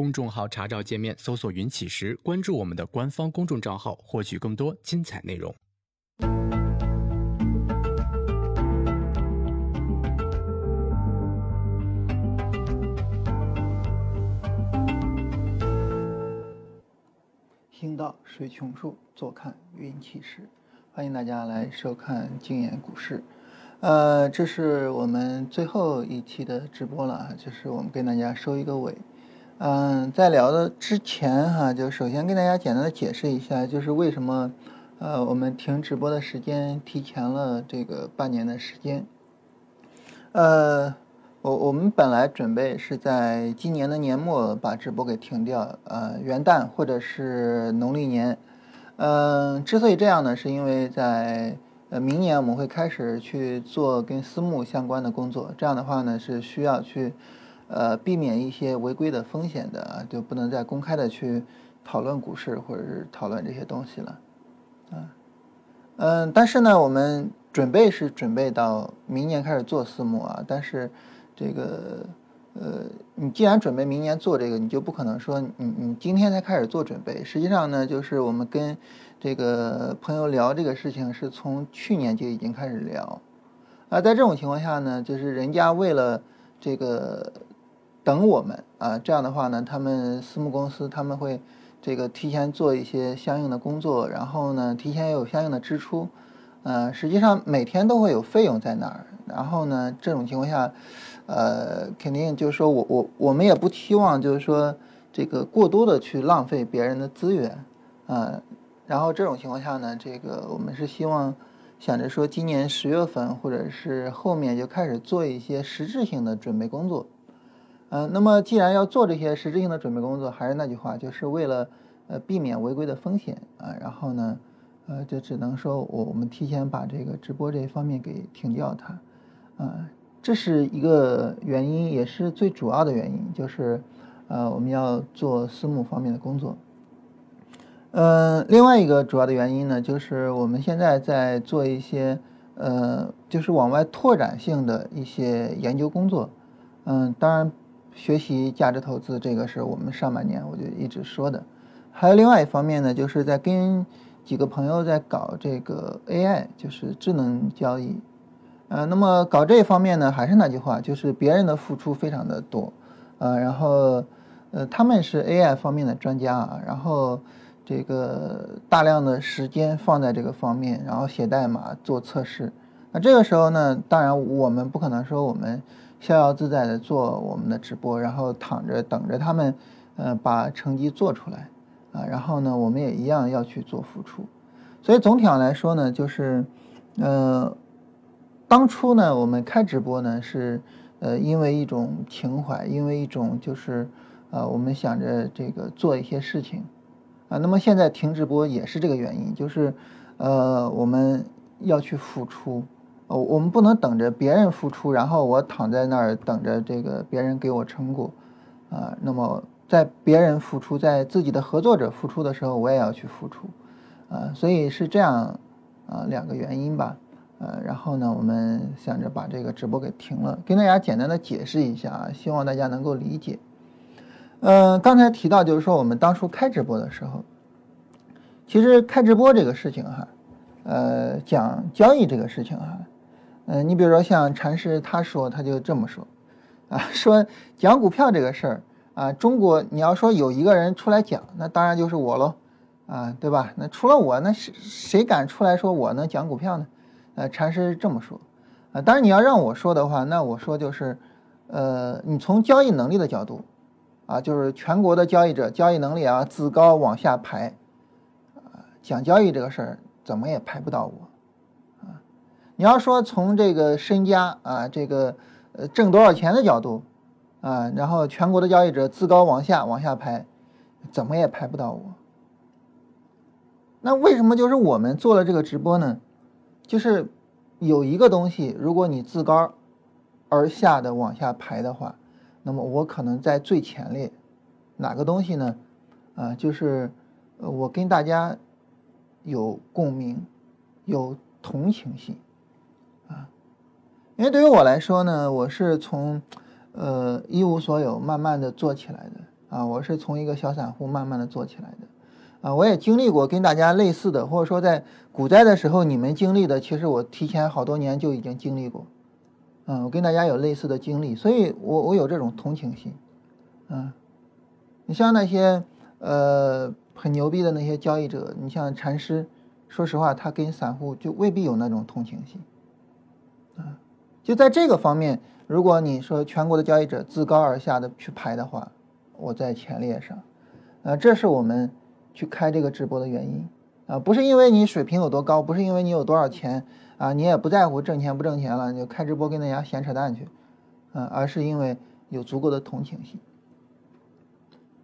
公众号查找界面搜索“云起时”，关注我们的官方公众账号，获取更多精彩内容。行到水穷处，坐看云起时。欢迎大家来收看经验股市。呃，这是我们最后一期的直播了啊，就是我们跟大家收一个尾。嗯，在聊的之前哈，就首先跟大家简单的解释一下，就是为什么呃我们停直播的时间提前了这个半年的时间。呃。我我们本来准备是在今年的年末把直播给停掉，呃，元旦或者是农历年。嗯，之所以这样呢，是因为在呃明年我们会开始去做跟私募相关的工作，这样的话呢是需要去呃避免一些违规的风险的啊，就不能再公开的去讨论股市或者是讨论这些东西了，啊，嗯，但是呢，我们准备是准备到明年开始做私募啊，但是。这个，呃，你既然准备明年做这个，你就不可能说你你今天才开始做准备。实际上呢，就是我们跟这个朋友聊这个事情，是从去年就已经开始聊。啊，在这种情况下呢，就是人家为了这个等我们啊，这样的话呢，他们私募公司他们会这个提前做一些相应的工作，然后呢，提前有相应的支出。呃，实际上每天都会有费用在那儿。然后呢，这种情况下。呃，肯定就是说我我我们也不期望就是说这个过多的去浪费别人的资源，啊，然后这种情况下呢，这个我们是希望想着说今年十月份或者是后面就开始做一些实质性的准备工作，嗯，那么既然要做这些实质性的准备工作，还是那句话，就是为了呃避免违规的风险啊，然后呢，呃，就只能说我我们提前把这个直播这一方面给停掉它，啊。这是一个原因，也是最主要的原因，就是，呃，我们要做私募方面的工作。嗯，另外一个主要的原因呢，就是我们现在在做一些，呃，就是往外拓展性的一些研究工作。嗯，当然，学习价值投资这个是我们上半年我就一直说的。还有另外一方面呢，就是在跟几个朋友在搞这个 AI，就是智能交易。呃，那么搞这一方面呢，还是那句话，就是别人的付出非常的多，呃，然后，呃，他们是 AI 方面的专家啊，然后这个大量的时间放在这个方面，然后写代码做测试，那这个时候呢，当然我们不可能说我们逍遥自在的做我们的直播，然后躺着等着他们，呃，把成绩做出来，啊，然后呢，我们也一样要去做付出，所以总体上来说呢，就是，呃。当初呢，我们开直播呢是，呃，因为一种情怀，因为一种就是，呃，我们想着这个做一些事情，啊，那么现在停直播也是这个原因，就是，呃，我们要去付出，呃，我们不能等着别人付出，然后我躺在那儿等着这个别人给我成果，啊，那么在别人付出，在自己的合作者付出的时候，我也要去付出，啊，所以是这样，啊，两个原因吧。呃，然后呢，我们想着把这个直播给停了，跟大家简单的解释一下啊，希望大家能够理解。呃，刚才提到就是说，我们当初开直播的时候，其实开直播这个事情哈，呃，讲交易这个事情哈，嗯，你比如说像禅师他说他就这么说，啊，说讲股票这个事儿啊，中国你要说有一个人出来讲，那当然就是我喽，啊，对吧？那除了我，那谁谁敢出来说我能讲股票呢？呃，禅师这么说，啊，当然你要让我说的话，那我说就是，呃，你从交易能力的角度，啊，就是全国的交易者交易能力啊，自高往下排，啊，讲交易这个事儿怎么也排不到我，你要说从这个身家啊，这个呃挣多少钱的角度，啊，然后全国的交易者自高往下往下排，怎么也排不到我。那为什么就是我们做了这个直播呢？就是有一个东西，如果你自高而下的往下排的话，那么我可能在最前列。哪个东西呢？啊，就是我跟大家有共鸣，有同情心。因为对于我来说呢，我是从呃一无所有慢慢的做起来的啊，我是从一个小散户慢慢的做起来的。啊，我也经历过跟大家类似的，或者说在股灾的时候你们经历的，其实我提前好多年就已经经历过。嗯，我跟大家有类似的经历，所以我我有这种同情心。嗯，你像那些呃很牛逼的那些交易者，你像禅师，说实话，他跟散户就未必有那种同情心。啊，就在这个方面，如果你说全国的交易者自高而下的去排的话，我在前列上。啊，这是我们。去开这个直播的原因啊，不是因为你水平有多高，不是因为你有多少钱啊，你也不在乎挣钱不挣钱了，你就开直播跟大家闲扯淡去，啊，而是因为有足够的同情心。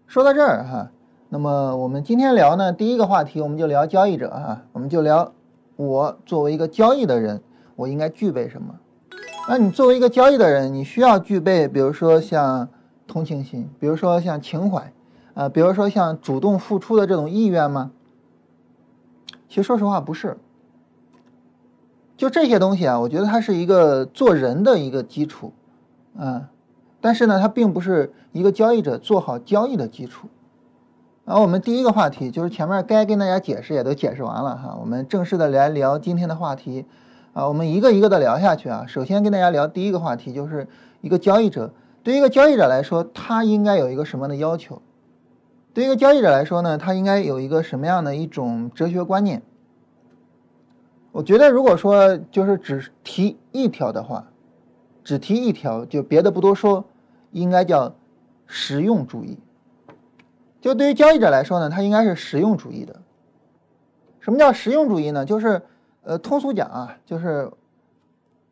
说到这儿哈，那么我们今天聊呢，第一个话题我们就聊交易者哈，我们就聊我作为一个交易的人，我应该具备什么？那你作为一个交易的人，你需要具备，比如说像同情心，比如说像情怀。啊，比如说像主动付出的这种意愿吗？其实说实话不是。就这些东西啊，我觉得它是一个做人的一个基础，啊，但是呢，它并不是一个交易者做好交易的基础。然后我们第一个话题就是前面该跟大家解释也都解释完了哈，我们正式的来聊今天的话题啊，我们一个一个的聊下去啊。首先跟大家聊第一个话题，就是一个交易者对于一个交易者来说，他应该有一个什么样的要求？对于一个交易者来说呢，他应该有一个什么样的一种哲学观念？我觉得，如果说就是只提一条的话，只提一条，就别的不多说，应该叫实用主义。就对于交易者来说呢，他应该是实用主义的。什么叫实用主义呢？就是呃，通俗讲啊，就是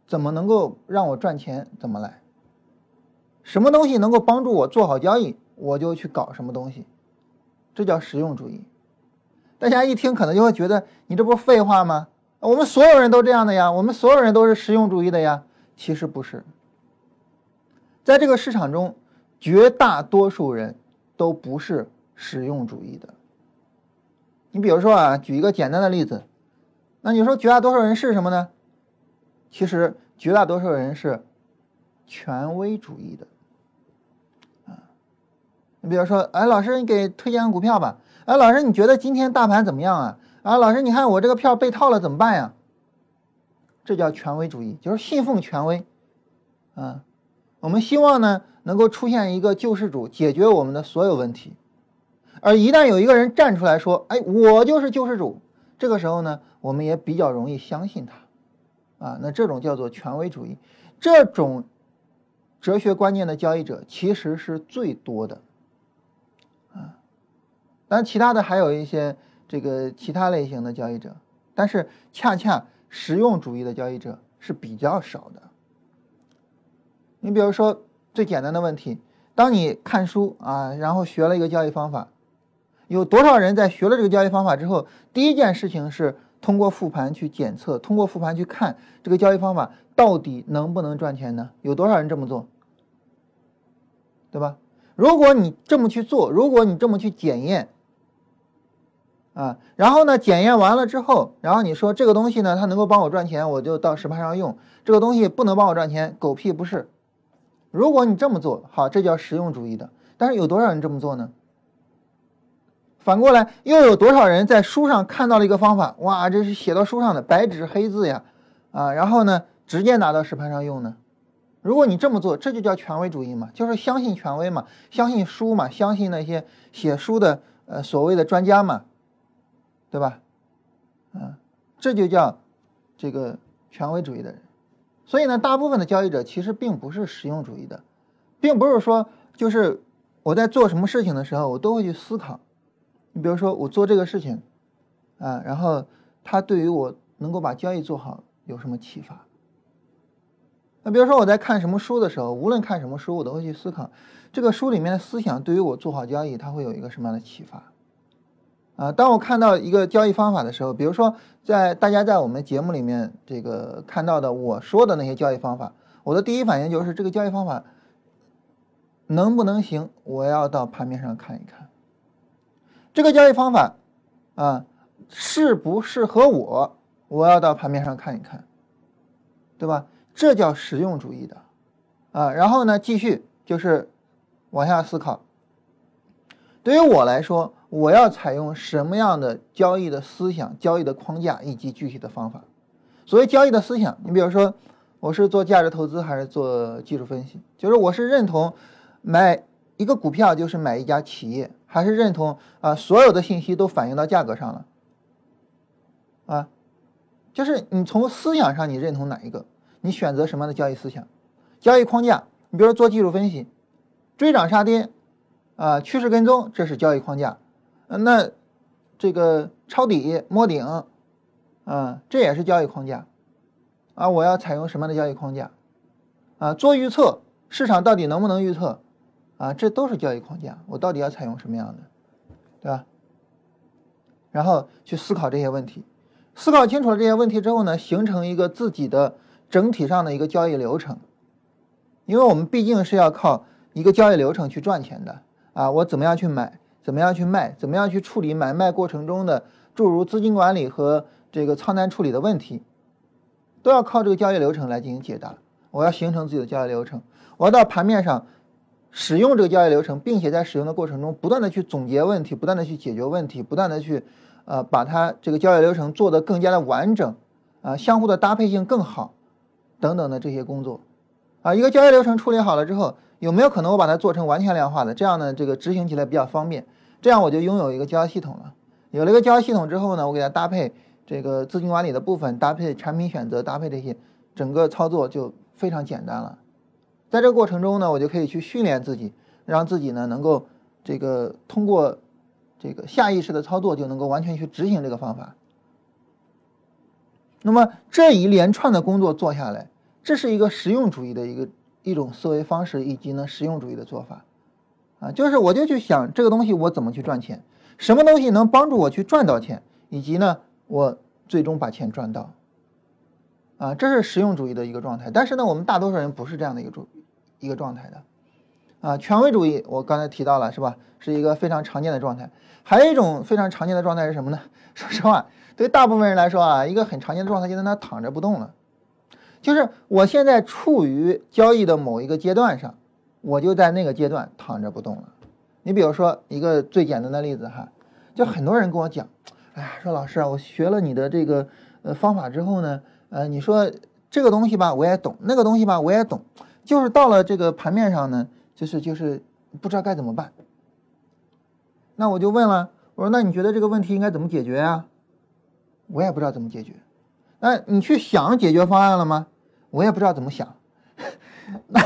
怎么能够让我赚钱，怎么来？什么东西能够帮助我做好交易，我就去搞什么东西。这叫实用主义，大家一听可能就会觉得你这不是废话吗？我们所有人都这样的呀，我们所有人都是实用主义的呀。其实不是，在这个市场中，绝大多数人都不是实用主义的。你比如说啊，举一个简单的例子，那你说绝大多数人是什么呢？其实绝大多数人是权威主义的。啊你比如说，哎，老师，你给推荐个股票吧。哎，老师，你觉得今天大盘怎么样啊？啊，老师，你看我这个票被套了，怎么办呀？这叫权威主义，就是信奉权威。啊，我们希望呢能够出现一个救世主，解决我们的所有问题。而一旦有一个人站出来说，哎，我就是救世主，这个时候呢，我们也比较容易相信他。啊，那这种叫做权威主义，这种哲学观念的交易者其实是最多的。啊，当然，其他的还有一些这个其他类型的交易者，但是恰恰实用主义的交易者是比较少的。你比如说最简单的问题，当你看书啊，然后学了一个交易方法，有多少人在学了这个交易方法之后，第一件事情是通过复盘去检测，通过复盘去看这个交易方法到底能不能赚钱呢？有多少人这么做？对吧？如果你这么去做，如果你这么去检验，啊，然后呢，检验完了之后，然后你说这个东西呢，它能够帮我赚钱，我就到实盘上用；这个东西不能帮我赚钱，狗屁不是。如果你这么做，好，这叫实用主义的。但是有多少人这么做呢？反过来，又有多少人在书上看到了一个方法，哇，这是写到书上的白纸黑字呀，啊，然后呢，直接拿到实盘上用呢？如果你这么做，这就叫权威主义嘛，就是相信权威嘛，相信书嘛，相信那些写书的呃所谓的专家嘛，对吧？嗯，这就叫这个权威主义的人。所以呢，大部分的交易者其实并不是实用主义的，并不是说就是我在做什么事情的时候，我都会去思考。你比如说我做这个事情啊，然后它对于我能够把交易做好有什么启发？那比如说我在看什么书的时候，无论看什么书，我都会去思考这个书里面的思想对于我做好交易，它会有一个什么样的启发？啊，当我看到一个交易方法的时候，比如说在大家在我们节目里面这个看到的我说的那些交易方法，我的第一反应就是这个交易方法能不能行？我要到盘面上看一看。这个交易方法啊适不适合我？我要到盘面上看一看，对吧？这叫实用主义的，啊，然后呢，继续就是往下思考，对于我来说，我要采用什么样的交易的思想、交易的框架以及具体的方法。所谓交易的思想，你比如说，我是做价值投资还是做技术分析？就是我是认同买一个股票就是买一家企业，还是认同啊所有的信息都反映到价格上了？啊，就是你从思想上你认同哪一个？你选择什么样的交易思想、交易框架？你比如说做技术分析，追涨杀跌。啊，趋势跟踪这是交易框架，那这个抄底摸顶，啊，这也是交易框架，啊，我要采用什么样的交易框架？啊，做预测，市场到底能不能预测？啊，这都是交易框架，我到底要采用什么样的，对吧？然后去思考这些问题，思考清楚了这些问题之后呢，形成一个自己的整体上的一个交易流程，因为我们毕竟是要靠一个交易流程去赚钱的。啊，我怎么样去买？怎么样去卖？怎么样去处理买卖过程中的诸如资金管理和这个仓单处理的问题，都要靠这个交易流程来进行解答。我要形成自己的交易流程，我要到盘面上使用这个交易流程，并且在使用的过程中不断的去总结问题，不断的去解决问题，不断的去呃把它这个交易流程做得更加的完整，啊，相互的搭配性更好，等等的这些工作，啊，一个交易流程处理好了之后。有没有可能我把它做成完全量化的？这样呢，这个执行起来比较方便。这样我就拥有一个交易系统了。有了一个交易系统之后呢，我给它搭配这个资金管理的部分，搭配产品选择，搭配这些，整个操作就非常简单了。在这个过程中呢，我就可以去训练自己，让自己呢能够这个通过这个下意识的操作就能够完全去执行这个方法。那么这一连串的工作做下来，这是一个实用主义的一个。一种思维方式以及呢实用主义的做法，啊，就是我就去想这个东西我怎么去赚钱，什么东西能帮助我去赚到钱，以及呢我最终把钱赚到，啊，这是实用主义的一个状态。但是呢，我们大多数人不是这样的一个主一个状态的，啊，权威主义我刚才提到了是吧，是一个非常常见的状态。还有一种非常常见的状态是什么呢？说实话，对大部分人来说啊，一个很常见的状态就在那躺着不动了。就是我现在处于交易的某一个阶段上，我就在那个阶段躺着不动了。你比如说一个最简单的例子哈，就很多人跟我讲，哎呀，说老师啊，我学了你的这个呃方法之后呢，呃，你说这个东西吧我也懂，那个东西吧我也懂，就是到了这个盘面上呢，就是就是不知道该怎么办。那我就问了，我说那你觉得这个问题应该怎么解决呀？我也不知道怎么解决。那你去想解决方案了吗？我也不知道怎么想，那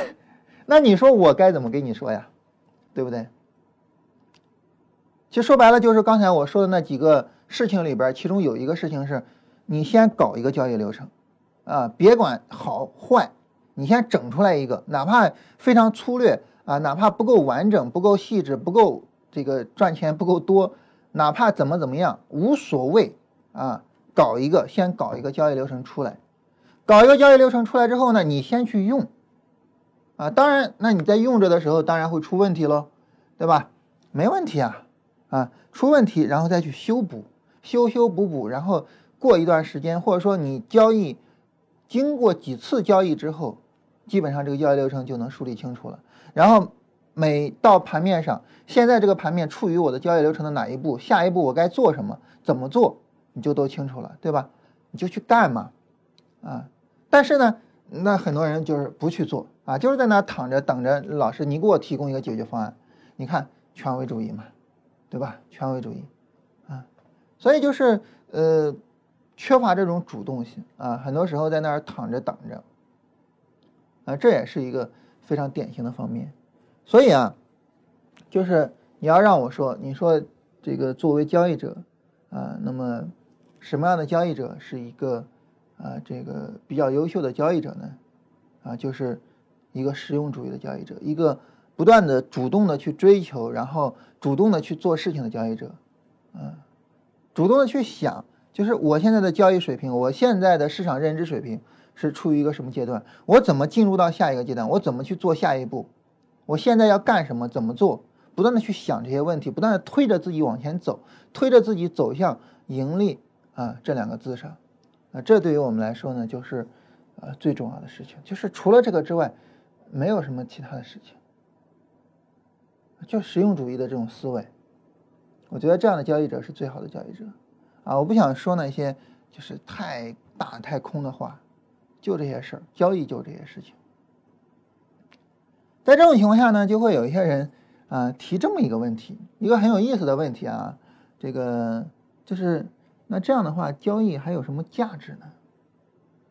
那你说我该怎么跟你说呀，对不对？其实说白了就是刚才我说的那几个事情里边，其中有一个事情是，你先搞一个交易流程，啊，别管好坏，你先整出来一个，哪怕非常粗略啊，哪怕不够完整、不够细致、不够这个赚钱不够多，哪怕怎么怎么样无所谓啊，搞一个，先搞一个交易流程出来。搞一个交易流程出来之后呢，你先去用，啊，当然，那你在用着的时候，当然会出问题喽，对吧？没问题啊，啊，出问题然后再去修补，修修补补，然后过一段时间，或者说你交易经过几次交易之后，基本上这个交易流程就能梳理清楚了。然后每到盘面上，现在这个盘面处于我的交易流程的哪一步，下一步我该做什么，怎么做，你就都清楚了，对吧？你就去干嘛，啊。但是呢，那很多人就是不去做啊，就是在那躺着等着老师你给我提供一个解决方案。你看权威主义嘛，对吧？权威主义啊，所以就是呃缺乏这种主动性啊，很多时候在那儿躺着等着啊，这也是一个非常典型的方面。所以啊，就是你要让我说，你说这个作为交易者啊，那么什么样的交易者是一个？啊，这个比较优秀的交易者呢，啊，就是一个实用主义的交易者，一个不断的主动的去追求，然后主动的去做事情的交易者，啊，主动的去想，就是我现在的交易水平，我现在的市场认知水平是处于一个什么阶段？我怎么进入到下一个阶段？我怎么去做下一步？我现在要干什么？怎么做？不断的去想这些问题，不断的推着自己往前走，推着自己走向盈利啊这两个字上。啊，这对于我们来说呢，就是，呃，最重要的事情，就是除了这个之外，没有什么其他的事情，就实用主义的这种思维我觉得这样的交易者是最好的交易者，啊，我不想说那些就是太大太空的话，就这些事儿，交易就这些事情。在这种情况下呢，就会有一些人啊提这么一个问题，一个很有意思的问题啊，这个就是那这样的话，交易还有什么价值呢？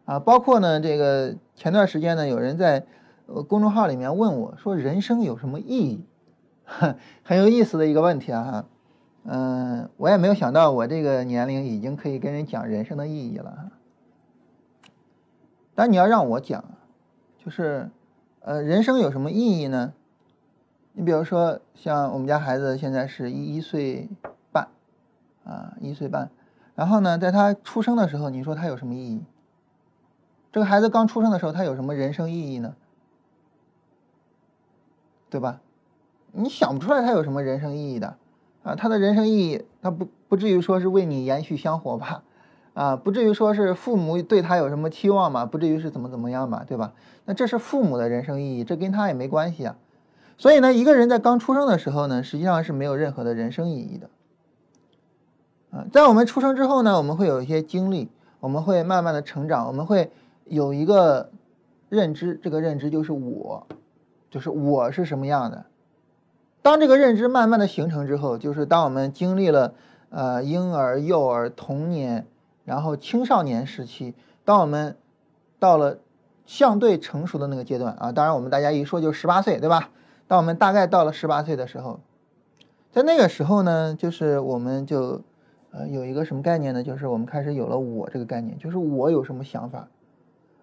啊，包括呢，这个前段时间呢，有人在公众号里面问我说，人生有什么意义？很有意思的一个问题啊，嗯，我也没有想到我这个年龄已经可以跟人讲人生的意义了。但你要让我讲，就是。呃，人生有什么意义呢？你比如说，像我们家孩子现在是一一岁半，啊，一岁半。然后呢，在他出生的时候，你说他有什么意义？这个孩子刚出生的时候，他有什么人生意义呢？对吧？你想不出来他有什么人生意义的，啊，他的人生意义，他不不至于说是为你延续香火吧？啊，不至于说是父母对他有什么期望嘛？不至于是怎么怎么样嘛？对吧？那这是父母的人生意义，这跟他也没关系啊。所以呢，一个人在刚出生的时候呢，实际上是没有任何的人生意义的。啊，在我们出生之后呢，我们会有一些经历，我们会慢慢的成长，我们会有一个认知，这个认知就是我，就是我是什么样的。当这个认知慢慢的形成之后，就是当我们经历了呃婴儿、幼儿、童年。然后青少年时期，当我们到了相对成熟的那个阶段啊，当然我们大家一说就十八岁，对吧？当我们大概到了十八岁的时候，在那个时候呢，就是我们就呃有一个什么概念呢？就是我们开始有了我这个概念，就是我有什么想法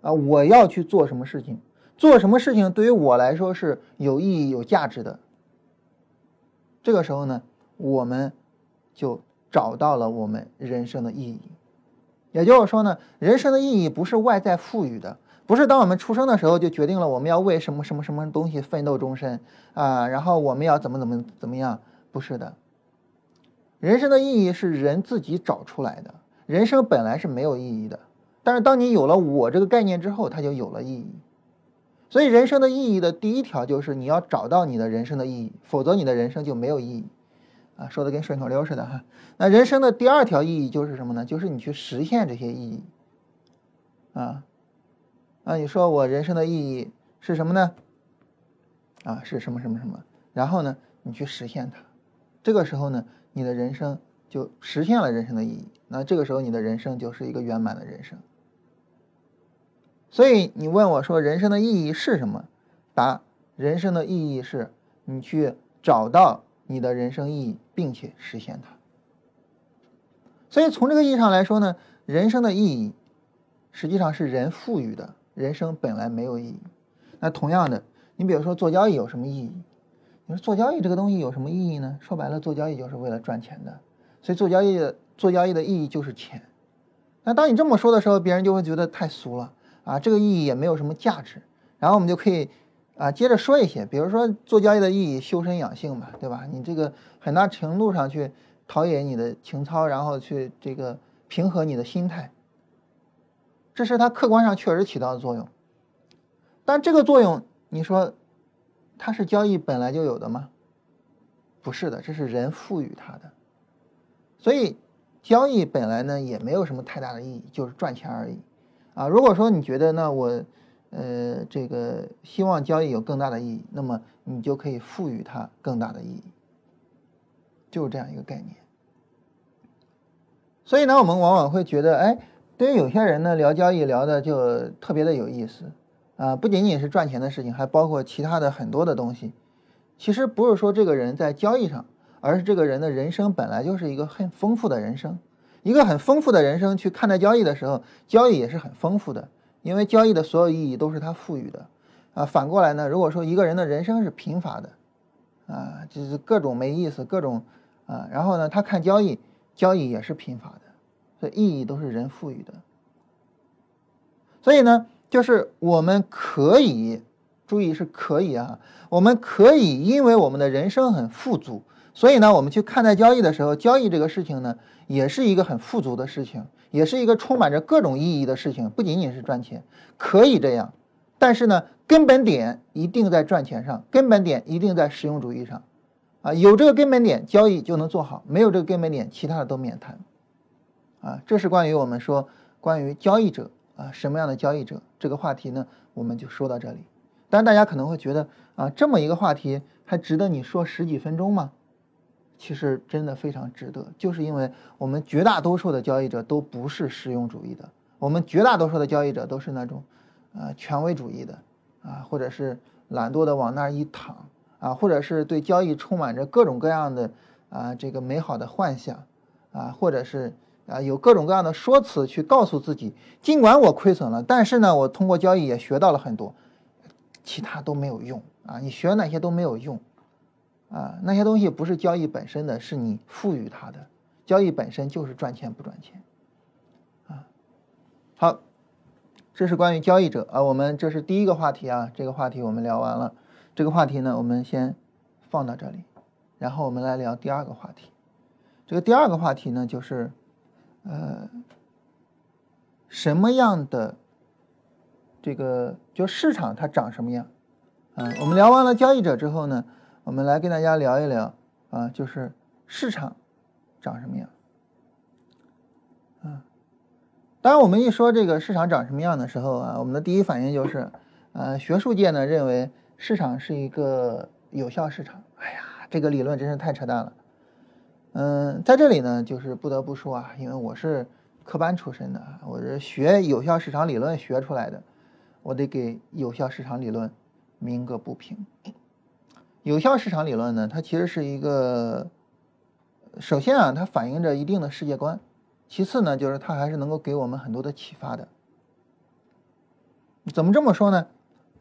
啊，我要去做什么事情，做什么事情对于我来说是有意义、有价值的。这个时候呢，我们就找到了我们人生的意义。也就是说呢，人生的意义不是外在赋予的，不是当我们出生的时候就决定了我们要为什么什么什么东西奋斗终身啊，然后我们要怎么怎么怎么样，不是的。人生的意义是人自己找出来的，人生本来是没有意义的，但是当你有了我这个概念之后，它就有了意义。所以人生的意义的第一条就是你要找到你的人生的意义，否则你的人生就没有意义。啊，说的跟顺口溜似的哈。那人生的第二条意义就是什么呢？就是你去实现这些意义。啊，啊，你说我人生的意义是什么呢？啊，是什么什么什么？然后呢，你去实现它。这个时候呢，你的人生就实现了人生的意义。那这个时候，你的人生就是一个圆满的人生。所以你问我说，人生的意义是什么？答：人生的意义是你去找到。你的人生意义，并且实现它。所以从这个意义上来说呢，人生的意义实际上是人赋予的。人生本来没有意义。那同样的，你比如说做交易有什么意义？你说做交易这个东西有什么意义呢？说白了，做交易就是为了赚钱的。所以做交易的做交易的意义就是钱。那当你这么说的时候，别人就会觉得太俗了啊，这个意义也没有什么价值。然后我们就可以。啊，接着说一些，比如说做交易的意义，修身养性嘛，对吧？你这个很大程度上去陶冶你的情操，然后去这个平和你的心态，这是它客观上确实起到的作用。但这个作用，你说它是交易本来就有的吗？不是的，这是人赋予它的。所以交易本来呢也没有什么太大的意义，就是赚钱而已。啊，如果说你觉得那我。呃，这个希望交易有更大的意义，那么你就可以赋予它更大的意义，就是这样一个概念。所以呢，我们往往会觉得，哎，对于有些人呢，聊交易聊的就特别的有意思啊，不仅仅是赚钱的事情，还包括其他的很多的东西。其实不是说这个人在交易上，而是这个人的人生本来就是一个很丰富的人生，一个很丰富的人生去看待交易的时候，交易也是很丰富的。因为交易的所有意义都是他赋予的，啊，反过来呢，如果说一个人的人生是贫乏的，啊，就是各种没意思，各种，啊，然后呢，他看交易，交易也是贫乏的，所以意义都是人赋予的。所以呢，就是我们可以注意是可以啊，我们可以因为我们的人生很富足，所以呢，我们去看待交易的时候，交易这个事情呢，也是一个很富足的事情。也是一个充满着各种意义的事情，不仅仅是赚钱，可以这样，但是呢，根本点一定在赚钱上，根本点一定在实用主义上，啊，有这个根本点，交易就能做好；没有这个根本点，其他的都免谈。啊，这是关于我们说关于交易者啊，什么样的交易者这个话题呢？我们就说到这里。当然，大家可能会觉得啊，这么一个话题还值得你说十几分钟吗？其实真的非常值得，就是因为我们绝大多数的交易者都不是实用主义的，我们绝大多数的交易者都是那种，呃，权威主义的，啊，或者是懒惰的往那儿一躺，啊，或者是对交易充满着各种各样的啊这个美好的幻想，啊，或者是啊有各种各样的说辞去告诉自己，尽管我亏损了，但是呢，我通过交易也学到了很多，其他都没有用啊，你学那些都没有用。啊，那些东西不是交易本身的，是你赋予它的。交易本身就是赚钱不赚钱，啊，好，这是关于交易者啊。我们这是第一个话题啊，这个话题我们聊完了。这个话题呢，我们先放到这里，然后我们来聊第二个话题。这个第二个话题呢，就是呃，什么样的这个就市场它长什么样？啊，我们聊完了交易者之后呢？我们来跟大家聊一聊啊，就是市场长什么样啊？当然，我们一说这个市场长什么样的时候啊，我们的第一反应就是，呃，学术界呢认为市场是一个有效市场。哎呀，这个理论真是太扯淡了。嗯，在这里呢，就是不得不说啊，因为我是科班出身的，我是学有效市场理论学出来的，我得给有效市场理论鸣个不平。有效市场理论呢，它其实是一个，首先啊，它反映着一定的世界观，其次呢，就是它还是能够给我们很多的启发的。怎么这么说呢？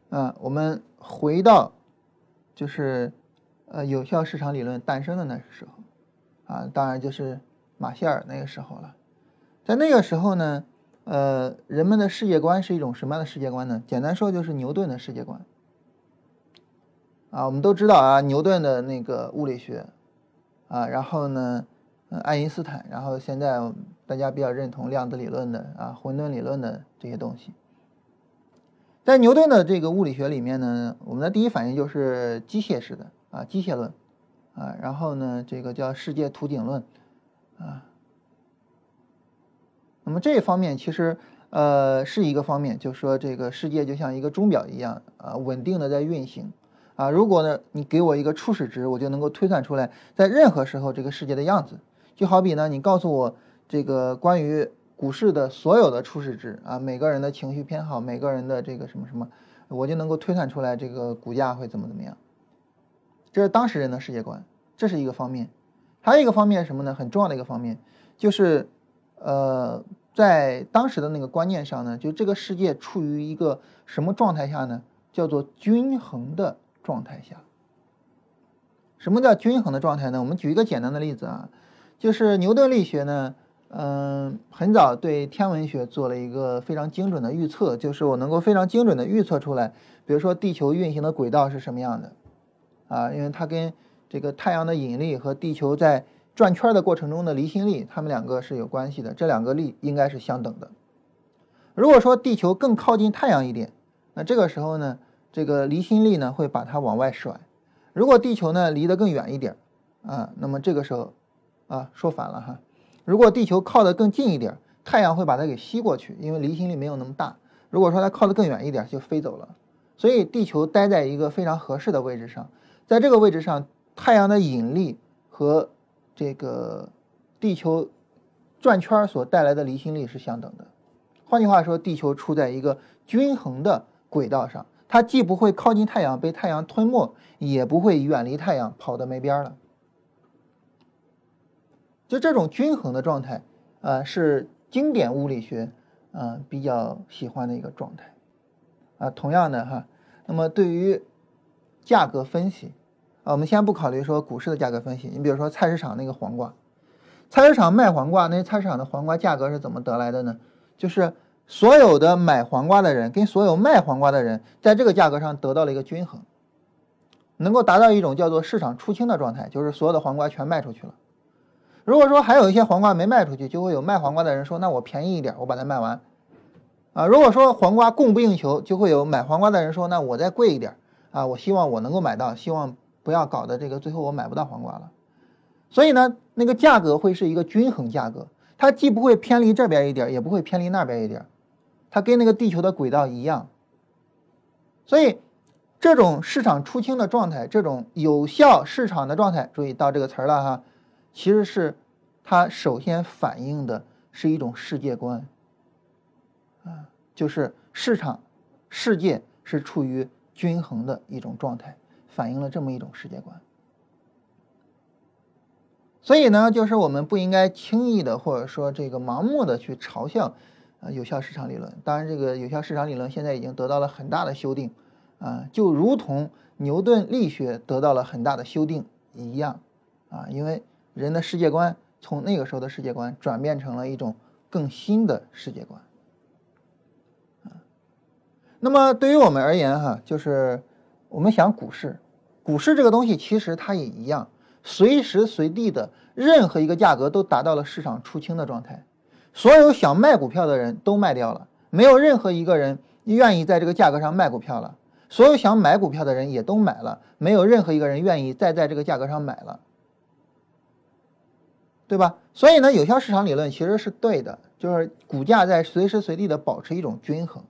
啊，我们回到，就是呃，有效市场理论诞生的那个时候，啊，当然就是马歇尔那个时候了。在那个时候呢，呃，人们的世界观是一种什么样的世界观呢？简单说就是牛顿的世界观。啊，我们都知道啊，牛顿的那个物理学，啊，然后呢，爱因斯坦，然后现在大家比较认同量子理论的啊，混沌理论的这些东西。在牛顿的这个物理学里面呢，我们的第一反应就是机械式的啊，机械论，啊，然后呢，这个叫世界图景论，啊，那么这一方面其实呃是一个方面，就是说这个世界就像一个钟表一样啊，稳定的在运行。啊，如果呢，你给我一个初始值，我就能够推算出来，在任何时候这个世界的样子。就好比呢，你告诉我这个关于股市的所有的初始值啊，每个人的情绪偏好，每个人的这个什么什么，我就能够推算出来这个股价会怎么怎么样。这是当时人的世界观，这是一个方面。还有一个方面什么呢？很重要的一个方面就是，呃，在当时的那个观念上呢，就这个世界处于一个什么状态下呢？叫做均衡的。状态下，什么叫均衡的状态呢？我们举一个简单的例子啊，就是牛顿力学呢，嗯，很早对天文学做了一个非常精准的预测，就是我能够非常精准的预测出来，比如说地球运行的轨道是什么样的，啊，因为它跟这个太阳的引力和地球在转圈的过程中的离心力，它们两个是有关系的，这两个力应该是相等的。如果说地球更靠近太阳一点，那这个时候呢？这个离心力呢会把它往外甩，如果地球呢离得更远一点，啊，那么这个时候，啊说反了哈，如果地球靠得更近一点，太阳会把它给吸过去，因为离心力没有那么大。如果说它靠得更远一点，就飞走了。所以地球待在一个非常合适的位置上，在这个位置上，太阳的引力和这个地球转圈所带来的离心力是相等的。换句话说，地球处在一个均衡的轨道上。它既不会靠近太阳被太阳吞没，也不会远离太阳跑得没边了。就这种均衡的状态，啊，是经典物理学啊比较喜欢的一个状态。啊，同样的哈，那么对于价格分析，啊，我们先不考虑说股市的价格分析，你比如说菜市场那个黄瓜，菜市场卖黄瓜，那菜市场的黄瓜价格是怎么得来的呢？就是。所有的买黄瓜的人跟所有卖黄瓜的人，在这个价格上得到了一个均衡，能够达到一种叫做市场出清的状态，就是所有的黄瓜全卖出去了。如果说还有一些黄瓜没卖出去，就会有卖黄瓜的人说：“那我便宜一点，我把它卖完。”啊，如果说黄瓜供不应求，就会有买黄瓜的人说：“那我再贵一点啊，我希望我能够买到，希望不要搞得这个最后我买不到黄瓜了。所以呢，那个价格会是一个均衡价格，它既不会偏离这边一点，也不会偏离那边一点，它跟那个地球的轨道一样。所以，这种市场出清的状态，这种有效市场的状态，注意到这个词儿了哈，其实是它首先反映的是一种世界观，啊，就是市场世界是处于均衡的一种状态，反映了这么一种世界观。所以呢，就是我们不应该轻易的，或者说这个盲目的去嘲笑，啊，有效市场理论。当然，这个有效市场理论现在已经得到了很大的修订，啊，就如同牛顿力学得到了很大的修订一样，啊，因为人的世界观从那个时候的世界观转变成了一种更新的世界观，啊，那么对于我们而言，哈，就是我们想股市，股市这个东西其实它也一样。随时随地的任何一个价格都达到了市场出清的状态，所有想卖股票的人都卖掉了，没有任何一个人愿意在这个价格上卖股票了。所有想买股票的人也都买了，没有任何一个人愿意再在这个价格上买了，对吧？所以呢，有效市场理论其实是对的，就是股价在随时随地的保持一种均衡，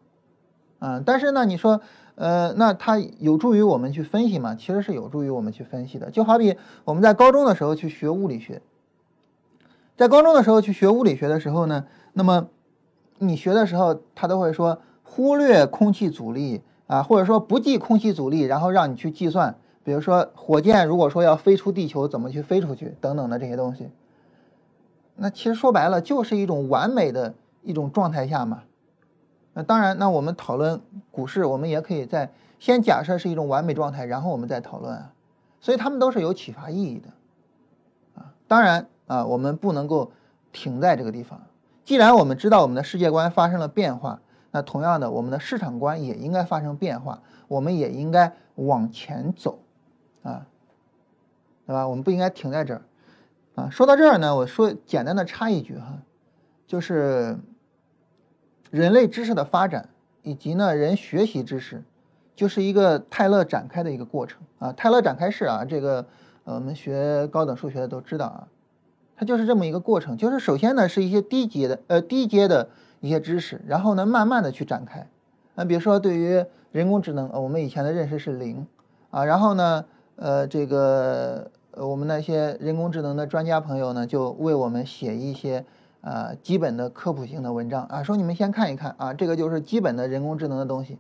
嗯，但是呢，你说。呃，那它有助于我们去分析吗？其实是有助于我们去分析的。就好比我们在高中的时候去学物理学，在高中的时候去学物理学的时候呢，那么你学的时候，他都会说忽略空气阻力啊，或者说不计空气阻力，然后让你去计算，比如说火箭如果说要飞出地球，怎么去飞出去等等的这些东西。那其实说白了，就是一种完美的一种状态下嘛。那当然，那我们讨论股市，我们也可以在先假设是一种完美状态，然后我们再讨论啊。所以他们都是有启发意义的，啊，当然啊，我们不能够停在这个地方。既然我们知道我们的世界观发生了变化，那同样的，我们的市场观也应该发生变化，我们也应该往前走，啊，对吧？我们不应该停在这儿，啊。说到这儿呢，我说简单的插一句哈，就是。人类知识的发展，以及呢人学习知识，就是一个泰勒展开的一个过程啊。泰勒展开式啊，这个呃我们学高等数学的都知道啊，它就是这么一个过程。就是首先呢是一些低阶的呃低阶的一些知识，然后呢慢慢的去展开。那比如说对于人工智能，我们以前的认识是零啊，然后呢呃这个呃我们那些人工智能的专家朋友呢就为我们写一些。啊，基本的科普性的文章啊，说你们先看一看啊，这个就是基本的人工智能的东西，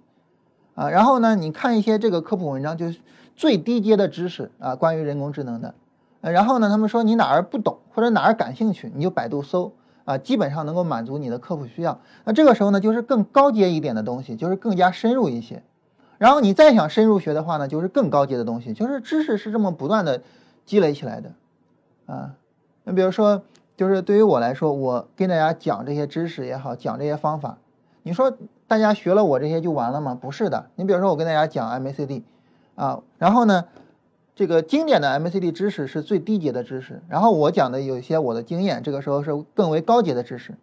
啊，然后呢，你看一些这个科普文章，就是最低阶的知识啊，关于人工智能的，然后呢，他们说你哪儿不懂或者哪儿感兴趣，你就百度搜啊，基本上能够满足你的科普需要。那这个时候呢，就是更高阶一点的东西，就是更加深入一些。然后你再想深入学的话呢，就是更高阶的东西，就是知识是这么不断的积累起来的，啊，那比如说。就是对于我来说，我跟大家讲这些知识也好，讲这些方法，你说大家学了我这些就完了吗？不是的。你比如说我跟大家讲 MACD，啊，然后呢，这个经典的 MCD 知识是最低级的知识，然后我讲的有一些我的经验，这个时候是更为高阶的知识。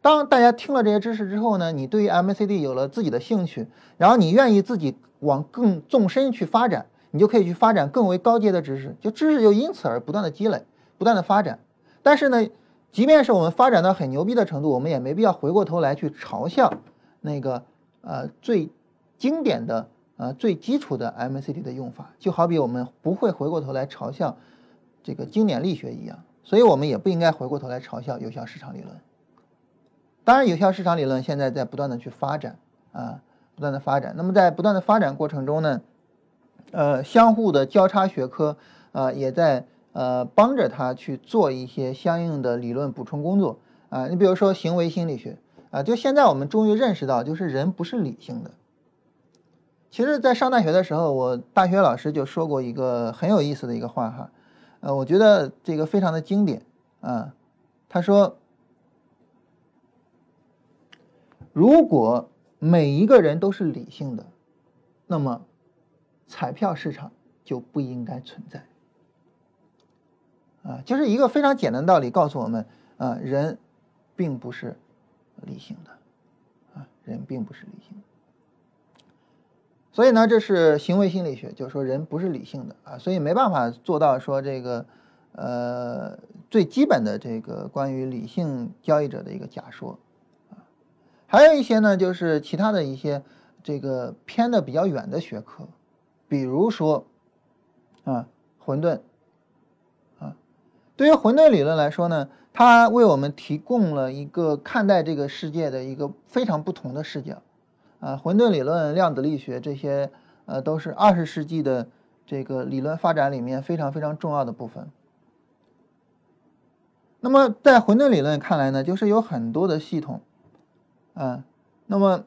当大家听了这些知识之后呢，你对于 MCD 有了自己的兴趣，然后你愿意自己往更纵深去发展，你就可以去发展更为高阶的知识，就知识就因此而不断的积累，不断的发展。但是呢，即便是我们发展到很牛逼的程度，我们也没必要回过头来去嘲笑那个呃最经典的啊最基础的 MACD 的用法，就好比我们不会回过头来嘲笑这个经典力学一样，所以我们也不应该回过头来嘲笑有效市场理论。当然，有效市场理论现在在不断的去发展啊，不断的发展。那么在不断的发展过程中呢，呃，相互的交叉学科啊也在。呃，帮着他去做一些相应的理论补充工作啊。你比如说行为心理学啊，就现在我们终于认识到，就是人不是理性的。其实，在上大学的时候，我大学老师就说过一个很有意思的一个话哈，呃，我觉得这个非常的经典啊。他说，如果每一个人都是理性的，那么彩票市场就不应该存在。啊，就是一个非常简单的道理，告诉我们，啊，人并不是理性的，啊，人并不是理性的。所以呢，这是行为心理学，就是说人不是理性的啊，所以没办法做到说这个呃最基本的这个关于理性交易者的一个假说啊。还有一些呢，就是其他的一些这个偏的比较远的学科，比如说啊混沌啊，对于混沌理论来说呢，它为我们提供了一个看待这个世界的一个非常不同的视角。啊，混沌理论、量子力学这些，呃，都是二十世纪的这个理论发展里面非常非常重要的部分。那么，在混沌理论看来呢，就是有很多的系统，啊，那么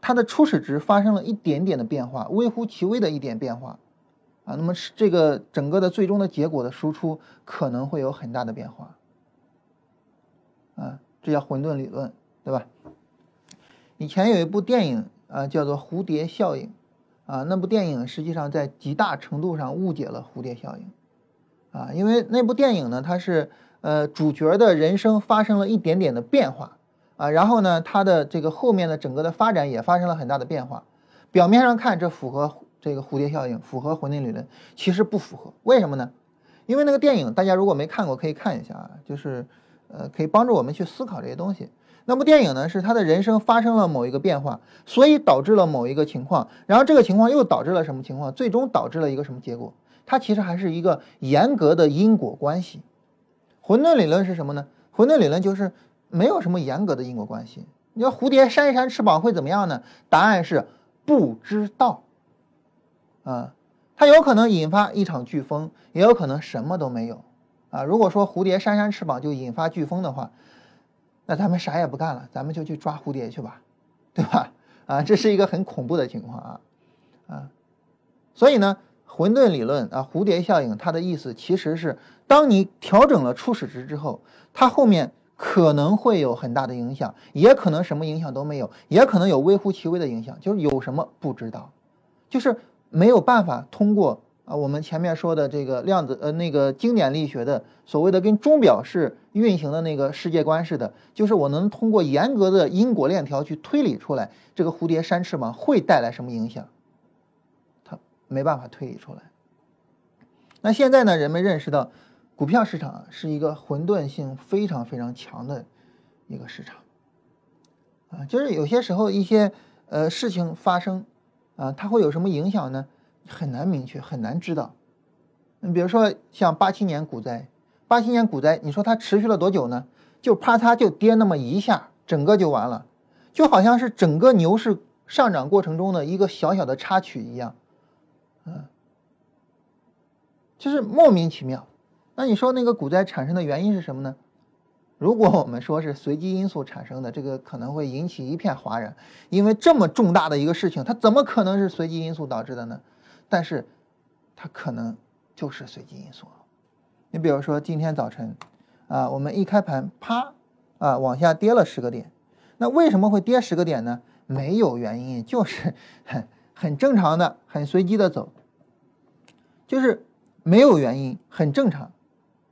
它的初始值发生了一点点的变化，微乎其微的一点变化，啊，那么是这个整个的最终的结果的输出可能会有很大的变化，啊，这叫混沌理论，对吧？以前有一部电影啊，叫做《蝴蝶效应》，啊，那部电影实际上在极大程度上误解了蝴蝶效应，啊，因为那部电影呢，它是呃主角的人生发生了一点点的变化，啊，然后呢，他的这个后面的整个的发展也发生了很大的变化。表面上看这符合这个蝴蝶效应，符合混沌理论，其实不符合。为什么呢？因为那个电影大家如果没看过，可以看一下啊，就是呃可以帮助我们去思考这些东西。那部电影呢，是他的人生发生了某一个变化，所以导致了某一个情况，然后这个情况又导致了什么情况，最终导致了一个什么结果？它其实还是一个严格的因果关系。混沌理论是什么呢？混沌理论就是没有什么严格的因果关系。你说蝴蝶扇一扇翅膀会怎么样呢？答案是不知道。啊，它有可能引发一场飓风，也有可能什么都没有。啊，如果说蝴蝶扇扇翅膀就引发飓风的话。那咱们啥也不干了，咱们就去抓蝴蝶去吧，对吧？啊，这是一个很恐怖的情况啊，啊，所以呢，混沌理论啊，蝴蝶效应，它的意思其实是，当你调整了初始值之后，它后面可能会有很大的影响，也可能什么影响都没有，也可能有微乎其微的影响，就是有什么不知道，就是没有办法通过。啊，我们前面说的这个量子，呃，那个经典力学的所谓的跟钟表是运行的那个世界观似的，就是我能通过严格的因果链条去推理出来，这个蝴蝶扇翅膀会带来什么影响，它没办法推理出来。那现在呢，人们认识到，股票市场是一个混沌性非常非常强的一个市场，啊，就是有些时候一些呃事情发生，啊，它会有什么影响呢？很难明确，很难知道。你比如说像八七年股灾，八七年股灾，你说它持续了多久呢？就啪嚓就跌那么一下，整个就完了，就好像是整个牛市上涨过程中的一个小小的插曲一样，嗯，就是莫名其妙。那你说那个股灾产生的原因是什么呢？如果我们说是随机因素产生的，这个可能会引起一片哗然，因为这么重大的一个事情，它怎么可能是随机因素导致的呢？但是，它可能就是随机因素。你比如说今天早晨，啊，我们一开盘，啪，啊，往下跌了十个点。那为什么会跌十个点呢？没有原因，就是很很正常的、很随机的走，就是没有原因，很正常。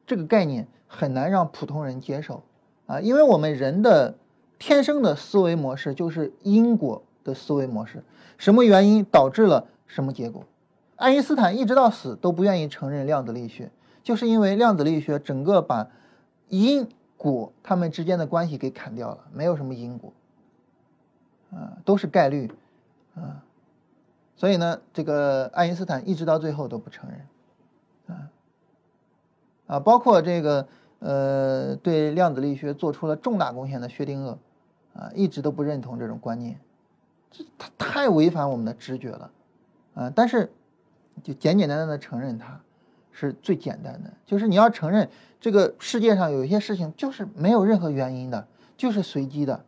这个概念很难让普通人接受啊，因为我们人的天生的思维模式就是因果的思维模式，什么原因导致了什么结果？爱因斯坦一直到死都不愿意承认量子力学，就是因为量子力学整个把因果他们之间的关系给砍掉了，没有什么因果，啊，都是概率，啊，所以呢，这个爱因斯坦一直到最后都不承认，啊，啊，包括这个呃，对量子力学做出了重大贡献的薛定谔，啊，一直都不认同这种观念，这他太违反我们的直觉了，啊，但是。就简简单单的承认它，是最简单的。就是你要承认这个世界上有一些事情就是没有任何原因的，就是随机的，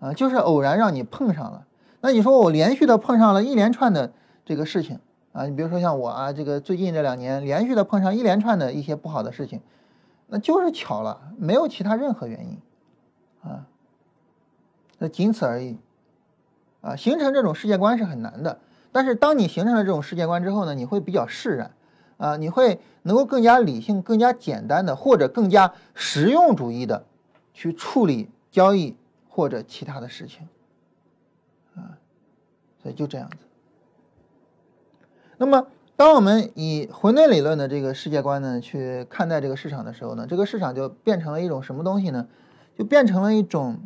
啊，就是偶然让你碰上了。那你说我连续的碰上了一连串的这个事情啊，你比如说像我啊，这个最近这两年连续的碰上一连串的一些不好的事情，那就是巧了，没有其他任何原因，啊，那仅此而已，啊，形成这种世界观是很难的。但是当你形成了这种世界观之后呢，你会比较释然，啊，你会能够更加理性、更加简单的，或者更加实用主义的去处理交易或者其他的事情，啊，所以就这样子。那么，当我们以混沌理论的这个世界观呢去看待这个市场的时候呢，这个市场就变成了一种什么东西呢？就变成了一种，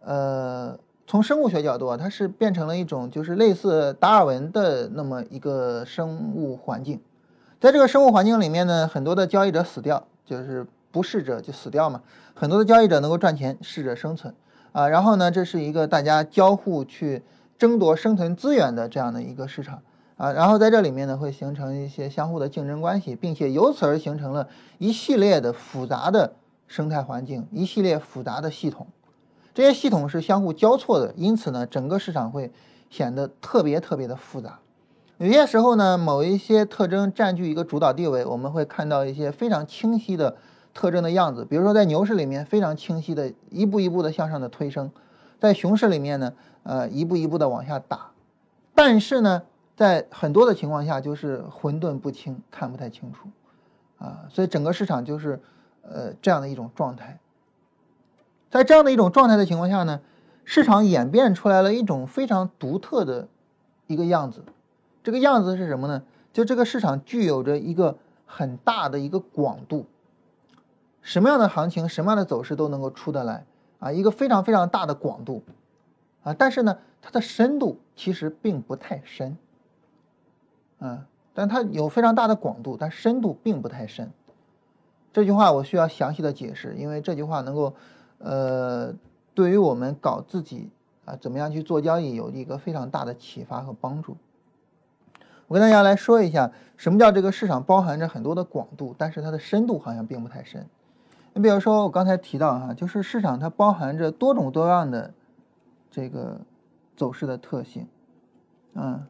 呃，从生物学角度啊，它是变成了一种就是类似达尔文的那么一个生物环境。在这个生物环境里面呢，很多的交易者死掉，就是不适者就死掉嘛。很多的交易者能够赚钱，适者生存啊。然后呢，这是一个大家交互去争夺生存资源的这样的一个市场啊。然后在这里面呢，会形成一些相互的竞争关系，并且由此而形成了一系列的复杂的生态环境，一系列复杂的系统。这些系统是相互交错的，因此呢，整个市场会显得特别特别的复杂。有些时候呢，某一些特征占据一个主导地位，我们会看到一些非常清晰的特征的样子。比如说，在牛市里面非常清晰的一步一步的向上的推升，在熊市里面呢，呃，一步一步的往下打。但是呢，在很多的情况下就是混沌不清，看不太清楚，啊，所以整个市场就是呃这样的一种状态。在这样的一种状态的情况下呢，市场演变出来了一种非常独特的一个样子。这个样子是什么呢？就这个市场具有着一个很大的一个广度，什么样的行情、什么样的走势都能够出得来啊，一个非常非常大的广度啊。但是呢，它的深度其实并不太深啊，但它有非常大的广度，但深度并不太深。这句话我需要详细的解释，因为这句话能够呃，对于我们搞自己啊，怎么样去做交易，有一个非常大的启发和帮助。我跟大家来说一下，什么叫这个市场包含着很多的广度，但是它的深度好像并不太深。你比如说，我刚才提到哈，就是市场它包含着多种多样的这个走势的特性，啊，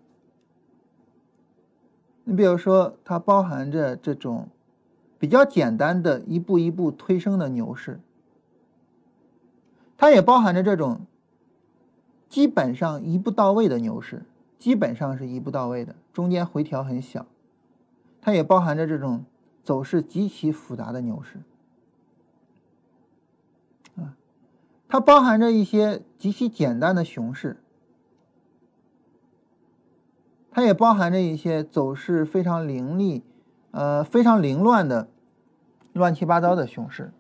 你比如说它包含着这种比较简单的一步一步推升的牛市，它也包含着这种基本上一步到位的牛市。基本上是一步到位的，中间回调很小，它也包含着这种走势极其复杂的牛市，啊，它包含着一些极其简单的熊市，它也包含着一些走势非常凌厉、呃非常凌乱的乱七八糟的熊市，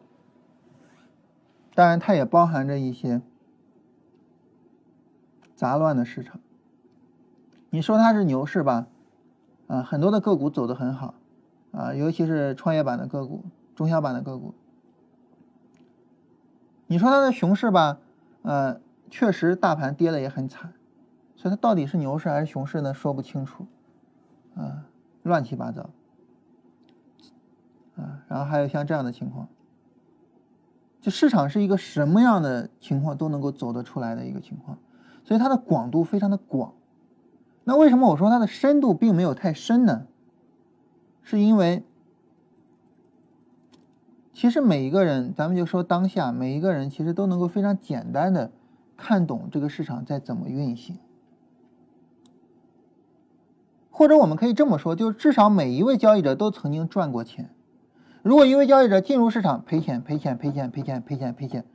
当然，它也包含着一些杂乱的市场。你说它是牛市吧，啊，很多的个股走得很好，啊，尤其是创业板的个股、中小板的个股。你说它的熊市吧，呃，确实大盘跌的也很惨，所以它到底是牛市还是熊市呢？说不清楚，啊，乱七八糟，啊，然后还有像这样的情况，就市场是一个什么样的情况都能够走得出来的一个情况，所以它的广度非常的广。那为什么我说它的深度并没有太深呢？是因为，其实每一个人，咱们就说当下，每一个人其实都能够非常简单的看懂这个市场在怎么运行，或者我们可以这么说，就至少每一位交易者都曾经赚过钱。如果一位交易者进入市场赔钱、赔钱、赔钱、赔钱、赔钱、赔钱，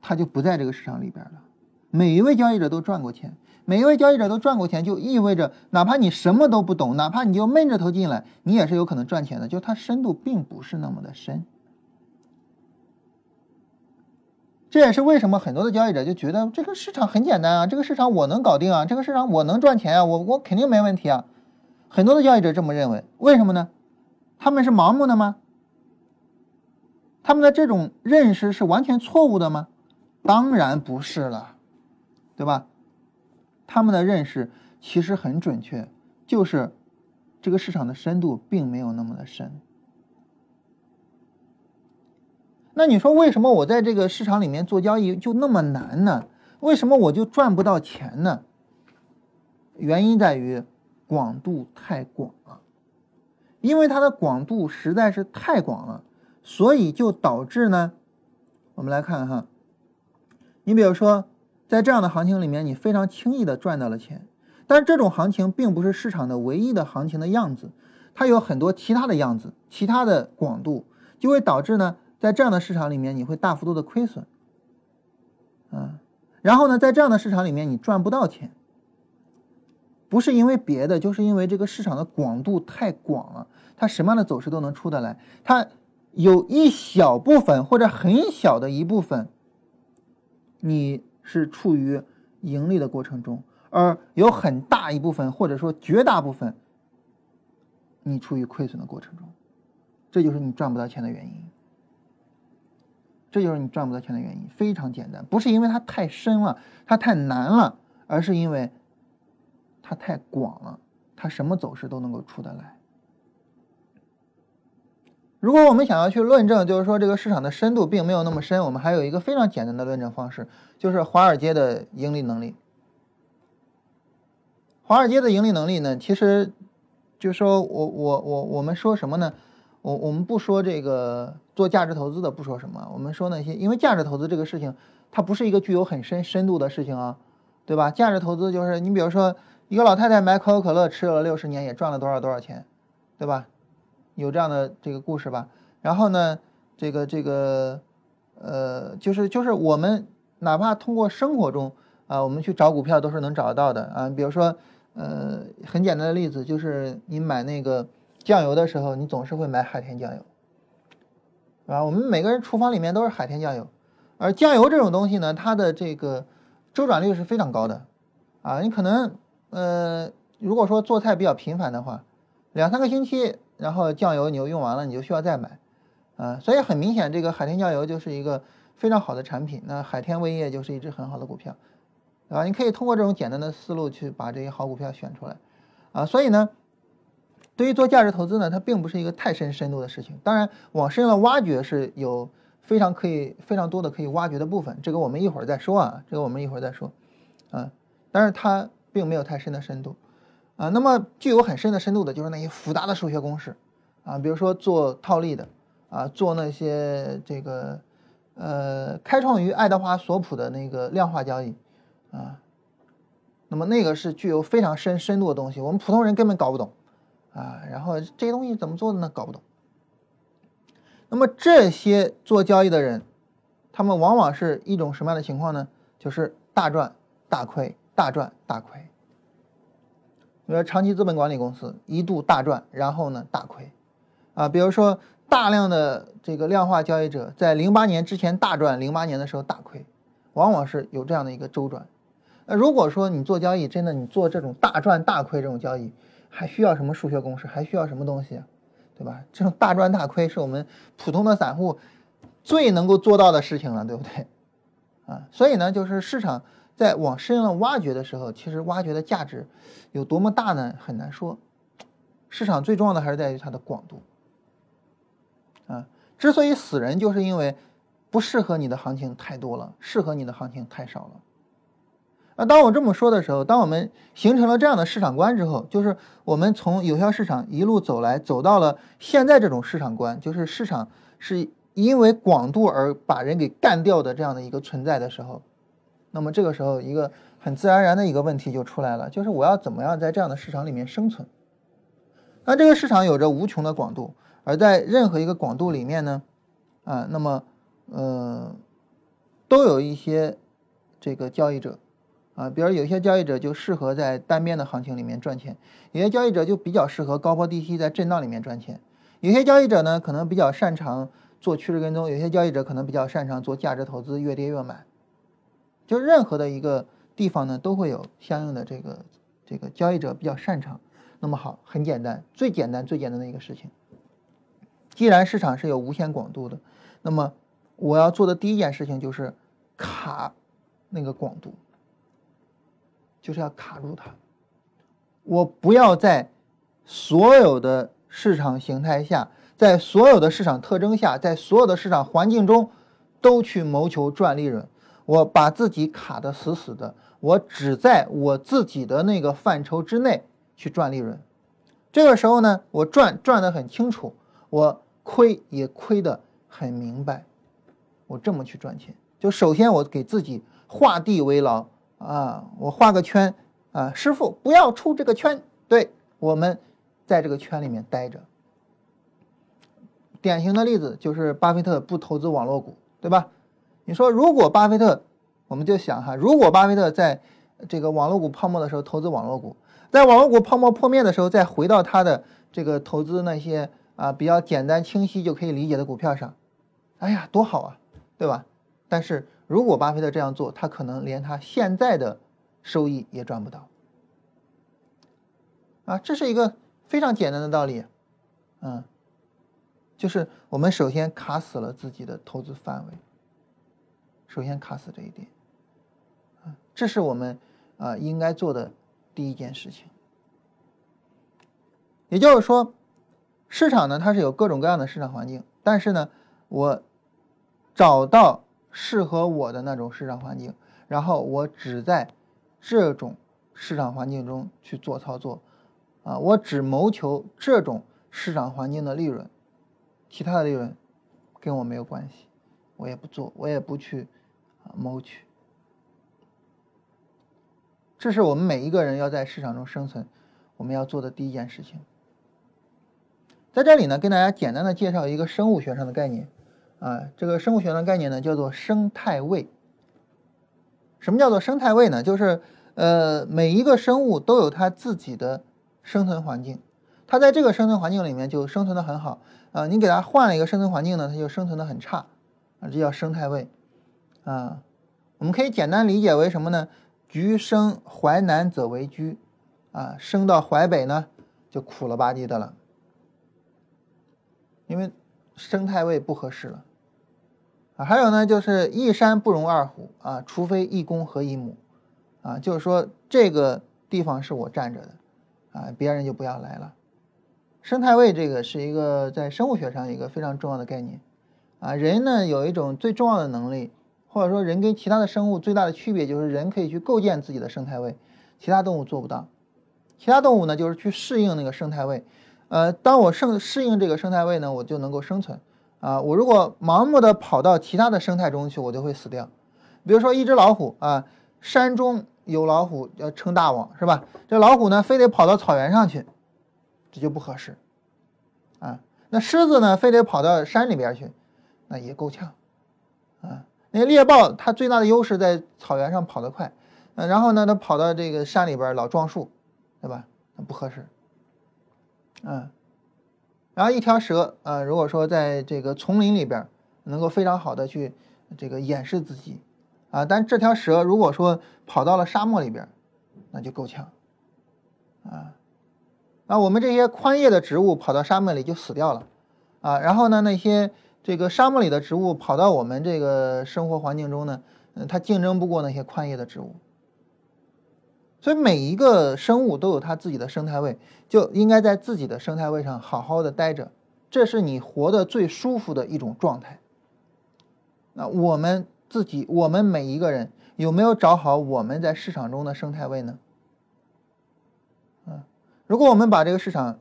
他就不在这个市场里边了。每一位交易者都赚过钱。每一位交易者都赚过钱，就意味着哪怕你什么都不懂，哪怕你就闷着头进来，你也是有可能赚钱的。就它深度并不是那么的深，这也是为什么很多的交易者就觉得这个市场很简单啊，这个市场我能搞定啊，这个市场我能赚钱啊，我我肯定没问题啊。很多的交易者这么认为，为什么呢？他们是盲目的吗？他们的这种认识是完全错误的吗？当然不是了，对吧？他们的认识其实很准确，就是这个市场的深度并没有那么的深。那你说为什么我在这个市场里面做交易就那么难呢？为什么我就赚不到钱呢？原因在于广度太广了，因为它的广度实在是太广了，所以就导致呢，我们来看哈，你比如说。在这样的行情里面，你非常轻易的赚到了钱，但是这种行情并不是市场的唯一的行情的样子，它有很多其他的样子，其他的广度就会导致呢，在这样的市场里面你会大幅度的亏损，啊，然后呢，在这样的市场里面你赚不到钱，不是因为别的，就是因为这个市场的广度太广了，它什么样的走势都能出得来。它有一小部分或者很小的一部分，你是处于盈利的过程中，而有很大一部分或者说绝大部分，你处于亏损的过程中，这就是你赚不到钱的原因。这就是你赚不到钱的原因，非常简单，不是因为它太深了，它太难了，而是因为它太广了，它什么走势都能够出得来。如果我们想要去论证，就是说这个市场的深度并没有那么深，我们还有一个非常简单的论证方式，就是华尔街的盈利能力。华尔街的盈利能力呢，其实就说我我我我们说什么呢？我我们不说这个做价值投资的不说什么，我们说那些，因为价值投资这个事情，它不是一个具有很深深度的事情啊，对吧？价值投资就是你比如说一个老太太买可口可乐吃了六十年，也赚了多少多少钱，对吧？有这样的这个故事吧？然后呢，这个这个呃，就是就是我们哪怕通过生活中啊，我们去找股票都是能找得到的啊。比如说呃，很简单的例子就是你买那个。酱油的时候，你总是会买海天酱油，啊，我们每个人厨房里面都是海天酱油，而酱油这种东西呢，它的这个周转率是非常高的，啊，你可能呃，如果说做菜比较频繁的话，两三个星期，然后酱油你又用完了，你就需要再买，啊，所以很明显，这个海天酱油就是一个非常好的产品，那海天味业就是一只很好的股票，啊，你可以通过这种简单的思路去把这些好股票选出来，啊，所以呢。对于做价值投资呢，它并不是一个太深深度的事情。当然，往深了挖掘是有非常可以非常多的可以挖掘的部分，这个我们一会儿再说啊，这个我们一会儿再说，啊，但是它并没有太深的深度，啊，那么具有很深的深度的就是那些复杂的数学公式，啊，比如说做套利的，啊，做那些这个呃开创于爱德华索普的那个量化交易，啊，那么那个是具有非常深深度的东西，我们普通人根本搞不懂。啊，然后这些东西怎么做的呢？搞不懂。那么这些做交易的人，他们往往是一种什么样的情况呢？就是大赚大亏，大赚大亏。比如长期资本管理公司一度大赚，然后呢大亏。啊，比如说大量的这个量化交易者在零八年之前大赚，零八年的时候大亏，往往是有这样的一个周转。那如果说你做交易，真的你做这种大赚大亏这种交易，还需要什么数学公式？还需要什么东西，对吧？这种大赚大亏是我们普通的散户最能够做到的事情了，对不对？啊，所以呢，就是市场在往深了挖掘的时候，其实挖掘的价值有多么大呢？很难说。市场最重要的还是在于它的广度。啊，之所以死人，就是因为不适合你的行情太多了，适合你的行情太少了。那当我这么说的时候，当我们形成了这样的市场观之后，就是我们从有效市场一路走来，走到了现在这种市场观，就是市场是因为广度而把人给干掉的这样的一个存在的时候，那么这个时候一个很自然而然的一个问题就出来了，就是我要怎么样在这样的市场里面生存？那这个市场有着无穷的广度，而在任何一个广度里面呢，啊，那么呃，都有一些这个交易者。啊，比如有些交易者就适合在单边的行情里面赚钱，有些交易者就比较适合高抛低吸在震荡里面赚钱，有些交易者呢可能比较擅长做趋势跟踪，有些交易者可能比较擅长做价值投资，越跌越买。就任何的一个地方呢，都会有相应的这个这个交易者比较擅长。那么好，很简单，最简单最简单的一个事情，既然市场是有无限广度的，那么我要做的第一件事情就是卡那个广度。就是要卡住它，我不要在所有的市场形态下，在所有的市场特征下，在所有的市场环境中，都去谋求赚利润。我把自己卡得死死的，我只在我自己的那个范畴之内去赚利润。这个时候呢，我赚赚得很清楚，我亏也亏得很明白。我这么去赚钱，就首先我给自己画地为牢。啊，我画个圈啊，师傅不要出这个圈。对我们在这个圈里面待着。典型的例子就是巴菲特不投资网络股，对吧？你说如果巴菲特，我们就想哈，如果巴菲特在这个网络股泡沫的时候投资网络股，在网络股泡沫破灭的时候，再回到他的这个投资那些啊比较简单清晰就可以理解的股票上，哎呀，多好啊，对吧？但是如果巴菲特这样做，他可能连他现在的收益也赚不到。啊，这是一个非常简单的道理，嗯，就是我们首先卡死了自己的投资范围，首先卡死这一点，啊，这是我们啊应该做的第一件事情。也就是说，市场呢它是有各种各样的市场环境，但是呢，我找到适合我的那种市场环境，然后我只在这种市场环境中去做操作。啊，我只谋求这种市场环境的利润，其他的利润跟我没有关系，我也不做，我也不去谋取。这是我们每一个人要在市场中生存，我们要做的第一件事情。在这里呢，跟大家简单的介绍一个生物学上的概念，啊，这个生物学上的概念呢叫做生态位。什么叫做生态位呢？就是呃，每一个生物都有它自己的。生存环境，它在这个生存环境里面就生存的很好啊。你给它换了一个生存环境呢，它就生存的很差啊。这叫生态位啊。我们可以简单理解为什么呢？橘生淮南则为橘啊，生到淮北呢就苦了吧唧的了，因为生态位不合适了啊。还有呢，就是一山不容二虎啊，除非一公和一母啊，就是说这个地方是我站着的。啊，别人就不要来了。生态位这个是一个在生物学上一个非常重要的概念。啊，人呢有一种最重要的能力，或者说人跟其他的生物最大的区别就是人可以去构建自己的生态位，其他动物做不到。其他动物呢就是去适应那个生态位。呃，当我适适应这个生态位呢，我就能够生存。啊，我如果盲目的跑到其他的生态中去，我就会死掉。比如说一只老虎啊，山中。有老虎要称大王是吧？这老虎呢，非得跑到草原上去，这就不合适啊。那狮子呢，非得跑到山里边去，那也够呛啊。那猎豹它最大的优势在草原上跑得快，嗯，然后呢，它跑到这个山里边老撞树，对吧？那不合适，嗯。然后一条蛇啊，如果说在这个丛林里边能够非常好的去这个掩饰自己。啊，但这条蛇如果说跑到了沙漠里边，那就够呛，啊，那我们这些宽叶的植物跑到沙漠里就死掉了，啊，然后呢，那些这个沙漠里的植物跑到我们这个生活环境中呢，嗯，它竞争不过那些宽叶的植物，所以每一个生物都有它自己的生态位，就应该在自己的生态位上好好的待着，这是你活得最舒服的一种状态。那我们。自己，我们每一个人有没有找好我们在市场中的生态位呢？嗯，如果我们把这个市场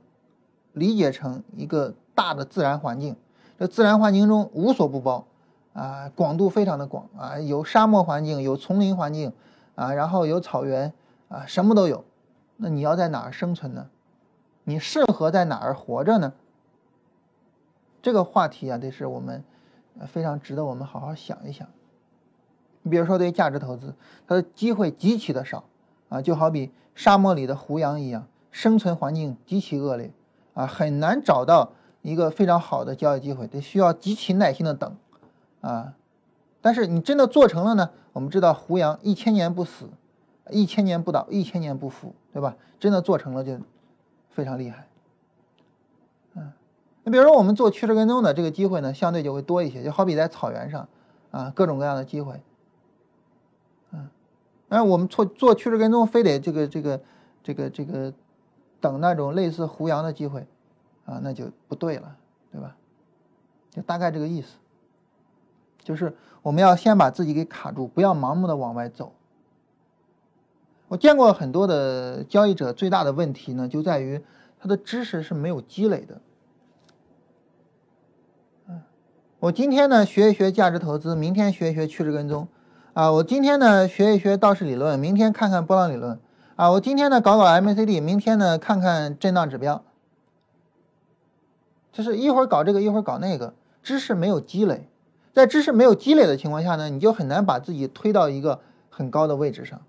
理解成一个大的自然环境，这自然环境中无所不包啊，广度非常的广啊，有沙漠环境，有丛林环境啊，然后有草原啊，什么都有。那你要在哪儿生存呢？你适合在哪儿活着呢？这个话题啊，得是我们非常值得我们好好想一想。你比如说，对于价值投资，它的机会极其的少啊，就好比沙漠里的胡杨一样，生存环境极其恶劣啊，很难找到一个非常好的交易机会，得需要极其耐心的等啊。但是你真的做成了呢？我们知道胡杨一千年不死，一千年不倒，一千年不腐，对吧？真的做成了就非常厉害。嗯，你比如说我们做趋势跟踪的这个机会呢，相对就会多一些，就好比在草原上啊，各种各样的机会。嗯那我们做做趋势跟踪，非得这个这个这个这个等那种类似胡杨的机会啊，那就不对了，对吧？就大概这个意思，就是我们要先把自己给卡住，不要盲目的往外走。我见过很多的交易者，最大的问题呢，就在于他的知识是没有积累的。我今天呢学一学价值投资，明天学一学趋势跟踪。啊，我今天呢学一学道氏理论，明天看看波浪理论。啊，我今天呢搞搞 MACD，明天呢看看震荡指标。就是一会儿搞这个，一会儿搞那个，知识没有积累，在知识没有积累的情况下呢，你就很难把自己推到一个很高的位置上。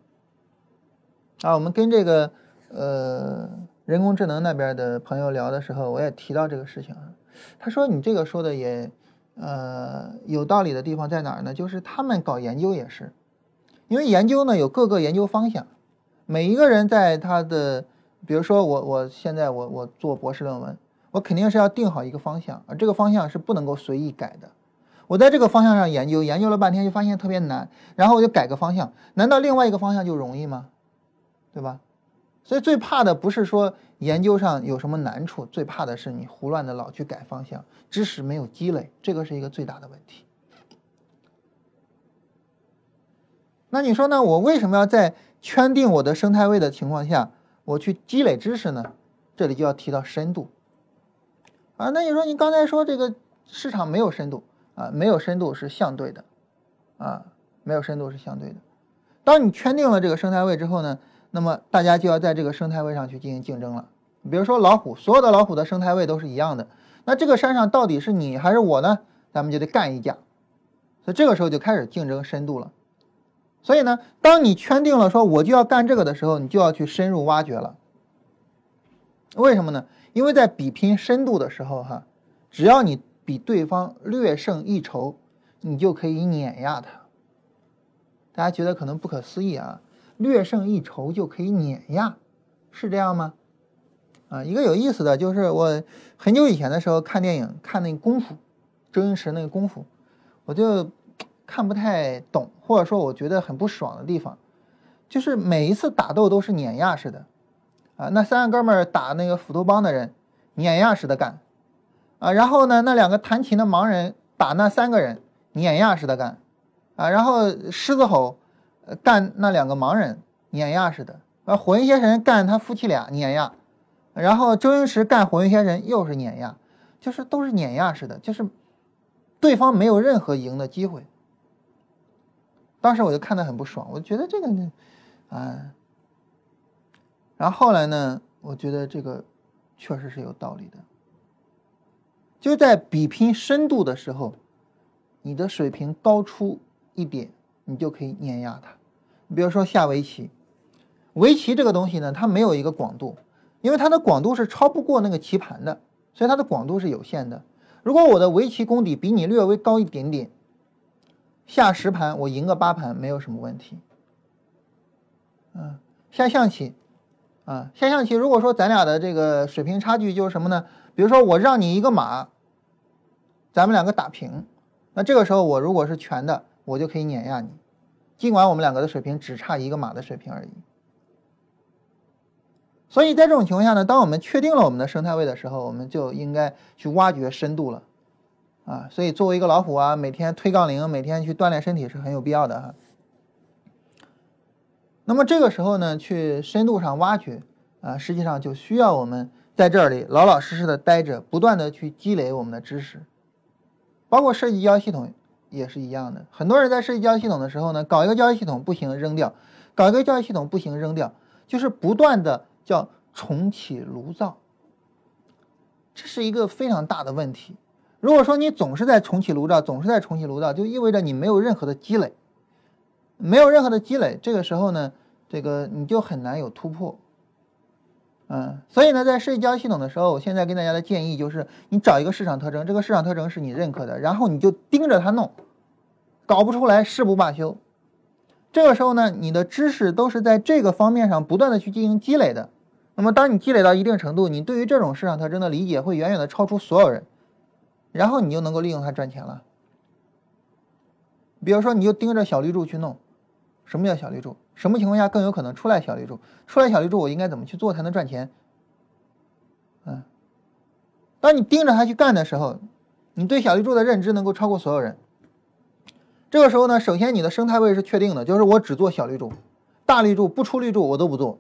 啊，我们跟这个呃人工智能那边的朋友聊的时候，我也提到这个事情啊。他说你这个说的也呃有道理的地方在哪儿呢？就是他们搞研究也是，因为研究呢有各个研究方向，每一个人在他的，比如说我我现在我我做博士论文，我肯定是要定好一个方向，而这个方向是不能够随意改的。我在这个方向上研究，研究了半天就发现特别难，然后我就改个方向，难道另外一个方向就容易吗？对吧？所以最怕的不是说研究上有什么难处，最怕的是你胡乱的老去改方向，知识没有积累，这个是一个最大的问题。那你说呢？我为什么要在圈定我的生态位的情况下，我去积累知识呢？这里就要提到深度啊。那你说你刚才说这个市场没有深度啊，没有深度是相对的啊，没有深度是相对的。当你圈定了这个生态位之后呢？那么大家就要在这个生态位上去进行竞争了。比如说老虎，所有的老虎的生态位都是一样的。那这个山上到底是你还是我呢？咱们就得干一架。所以这个时候就开始竞争深度了。所以呢，当你圈定了说我就要干这个的时候，你就要去深入挖掘了。为什么呢？因为在比拼深度的时候，哈，只要你比对方略胜一筹，你就可以碾压他。大家觉得可能不可思议啊？略胜一筹就可以碾压，是这样吗？啊，一个有意思的就是我很久以前的时候看电影，看那功夫，周星驰那个功夫，我就看不太懂，或者说我觉得很不爽的地方，就是每一次打斗都是碾压式的，啊，那三个哥们儿打那个斧头帮的人，碾压式的干，啊，然后呢，那两个弹琴的盲人打那三个人，碾压式的干，啊，然后狮子吼。干那两个盲人碾压似的，啊，火云邪神干他夫妻俩碾压，然后周星驰干火云邪神又是碾压，就是都是碾压似的，就是对方没有任何赢的机会。当时我就看得很不爽，我觉得这个呢，啊，然后后来呢，我觉得这个确实是有道理的，就在比拼深度的时候，你的水平高出一点。你就可以碾压它。你比如说下围棋，围棋这个东西呢，它没有一个广度，因为它的广度是超不过那个棋盘的，所以它的广度是有限的。如果我的围棋功底比你略微高一点点，下十盘我赢个八盘没有什么问题。嗯，下象棋，啊，下象棋，如果说咱俩的这个水平差距就是什么呢？比如说我让你一个马，咱们两个打平，那这个时候我如果是全的。我就可以碾压你，尽管我们两个的水平只差一个马的水平而已。所以在这种情况下呢，当我们确定了我们的生态位的时候，我们就应该去挖掘深度了，啊，所以作为一个老虎啊，每天推杠铃，每天去锻炼身体是很有必要的哈。那么这个时候呢，去深度上挖掘啊，实际上就需要我们在这里老老实实的待着，不断的去积累我们的知识，包括设计交易系统。也是一样的，很多人在设计交易系统的时候呢，搞一个交易系统不行扔掉，搞一个交易系统不行扔掉，就是不断的叫重启炉灶，这是一个非常大的问题。如果说你总是在重启炉灶，总是在重启炉灶，就意味着你没有任何的积累，没有任何的积累，这个时候呢，这个你就很难有突破。嗯，所以呢，在社交系统的时候，我现在跟大家的建议就是，你找一个市场特征，这个市场特征是你认可的，然后你就盯着它弄，搞不出来誓不罢休。这个时候呢，你的知识都是在这个方面上不断的去进行积累的。那么，当你积累到一定程度，你对于这种市场特征的理解会远远的超出所有人，然后你就能够利用它赚钱了。比如说，你就盯着小绿柱去弄，什么叫小绿柱？什么情况下更有可能出来小绿柱？出来小绿柱，我应该怎么去做才能赚钱？嗯，当你盯着它去干的时候，你对小绿柱的认知能够超过所有人。这个时候呢，首先你的生态位是确定的，就是我只做小绿柱，大绿柱不出绿柱我都不做。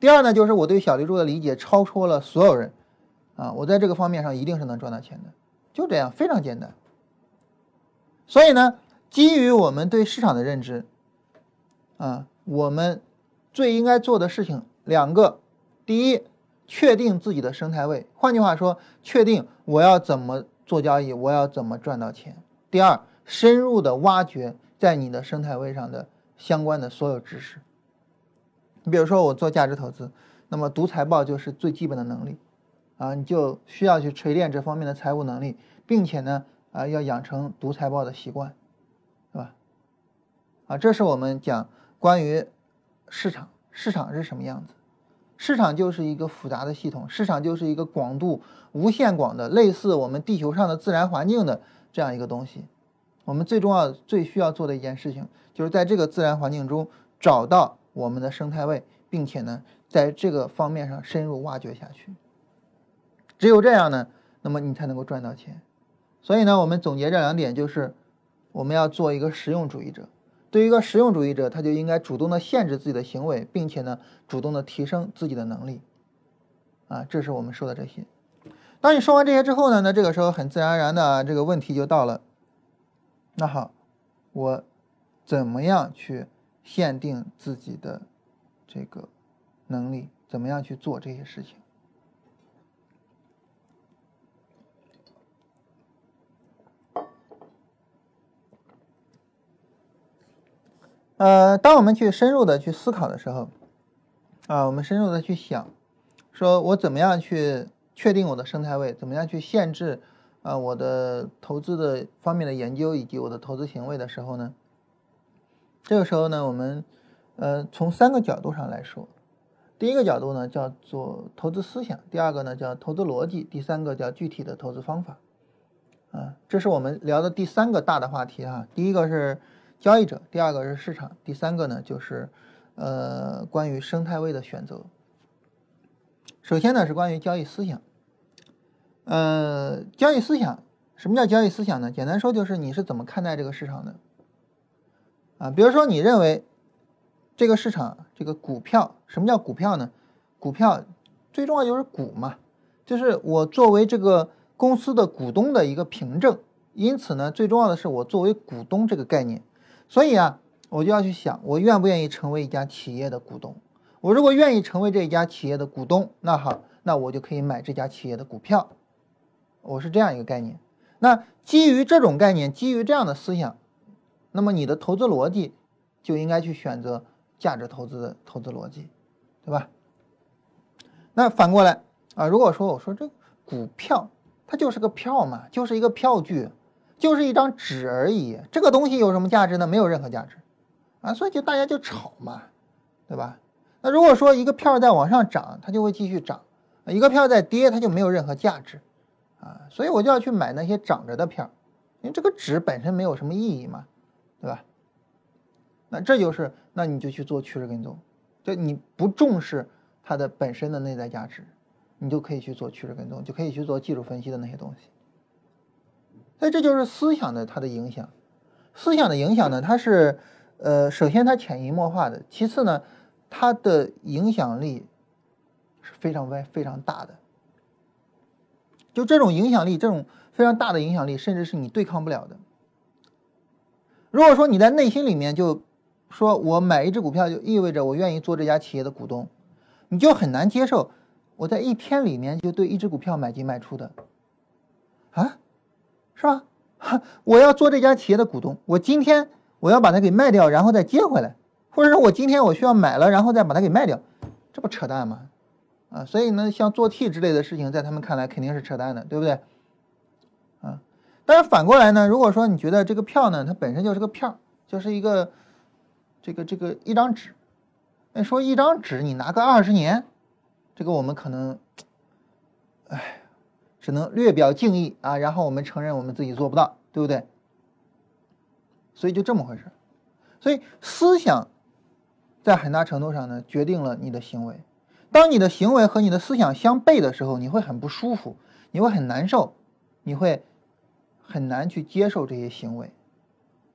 第二呢，就是我对小绿柱的理解超出了所有人，啊，我在这个方面上一定是能赚到钱的，就这样，非常简单。所以呢，基于我们对市场的认知。啊，我们最应该做的事情两个：第一，确定自己的生态位，换句话说，确定我要怎么做交易，我要怎么赚到钱；第二，深入的挖掘在你的生态位上的相关的所有知识。你比如说，我做价值投资，那么读财报就是最基本的能力，啊，你就需要去锤炼这方面的财务能力，并且呢，啊，要养成读财报的习惯，是吧？啊，这是我们讲关于市场，市场是什么样子？市场就是一个复杂的系统，市场就是一个广度无限广的，类似我们地球上的自然环境的这样一个东西。我们最重要、最需要做的一件事情，就是在这个自然环境中找到我们的生态位，并且呢，在这个方面上深入挖掘下去。只有这样呢，那么你才能够赚到钱。所以呢，我们总结这两点，就是我们要做一个实用主义者。对于一个实用主义者，他就应该主动的限制自己的行为，并且呢，主动的提升自己的能力。啊，这是我们说的这些。当你说完这些之后呢，那这个时候很自然而然的这个问题就到了。那好，我怎么样去限定自己的这个能力？怎么样去做这些事情？呃，当我们去深入的去思考的时候，啊，我们深入的去想，说我怎么样去确定我的生态位？怎么样去限制？啊，我的投资的方面的研究以及我的投资行为的时候呢，这个时候呢，我们呃从三个角度上来说，第一个角度呢叫做投资思想，第二个呢叫投资逻辑，第三个叫具体的投资方法。啊，这是我们聊的第三个大的话题啊。第一个是交易者，第二个是市场，第三个呢就是呃关于生态位的选择。首先呢是关于交易思想。呃，交易思想，什么叫交易思想呢？简单说就是你是怎么看待这个市场的啊？比如说，你认为这个市场这个股票，什么叫股票呢？股票最重要就是股嘛，就是我作为这个公司的股东的一个凭证。因此呢，最重要的是我作为股东这个概念。所以啊，我就要去想，我愿不愿意成为一家企业的股东？我如果愿意成为这一家企业的股东，那好，那我就可以买这家企业的股票。我是这样一个概念，那基于这种概念，基于这样的思想，那么你的投资逻辑就应该去选择价值投资的投资逻辑，对吧？那反过来啊，如果说我说这股票它就是个票嘛，就是一个票据，就是一张纸而已，这个东西有什么价值呢？没有任何价值啊，所以就大家就炒嘛，对吧？那如果说一个票在往上涨，它就会继续涨；一个票在跌，它就没有任何价值。啊，所以我就要去买那些涨着的票，因为这个纸本身没有什么意义嘛，对吧？那这就是，那你就去做趋势跟踪，就你不重视它的本身的内在价值，你就可以去做趋势跟踪，就可以去做技术分析的那些东西。所以这就是思想的它的影响，思想的影响呢，它是，呃，首先它潜移默化的，其次呢，它的影响力是非常非非常大的。就这种影响力，这种非常大的影响力，甚至是你对抗不了的。如果说你在内心里面就说我买一只股票就意味着我愿意做这家企业的股东，你就很难接受我在一天里面就对一只股票买进卖出的，啊，是吧？我要做这家企业的股东，我今天我要把它给卖掉，然后再接回来，或者说我今天我需要买了，然后再把它给卖掉，这不扯淡吗？啊，所以呢，像做 T 之类的事情，在他们看来肯定是扯淡的，对不对？啊，但是反过来呢，如果说你觉得这个票呢，它本身就是个票，就是一个这个这个一张纸，那说一张纸你拿个二十年，这个我们可能，哎，只能略表敬意啊，然后我们承认我们自己做不到，对不对？所以就这么回事，所以思想在很大程度上呢，决定了你的行为。当你的行为和你的思想相悖的时候，你会很不舒服，你会很难受，你会很难去接受这些行为，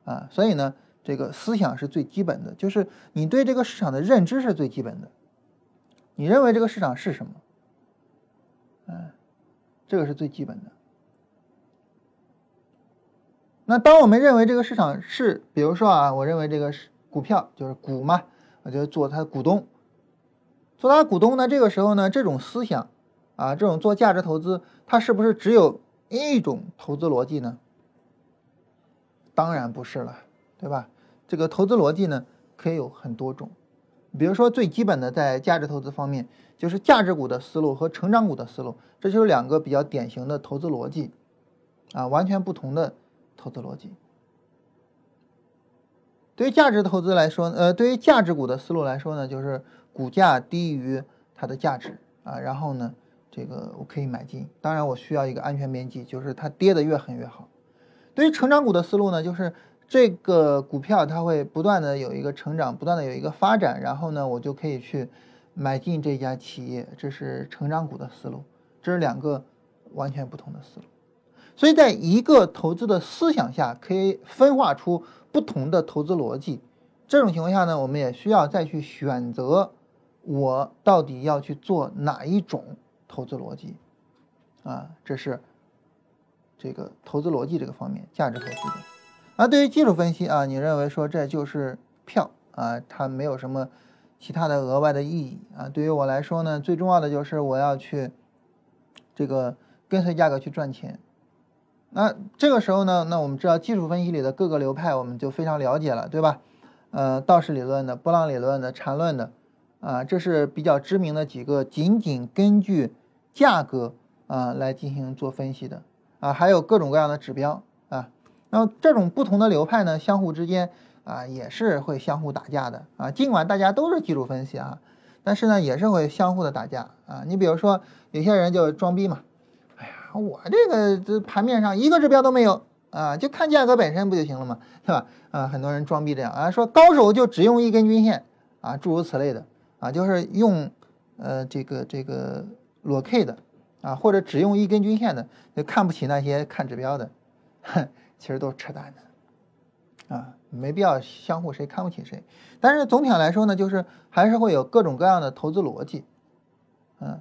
啊，所以呢，这个思想是最基本的，就是你对这个市场的认知是最基本的，你认为这个市场是什么？嗯，这个是最基本的。那当我们认为这个市场是，比如说啊，我认为这个是股票，就是股嘛，我就做它股东。做它股东呢？这个时候呢，这种思想，啊，这种做价值投资，它是不是只有一种投资逻辑呢？当然不是了，对吧？这个投资逻辑呢，可以有很多种，比如说最基本的在价值投资方面，就是价值股的思路和成长股的思路，这就是两个比较典型的投资逻辑，啊，完全不同的投资逻辑。对于价值投资来说，呃，对于价值股的思路来说呢，就是股价低于它的价值啊，然后呢，这个我可以买进。当然，我需要一个安全边际，就是它跌得越狠越好。对于成长股的思路呢，就是这个股票它会不断的有一个成长，不断的有一个发展，然后呢，我就可以去买进这家企业，这是成长股的思路。这是两个完全不同的思路。所以在一个投资的思想下，可以分化出。不同的投资逻辑，这种情况下呢，我们也需要再去选择，我到底要去做哪一种投资逻辑，啊，这是这个投资逻辑这个方面，价值投资的。啊，对于技术分析啊，你认为说这就是票啊，它没有什么其他的额外的意义啊。对于我来说呢，最重要的就是我要去这个跟随价格去赚钱。那这个时候呢，那我们知道技术分析里的各个流派，我们就非常了解了，对吧？呃，道氏理论的、波浪理论的、缠论的，啊，这是比较知名的几个，仅仅根据价格啊来进行做分析的，啊，还有各种各样的指标啊。那这种不同的流派呢，相互之间啊也是会相互打架的啊。尽管大家都是技术分析啊，但是呢也是会相互的打架啊。你比如说有些人就装逼嘛。哎呀我这个这盘面上一个指标都没有啊，就看价格本身不就行了嘛？对吧？啊，很多人装逼这样啊，说高手就只用一根均线啊，诸如此类的啊，就是用呃这个这个裸 K 的啊，或者只用一根均线的，就看不起那些看指标的，哼，其实都是扯淡的啊，没必要相互谁看不起谁。但是总体上来说呢，就是还是会有各种各样的投资逻辑，嗯。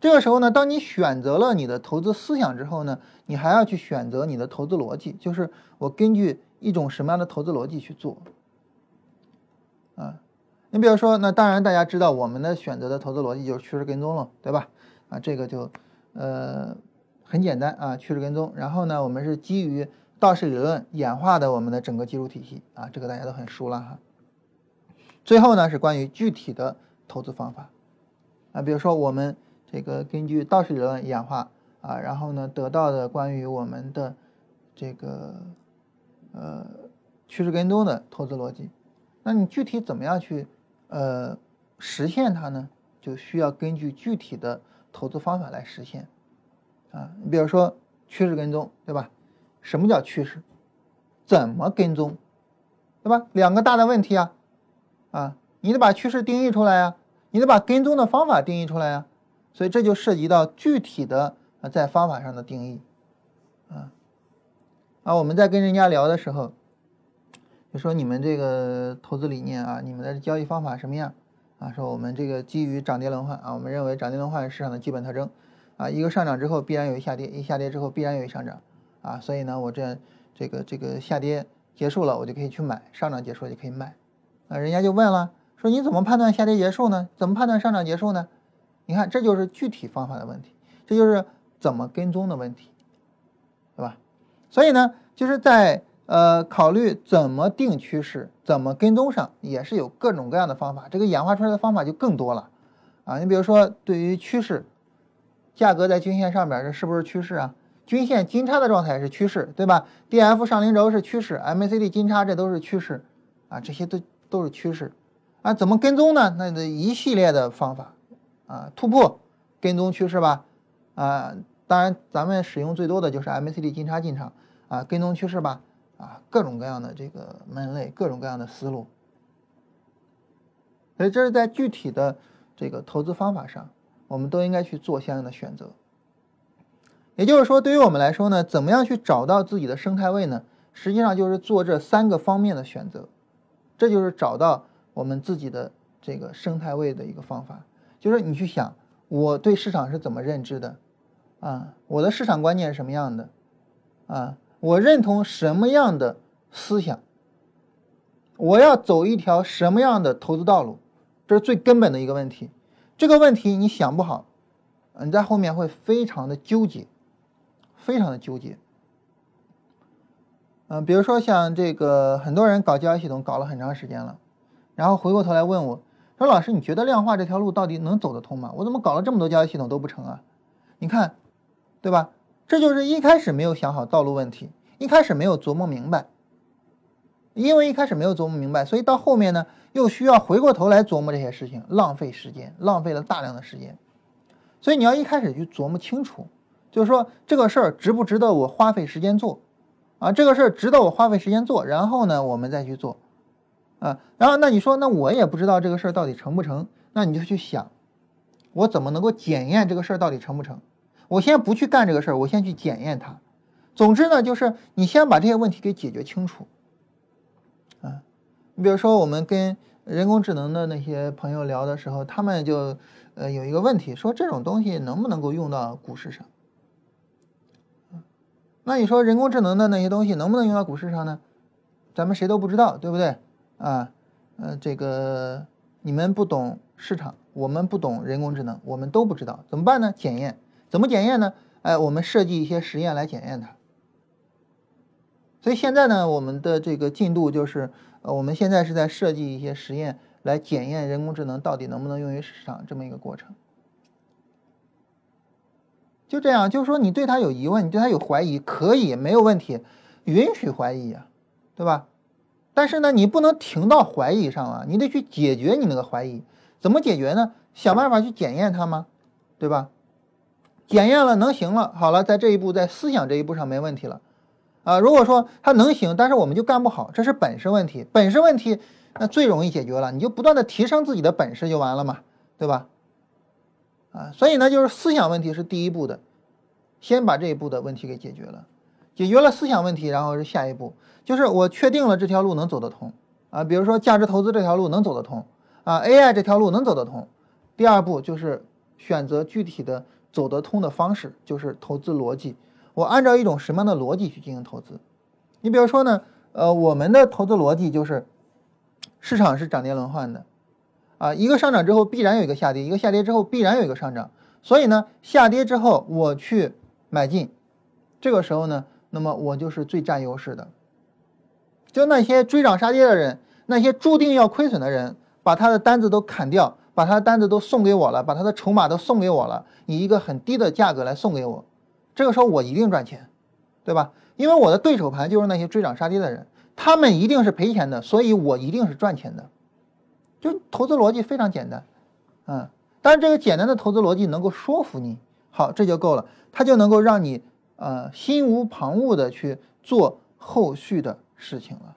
这个时候呢，当你选择了你的投资思想之后呢，你还要去选择你的投资逻辑，就是我根据一种什么样的投资逻辑去做。啊，你比如说，那当然大家知道我们的选择的投资逻辑就是趋势跟踪了，对吧？啊，这个就呃很简单啊，趋势跟踪。然后呢，我们是基于道氏理论演化的我们的整个技术体系啊，这个大家都很熟了哈。最后呢，是关于具体的投资方法啊，比如说我们。这个根据道氏理论演化啊，然后呢得到的关于我们的这个呃趋势跟踪的投资逻辑，那你具体怎么样去呃实现它呢？就需要根据具体的投资方法来实现啊。你比如说趋势跟踪，对吧？什么叫趋势？怎么跟踪？对吧？两个大的问题啊啊，你得把趋势定义出来呀，你得把跟踪的方法定义出来呀。所以这就涉及到具体的啊，在方法上的定义，啊，啊，我们在跟人家聊的时候，就说你们这个投资理念啊，你们的交易方法什么样啊？说我们这个基于涨跌轮换啊，我们认为涨跌轮换是市场的基本特征啊，一个上涨之后必然有一下跌，一下跌之后必然有一上涨啊，所以呢，我这这个这个下跌结束了，我就可以去买，上涨结束了就可以卖，啊，人家就问了，说你怎么判断下跌结束呢？怎么判断上涨结束呢？你看，这就是具体方法的问题，这就是怎么跟踪的问题，对吧？所以呢，就是在呃考虑怎么定趋势、怎么跟踪上，也是有各种各样的方法。这个演化出来的方法就更多了啊！你比如说，对于趋势，价格在均线上边，这是不是趋势啊？均线金叉的状态是趋势，对吧？D F 上零轴是趋势，M A C D 金叉这都是趋势啊，这些都都是趋势啊。怎么跟踪呢？那这一系列的方法。啊，突破跟踪趋势吧，啊，当然咱们使用最多的就是 MACD 金叉进场啊，跟踪趋势吧，啊，各种各样的这个门类，各种各样的思路，所以这是在具体的这个投资方法上，我们都应该去做相应的选择。也就是说，对于我们来说呢，怎么样去找到自己的生态位呢？实际上就是做这三个方面的选择，这就是找到我们自己的这个生态位的一个方法。就是你去想，我对市场是怎么认知的，啊，我的市场观念是什么样的，啊，我认同什么样的思想，我要走一条什么样的投资道路，这是最根本的一个问题。这个问题你想不好，你在后面会非常的纠结，非常的纠结。嗯，比如说像这个很多人搞交易系统搞了很长时间了，然后回过头来问我。说老师，你觉得量化这条路到底能走得通吗？我怎么搞了这么多交易系统都不成啊？你看，对吧？这就是一开始没有想好道路问题，一开始没有琢磨明白。因为一开始没有琢磨明白，所以到后面呢，又需要回过头来琢磨这些事情，浪费时间，浪费了大量的时间。所以你要一开始去琢磨清楚，就是说这个事儿值不值得我花费时间做，啊，这个事儿值得我花费时间做，然后呢，我们再去做，啊，然后那你说，那我也不知道这个事儿到底成不成，那你就去想，我怎么能够检验这个事儿到底成不成？我先不去干这个事儿，我先去检验它。总之呢，就是你先把这些问题给解决清楚。啊你比如说，我们跟人工智能的那些朋友聊的时候，他们就呃有一个问题，说这种东西能不能够用到股市上？那你说人工智能的那些东西能不能用到股市上呢？咱们谁都不知道，对不对？啊，呃，这个你们不懂市场，我们不懂人工智能，我们都不知道，怎么办呢？检验，怎么检验呢？哎，我们设计一些实验来检验它。所以现在呢，我们的这个进度就是。呃，我们现在是在设计一些实验来检验人工智能到底能不能用于市场这么一个过程。就这样，就是说你对他有疑问，你对他有怀疑，可以没有问题，允许怀疑呀，对吧？但是呢，你不能停到怀疑上啊，你得去解决你那个怀疑。怎么解决呢？想办法去检验它吗？对吧？检验了能行了，好了，在这一步，在思想这一步上没问题了。啊，如果说它能行，但是我们就干不好，这是本事问题。本事问题那最容易解决了，你就不断的提升自己的本事就完了嘛，对吧？啊，所以呢，就是思想问题是第一步的，先把这一步的问题给解决了，解决了思想问题，然后是下一步，就是我确定了这条路能走得通啊，比如说价值投资这条路能走得通啊，AI 这条路能走得通。第二步就是选择具体的走得通的方式，就是投资逻辑。我按照一种什么样的逻辑去进行投资？你比如说呢，呃，我们的投资逻辑就是市场是涨跌轮换的，啊，一个上涨之后必然有一个下跌，一个下跌之后必然有一个上涨，所以呢，下跌之后我去买进，这个时候呢，那么我就是最占优势的。就那些追涨杀跌的人，那些注定要亏损的人，把他的单子都砍掉，把他的单子都送给我了，把他的筹码都送给我了，以一个很低的价格来送给我。这个时候我一定赚钱，对吧？因为我的对手盘就是那些追涨杀跌的人，他们一定是赔钱的，所以我一定是赚钱的。就投资逻辑非常简单，嗯，但是这个简单的投资逻辑能够说服你，好，这就够了，它就能够让你呃心无旁骛的去做后续的事情了。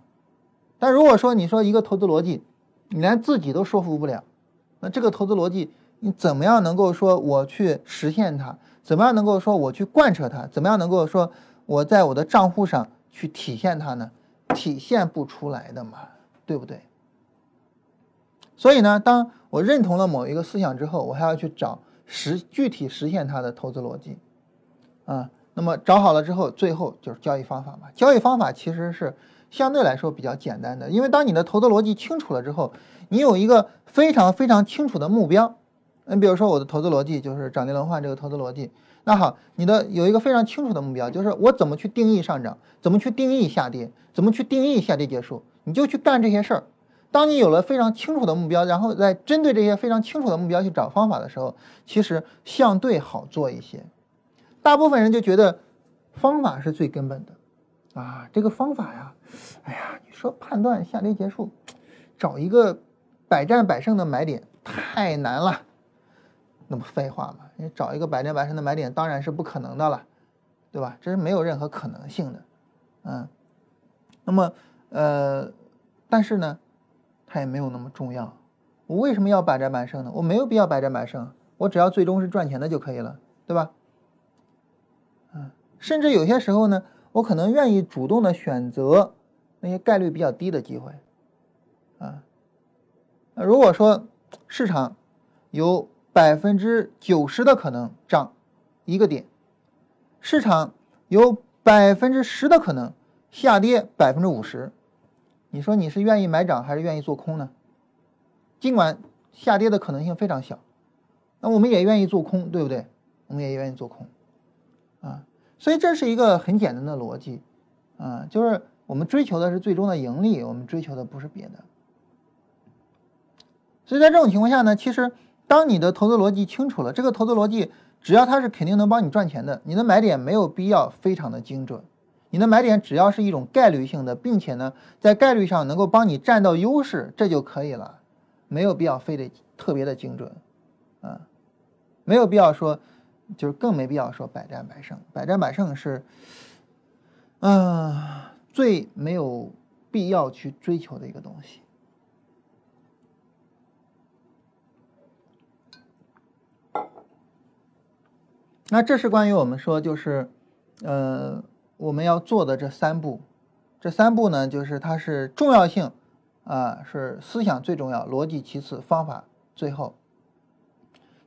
但如果说你说一个投资逻辑，你连自己都说服不了，那这个投资逻辑你怎么样能够说我去实现它？怎么样能够说我去贯彻它？怎么样能够说我在我的账户上去体现它呢？体现不出来的嘛，对不对？所以呢，当我认同了某一个思想之后，我还要去找实具体实现它的投资逻辑啊。那么找好了之后，最后就是交易方法嘛。交易方法其实是相对来说比较简单的，因为当你的投资逻辑清楚了之后，你有一个非常非常清楚的目标。你比如说我的投资逻辑就是涨跌轮换这个投资逻辑，那好，你的有一个非常清楚的目标，就是我怎么去定义上涨，怎么去定义下跌，怎么去定义下跌结束，你就去干这些事儿。当你有了非常清楚的目标，然后再针对这些非常清楚的目标去找方法的时候，其实相对好做一些。大部分人就觉得方法是最根本的啊，这个方法呀，哎呀，你说判断下跌结束，找一个百战百胜的买点太难了。那么废话嘛，你找一个百战百胜的买点当然是不可能的了，对吧？这是没有任何可能性的，嗯。那么，呃，但是呢，它也没有那么重要。我为什么要百战百胜呢？我没有必要百战百胜，我只要最终是赚钱的就可以了，对吧？嗯，甚至有些时候呢，我可能愿意主动的选择那些概率比较低的机会，啊。如果说市场有百分之九十的可能涨一个点，市场有百分之十的可能下跌百分之五十，你说你是愿意买涨还是愿意做空呢？尽管下跌的可能性非常小，那我们也愿意做空，对不对？我们也愿意做空，啊，所以这是一个很简单的逻辑，啊，就是我们追求的是最终的盈利，我们追求的不是别的。所以在这种情况下呢，其实当你的投资逻辑清楚了，这个投资逻辑只要它是肯定能帮你赚钱的，你的买点没有必要非常的精准，你的买点只要是一种概率性的，并且呢在概率上能够帮你占到优势，这就可以了，没有必要非得特别的精准，啊，没有必要说，就是更没必要说百战百胜，百战百胜是，嗯，最没有必要去追求的一个东西。那这是关于我们说就是，呃，我们要做的这三步，这三步呢，就是它是重要性，啊，是思想最重要，逻辑其次，方法最后。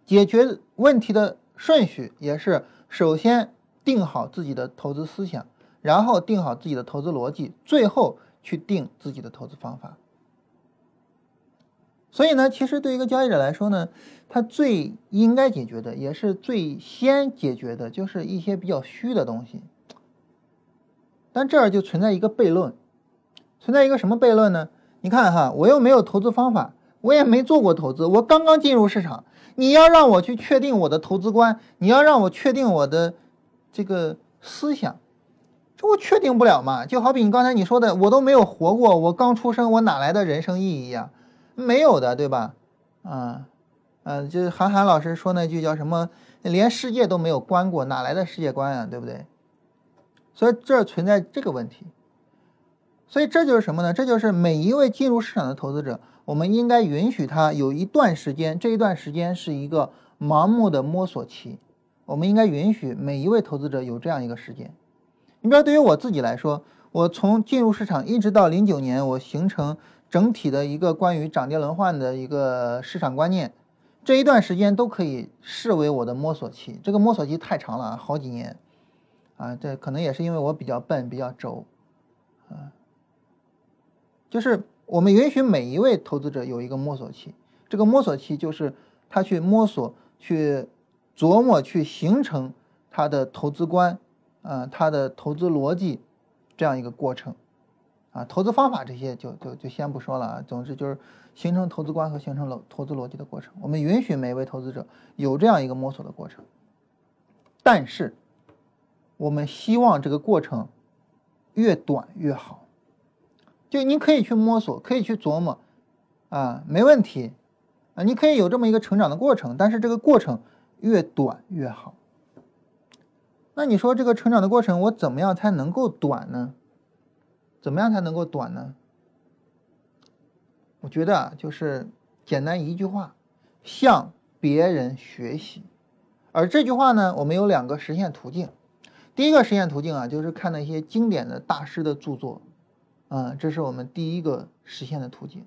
解决问题的顺序也是首先定好自己的投资思想，然后定好自己的投资逻辑，最后去定自己的投资方法。所以呢，其实对一个交易者来说呢，他最应该解决的，也是最先解决的，就是一些比较虚的东西。但这儿就存在一个悖论，存在一个什么悖论呢？你看哈，我又没有投资方法，我也没做过投资，我刚刚进入市场，你要让我去确定我的投资观，你要让我确定我的这个思想，这我确定不了嘛？就好比你刚才你说的，我都没有活过，我刚出生，我哪来的人生意义呀？没有的，对吧？啊，嗯，就是韩寒老师说那句叫什么？连世界都没有观过，哪来的世界观啊？对不对？所以这存在这个问题。所以这就是什么呢？这就是每一位进入市场的投资者，我们应该允许他有一段时间，这一段时间是一个盲目的摸索期。我们应该允许每一位投资者有这样一个时间。你比如对于我自己来说，我从进入市场一直到零九年，我形成。整体的一个关于涨跌轮换的一个市场观念，这一段时间都可以视为我的摸索期。这个摸索期太长了，好几年，啊，这可能也是因为我比较笨，比较轴，啊，就是我们允许每一位投资者有一个摸索期。这个摸索期就是他去摸索、去琢磨、去形成他的投资观，啊，他的投资逻辑这样一个过程。啊，投资方法这些就就就先不说了啊。总之就是形成投资观和形成了投资逻辑的过程。我们允许每一位投资者有这样一个摸索的过程，但是我们希望这个过程越短越好。就你可以去摸索，可以去琢磨，啊，没问题，啊，你可以有这么一个成长的过程，但是这个过程越短越好。那你说这个成长的过程，我怎么样才能够短呢？怎么样才能够短呢？我觉得啊，就是简单一句话，向别人学习。而这句话呢，我们有两个实现途径。第一个实现途径啊，就是看那些经典的大师的著作，啊，这是我们第一个实现的途径。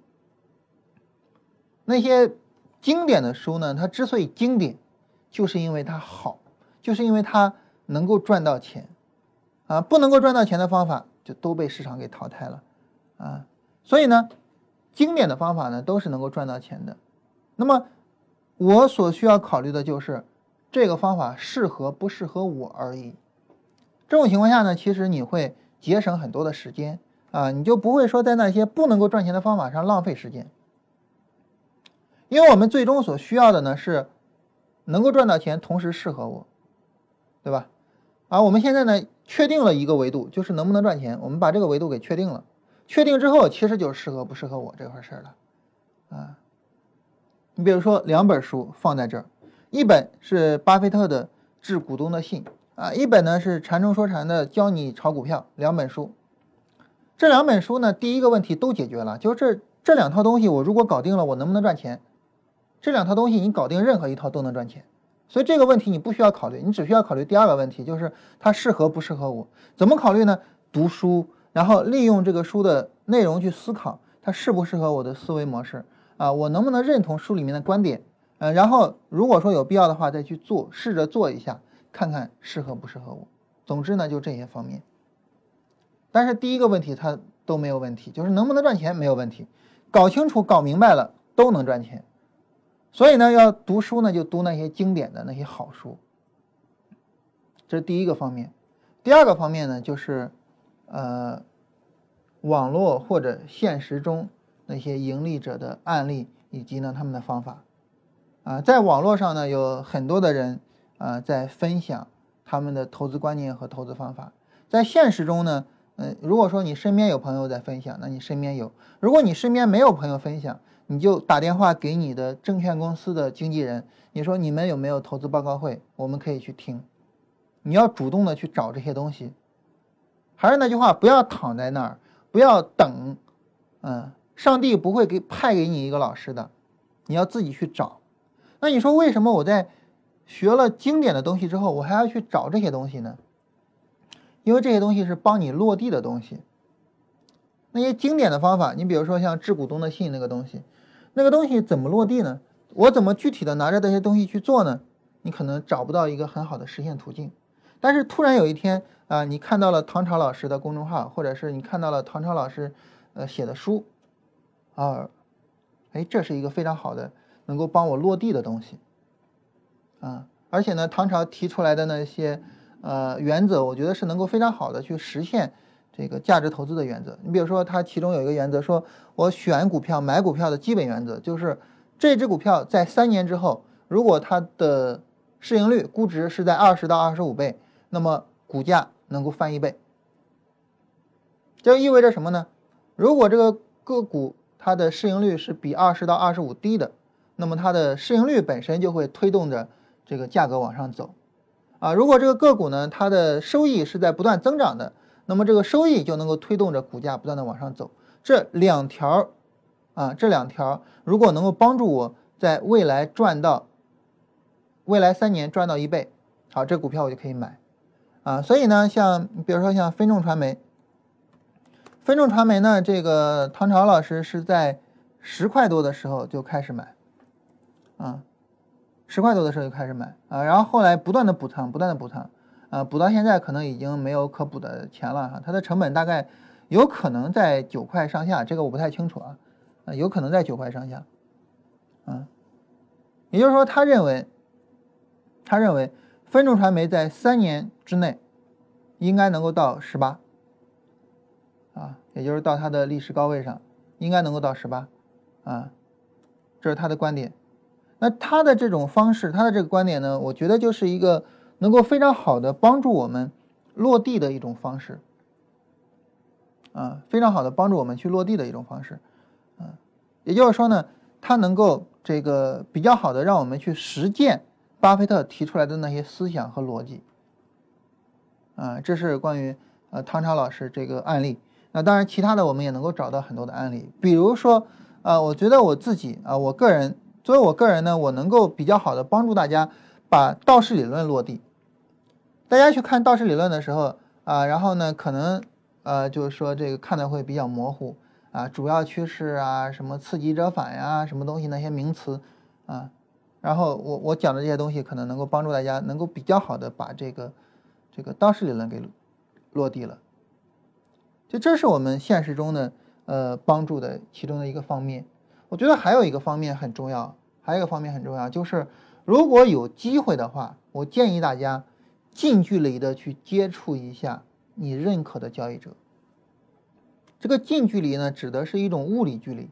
那些经典的书呢，它之所以经典，就是因为它好，就是因为它能够赚到钱，啊，不能够赚到钱的方法。就都被市场给淘汰了，啊，所以呢，经典的方法呢都是能够赚到钱的。那么我所需要考虑的就是这个方法适合不适合我而已。这种情况下呢，其实你会节省很多的时间啊，你就不会说在那些不能够赚钱的方法上浪费时间。因为我们最终所需要的呢是能够赚到钱，同时适合我，对吧？而我们现在呢？确定了一个维度，就是能不能赚钱。我们把这个维度给确定了，确定之后，其实就适合不适合我这块事儿了，啊。你比如说两本书放在这儿，一本是巴菲特的《致股东的信》啊，一本呢是禅中说禅的《教你炒股票》。两本书，这两本书呢，第一个问题都解决了，就是这这两套东西，我如果搞定了，我能不能赚钱？这两套东西，你搞定任何一套都能赚钱。所以这个问题你不需要考虑，你只需要考虑第二个问题，就是它适合不适合我？怎么考虑呢？读书，然后利用这个书的内容去思考，它适不适合我的思维模式啊？我能不能认同书里面的观点？呃，然后如果说有必要的话，再去做，试着做一下，看看适合不适合我。总之呢，就这些方面。但是第一个问题它都没有问题，就是能不能赚钱没有问题，搞清楚、搞明白了都能赚钱。所以呢，要读书呢，就读那些经典的那些好书。这是第一个方面。第二个方面呢，就是，呃，网络或者现实中那些盈利者的案例以及呢他们的方法。啊，在网络上呢有很多的人啊在分享他们的投资观念和投资方法。在现实中呢，嗯，如果说你身边有朋友在分享，那你身边有；如果你身边没有朋友分享，你就打电话给你的证券公司的经纪人，你说你们有没有投资报告会，我们可以去听。你要主动的去找这些东西。还是那句话，不要躺在那儿，不要等，嗯，上帝不会给派给你一个老师的，你要自己去找。那你说为什么我在学了经典的东西之后，我还要去找这些东西呢？因为这些东西是帮你落地的东西。那些经典的方法，你比如说像致股东的信那个东西。那个东西怎么落地呢？我怎么具体的拿着这些东西去做呢？你可能找不到一个很好的实现途径。但是突然有一天啊，你看到了唐朝老师的公众号，或者是你看到了唐朝老师呃写的书，啊，哎，这是一个非常好的能够帮我落地的东西啊。而且呢，唐朝提出来的那些呃原则，我觉得是能够非常好的去实现。这个价值投资的原则，你比如说，它其中有一个原则，说我选股票、买股票的基本原则就是，这只股票在三年之后，如果它的市盈率估值是在二十到二十五倍，那么股价能够翻一倍。这意味着什么呢？如果这个个股它的市盈率是比二十到二十五低的，那么它的市盈率本身就会推动着这个价格往上走。啊，如果这个个股呢，它的收益是在不断增长的。那么这个收益就能够推动着股价不断的往上走。这两条，啊，这两条如果能够帮助我在未来赚到，未来三年赚到一倍，好，这股票我就可以买，啊，所以呢，像比如说像分众传媒，分众传媒呢，这个唐朝老师是在十块多的时候就开始买，啊，十块多的时候就开始买，啊，然后后来不断的补仓，不断的补仓。啊，补到现在可能已经没有可补的钱了哈，它的成本大概有可能在九块上下，这个我不太清楚啊，啊，有可能在九块上下，啊，也就是说，他认为，他认为分众传媒在三年之内应该能够到十八，啊，也就是到它的历史高位上，应该能够到十八，啊，这是他的观点。那他的这种方式，他的这个观点呢，我觉得就是一个。能够非常好的帮助我们落地的一种方式，啊，非常好的帮助我们去落地的一种方式，啊，也就是说呢，它能够这个比较好的让我们去实践巴菲特提出来的那些思想和逻辑，啊，这是关于呃汤超老师这个案例。那当然，其他的我们也能够找到很多的案例，比如说，啊，我觉得我自己啊，我个人作为我个人呢，我能够比较好的帮助大家把道氏理论落地。大家去看道氏理论的时候啊，然后呢，可能呃，就是说这个看的会比较模糊啊，主要趋势啊，什么刺激者反呀，什么东西那些名词啊，然后我我讲的这些东西可能能够帮助大家能够比较好的把这个这个道氏理论给落地了，就这是我们现实中的呃帮助的其中的一个方面。我觉得还有一个方面很重要，还有一个方面很重要，就是如果有机会的话，我建议大家。近距离的去接触一下你认可的交易者。这个近距离呢，指的是一种物理距离。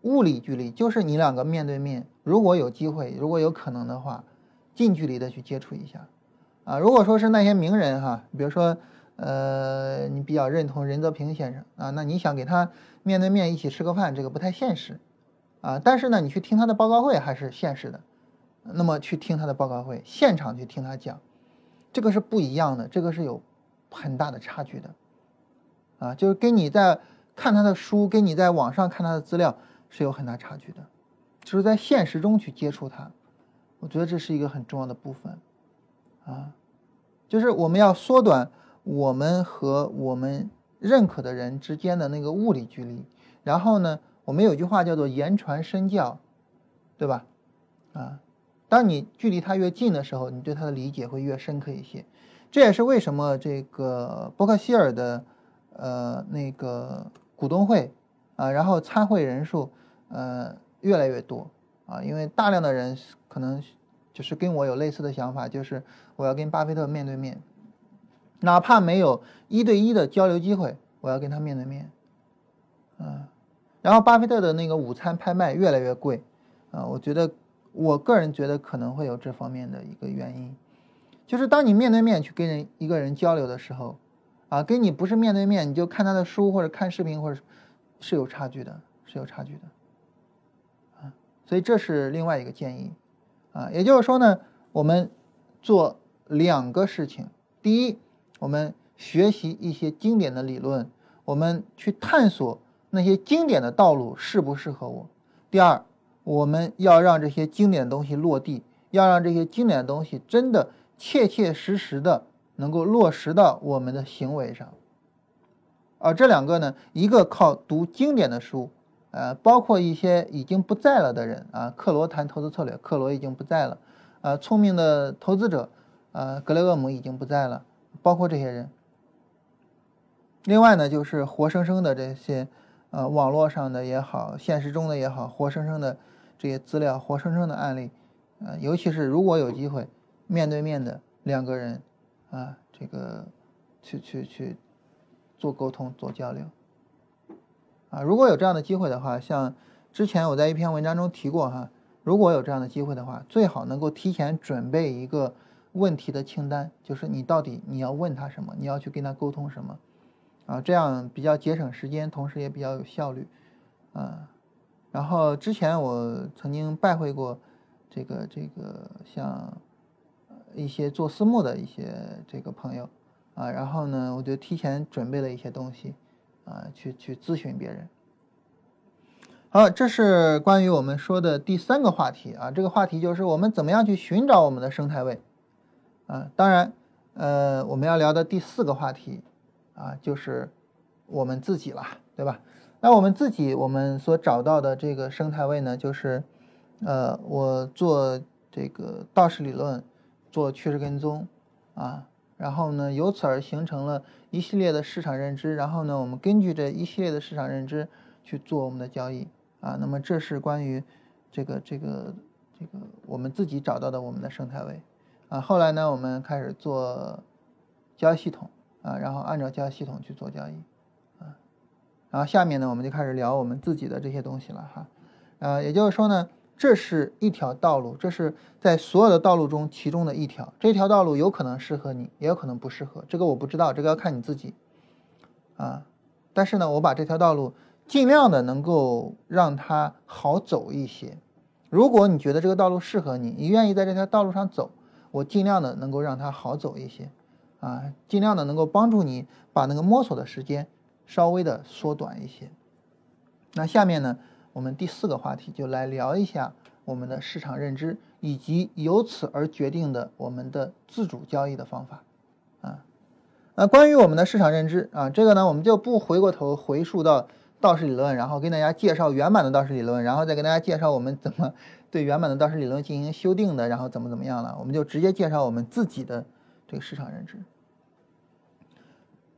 物理距离就是你两个面对面，如果有机会，如果有可能的话，近距离的去接触一下。啊，如果说是那些名人哈，比如说，呃，你比较认同任泽平先生啊，那你想给他面对面一起吃个饭，这个不太现实。啊，但是呢，你去听他的报告会还是现实的。那么去听他的报告会，现场去听他讲。这个是不一样的，这个是有很大的差距的，啊，就是跟你在看他的书，跟你在网上看他的资料是有很大差距的，就是在现实中去接触他，我觉得这是一个很重要的部分，啊，就是我们要缩短我们和我们认可的人之间的那个物理距离，然后呢，我们有句话叫做言传身教，对吧？啊。当你距离他越近的时候，你对他的理解会越深刻一些。这也是为什么这个伯克希尔的呃那个股东会啊，然后参会人数呃越来越多啊，因为大量的人可能就是跟我有类似的想法，就是我要跟巴菲特面对面，哪怕没有一对一的交流机会，我要跟他面对面。嗯，然后巴菲特的那个午餐拍卖越来越贵，啊，我觉得我个人觉得可能会有这方面的一个原因，就是当你面对面去跟人一个人交流的时候，啊，跟你不是面对面你就看他的书或者看视频或者是有差距的，是有差距的，啊，所以这是另外一个建议，啊，也就是说呢，我们做两个事情，第一，我们学习一些经典的理论，我们去探索。那些经典的道路适不适合我？第二，我们要让这些经典的东西落地，要让这些经典的东西真的切切实实的能够落实到我们的行为上。而这两个呢，一个靠读经典的书，呃，包括一些已经不在了的人啊，克罗谈投资策略，克罗已经不在了，呃，聪明的投资者，呃，格雷厄姆已经不在了，包括这些人。另外呢，就是活生生的这些。呃，网络上的也好，现实中的也好，活生生的这些资料，活生生的案例，呃，尤其是如果有机会面对面的两个人，啊，这个去去去做沟通、做交流，啊，如果有这样的机会的话，像之前我在一篇文章中提过哈，如果有这样的机会的话，最好能够提前准备一个问题的清单，就是你到底你要问他什么，你要去跟他沟通什么。啊，这样比较节省时间，同时也比较有效率，啊，然后之前我曾经拜会过这个这个像一些做私募的一些这个朋友，啊，然后呢，我就提前准备了一些东西，啊，去去咨询别人。好，这是关于我们说的第三个话题啊，这个话题就是我们怎么样去寻找我们的生态位，啊，当然，呃，我们要聊的第四个话题。啊，就是我们自己了，对吧？那我们自己，我们所找到的这个生态位呢，就是，呃，我做这个道氏理论，做趋势跟踪，啊，然后呢，由此而形成了一系列的市场认知，然后呢，我们根据这一系列的市场认知去做我们的交易，啊，那么这是关于这个这个这个我们自己找到的我们的生态位，啊，后来呢，我们开始做交易系统。啊，然后按照交易系统去做交易，啊，然后下面呢，我们就开始聊我们自己的这些东西了哈，呃，也就是说呢，这是一条道路，这是在所有的道路中其中的一条，这条道路有可能适合你，也有可能不适合，这个我不知道，这个要看你自己，啊，但是呢，我把这条道路尽量的能够让它好走一些，如果你觉得这个道路适合你，你愿意在这条道路上走，我尽量的能够让它好走一些。啊，尽量的能够帮助你把那个摸索的时间稍微的缩短一些。那下面呢，我们第四个话题就来聊一下我们的市场认知，以及由此而决定的我们的自主交易的方法。啊，那关于我们的市场认知啊，这个呢，我们就不回过头回溯到道氏理论，然后跟大家介绍原版的道氏理论，然后再跟大家介绍我们怎么对原版的道氏理论进行修订的，然后怎么怎么样了，我们就直接介绍我们自己的这个市场认知。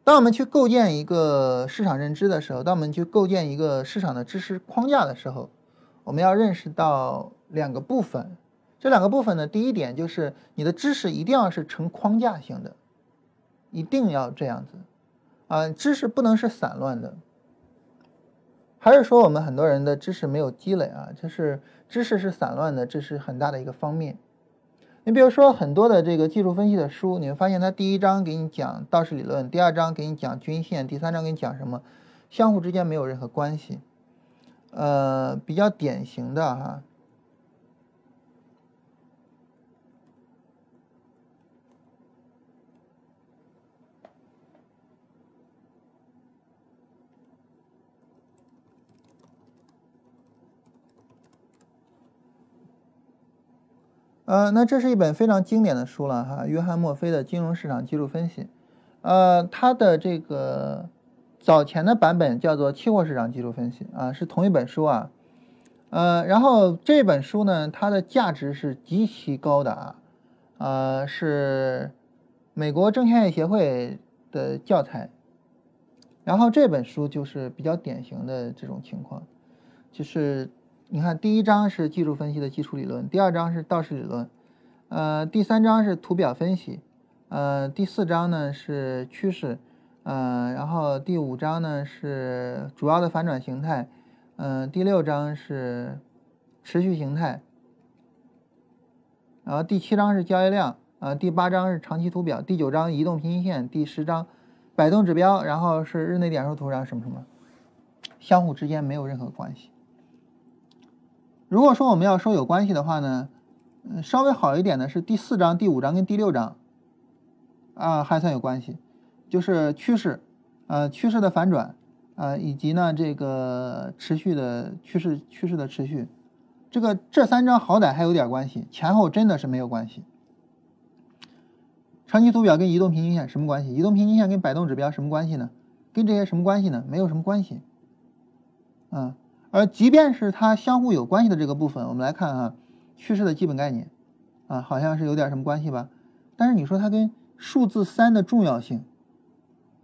当我们去构建一个市场认知的时候，当我们去构建一个市场的知识框架的时候，我们要认识到两个部分。这两个部分呢，第一点就是你的知识一定要是成框架性的，一定要这样子啊，知识不能是散乱的。还是说我们很多人的知识没有积累啊，就是知识是散乱的，这是很大的一个方面。你比如说很多的这个技术分析的书，你会发现它第一章给你讲道氏理论，第二章给你讲均线，第三章给你讲什么，相互之间没有任何关系。呃，比较典型的哈。呃，那这是一本非常经典的书了哈，约翰墨菲的《金融市场技术分析》。呃，它的这个早前的版本叫做《期货市场技术分析》啊，是同一本书啊。呃，然后这本书呢，它的价值是极其高的啊，呃，是美国证券业协会的教材。然后这本书就是比较典型的这种情况，就是。你看，第一章是技术分析的基础理论，第二章是道氏理论，呃，第三章是图表分析，呃，第四章呢是趋势，呃，然后第五章呢是主要的反转形态，嗯，第六章是持续形态，然后第七章是交易量，呃，第八章是长期图表，第九章移动平均线，第十章摆动指标，然后是日内点数图，然后什么什么，相互之间没有任何关系。如果说我们要说有关系的话呢，嗯，稍微好一点的是第四章、第五章跟第六章，啊，还算有关系，就是趋势，呃，趋势的反转。啊，以及呢，这个持续的趋势趋势的持续，这个这三张好歹还有点关系，前后真的是没有关系。长期图表跟移动平均线什么关系？移动平均线跟摆动指标什么关系呢？跟这些什么关系呢？没有什么关系。啊，而即便是它相互有关系的这个部分，我们来看啊，趋势的基本概念，啊，好像是有点什么关系吧？但是你说它跟数字三的重要性，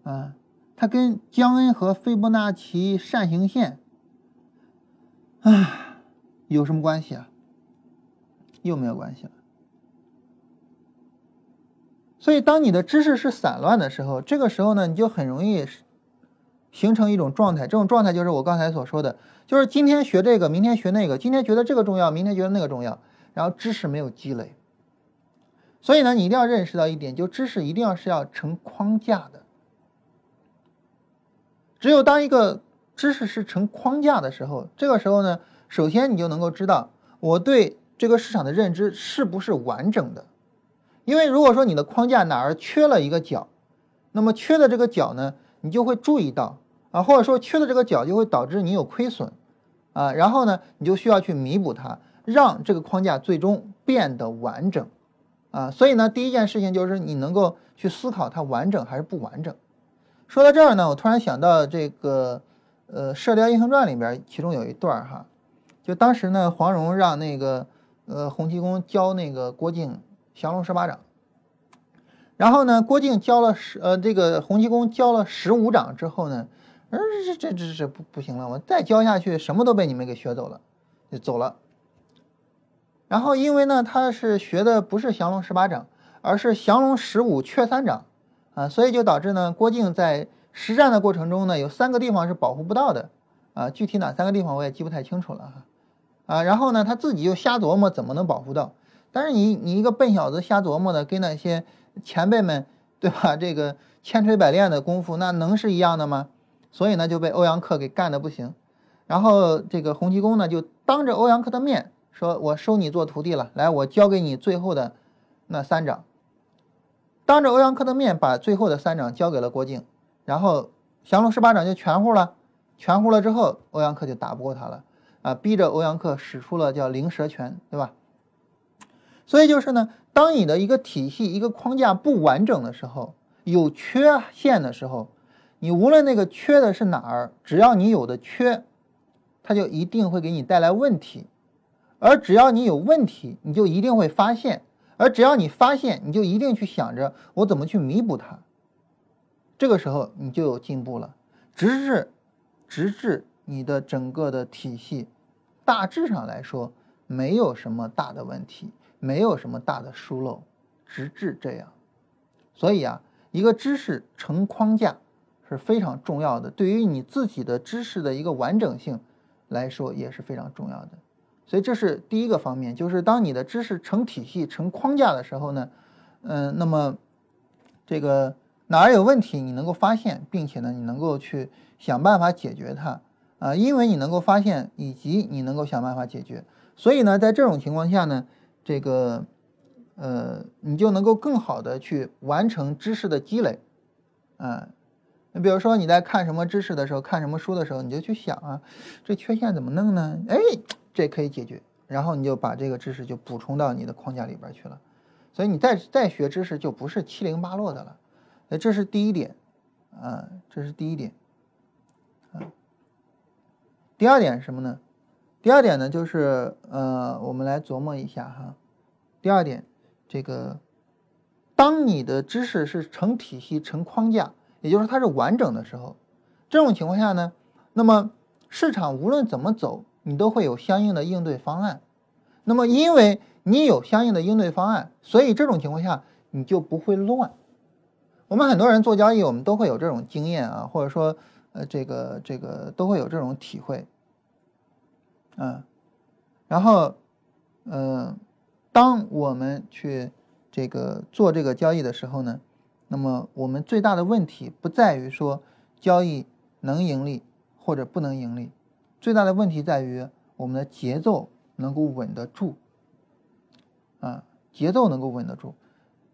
啊。它跟江恩和斐波那契扇形线，啊，有什么关系啊？又没有关系了。所以，当你的知识是散乱的时候，这个时候呢，你就很容易形成一种状态。这种状态就是我刚才所说的，就是今天学这个，明天学那个，今天觉得这个重要，明天觉得那个重要，然后知识没有积累。所以呢，你一定要认识到一点，就知识一定要是要成框架的。只有当一个知识是成框架的时候，这个时候呢，首先你就能够知道我对这个市场的认知是不是完整的。因为如果说你的框架哪儿缺了一个角，那么缺的这个角呢，你就会注意到啊，或者说缺的这个角就会导致你有亏损啊，然后呢，你就需要去弥补它，让这个框架最终变得完整啊。所以呢，第一件事情就是你能够去思考它完整还是不完整。说到这儿呢，我突然想到这个，呃，《射雕英雄传》里边，其中有一段哈，就当时呢，黄蓉让那个，呃，洪七公教那个郭靖降龙十八掌，然后呢，郭靖教了十，呃，这个洪七公教了十五掌之后呢，嗯，这这这这不不行了，我再教下去，什么都被你们给学走了，就走了。然后因为呢，他是学的不是降龙十八掌，而是降龙十五缺三掌。啊，所以就导致呢，郭靖在实战的过程中呢，有三个地方是保护不到的，啊，具体哪三个地方我也记不太清楚了哈，啊，然后呢，他自己就瞎琢磨怎么能保护到，但是你你一个笨小子瞎琢磨的，跟那些前辈们对吧，这个千锤百炼的功夫，那能是一样的吗？所以呢，就被欧阳克给干的不行，然后这个洪七公呢，就当着欧阳克的面说，我收你做徒弟了，来，我教给你最后的那三掌。当着欧阳克的面，把最后的三掌交给了郭靖，然后降龙十八掌就全乎了。全乎了之后，欧阳克就打不过他了，啊，逼着欧阳克使出了叫灵蛇拳，对吧？所以就是呢，当你的一个体系、一个框架不完整的时候，有缺陷的时候，你无论那个缺的是哪儿，只要你有的缺，它就一定会给你带来问题，而只要你有问题，你就一定会发现。而只要你发现，你就一定去想着我怎么去弥补它。这个时候你就有进步了，直至直至你的整个的体系大致上来说没有什么大的问题，没有什么大的疏漏，直至这样。所以啊，一个知识成框架是非常重要的，对于你自己的知识的一个完整性来说也是非常重要的。所以这是第一个方面，就是当你的知识成体系、成框架的时候呢，嗯，那么这个哪儿有问题，你能够发现，并且呢，你能够去想办法解决它啊，因为你能够发现，以及你能够想办法解决，所以呢，在这种情况下呢，这个呃，你就能够更好的去完成知识的积累啊。你比如说你在看什么知识的时候，看什么书的时候，你就去想啊，这缺陷怎么弄呢？哎。这可以解决，然后你就把这个知识就补充到你的框架里边去了，所以你再再学知识就不是七零八落的了，哎，这是第一点，啊，这是第一点，啊，第二点是什么呢？第二点呢就是呃，我们来琢磨一下哈，第二点，这个，当你的知识是成体系、成框架，也就是它是完整的时候，这种情况下呢，那么市场无论怎么走。你都会有相应的应对方案，那么因为你有相应的应对方案，所以这种情况下你就不会乱。我们很多人做交易，我们都会有这种经验啊，或者说呃这个这个都会有这种体会嗯，然后，嗯，当我们去这个做这个交易的时候呢，那么我们最大的问题不在于说交易能盈利或者不能盈利，最大的问题在于我们的节奏能够稳得住，啊，节奏能够稳得住。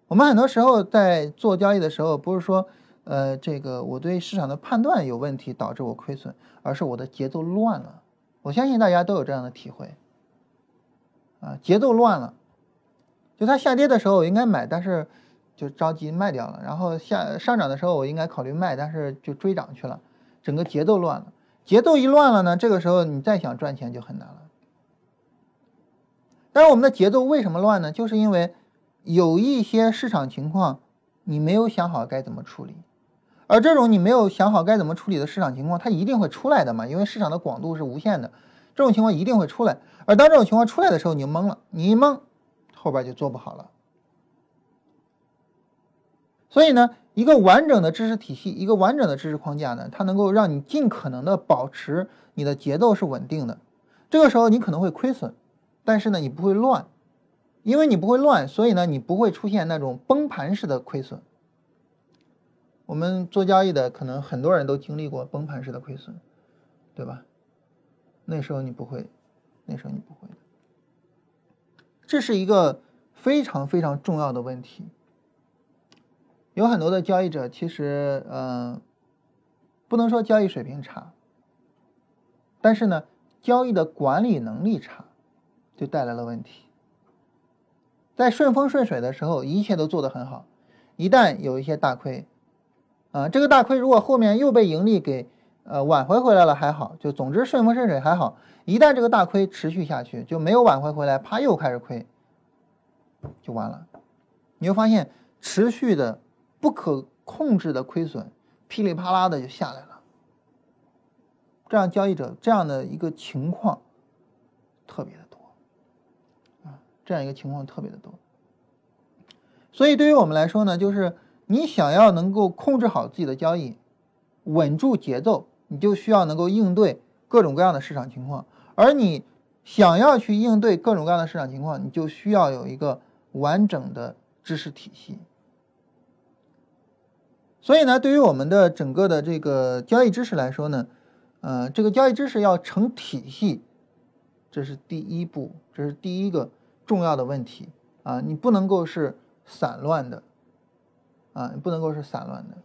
我们很多时候在做交易的时候，不是说，呃，这个我对市场的判断有问题导致我亏损，而是我的节奏乱了。我相信大家都有这样的体会，啊，节奏乱了，就它下跌的时候我应该买，但是就着急卖掉了；然后下上涨的时候我应该考虑卖，但是就追涨去了，整个节奏乱了。节奏一乱了呢，这个时候你再想赚钱就很难了。但是我们的节奏为什么乱呢？就是因为。有一些市场情况，你没有想好该怎么处理，而这种你没有想好该怎么处理的市场情况，它一定会出来的嘛？因为市场的广度是无限的，这种情况一定会出来。而当这种情况出来的时候，你就懵了，你一懵，后边就做不好了。所以呢，一个完整的知识体系，一个完整的知识框架呢，它能够让你尽可能的保持你的节奏是稳定的。这个时候你可能会亏损，但是呢，你不会乱。因为你不会乱，所以呢，你不会出现那种崩盘式的亏损。我们做交易的，可能很多人都经历过崩盘式的亏损，对吧？那时候你不会，那时候你不会。这是一个非常非常重要的问题。有很多的交易者，其实，嗯，不能说交易水平差，但是呢，交易的管理能力差，就带来了问题。在顺风顺水的时候，一切都做得很好。一旦有一些大亏，啊，这个大亏如果后面又被盈利给呃挽回回来了还好，就总之顺风顺水还好。一旦这个大亏持续下去，就没有挽回回来，啪又开始亏，就完了。你会发现持续的不可控制的亏损，噼里啪啦的就下来了。这样交易者这样的一个情况特别的多，啊。这样一个情况特别的多，所以对于我们来说呢，就是你想要能够控制好自己的交易，稳住节奏，你就需要能够应对各种各样的市场情况。而你想要去应对各种各样的市场情况，你就需要有一个完整的知识体系。所以呢，对于我们的整个的这个交易知识来说呢，呃，这个交易知识要成体系，这是第一步，这是第一个。重要的问题啊，你不能够是散乱的，啊，不能够是散乱的。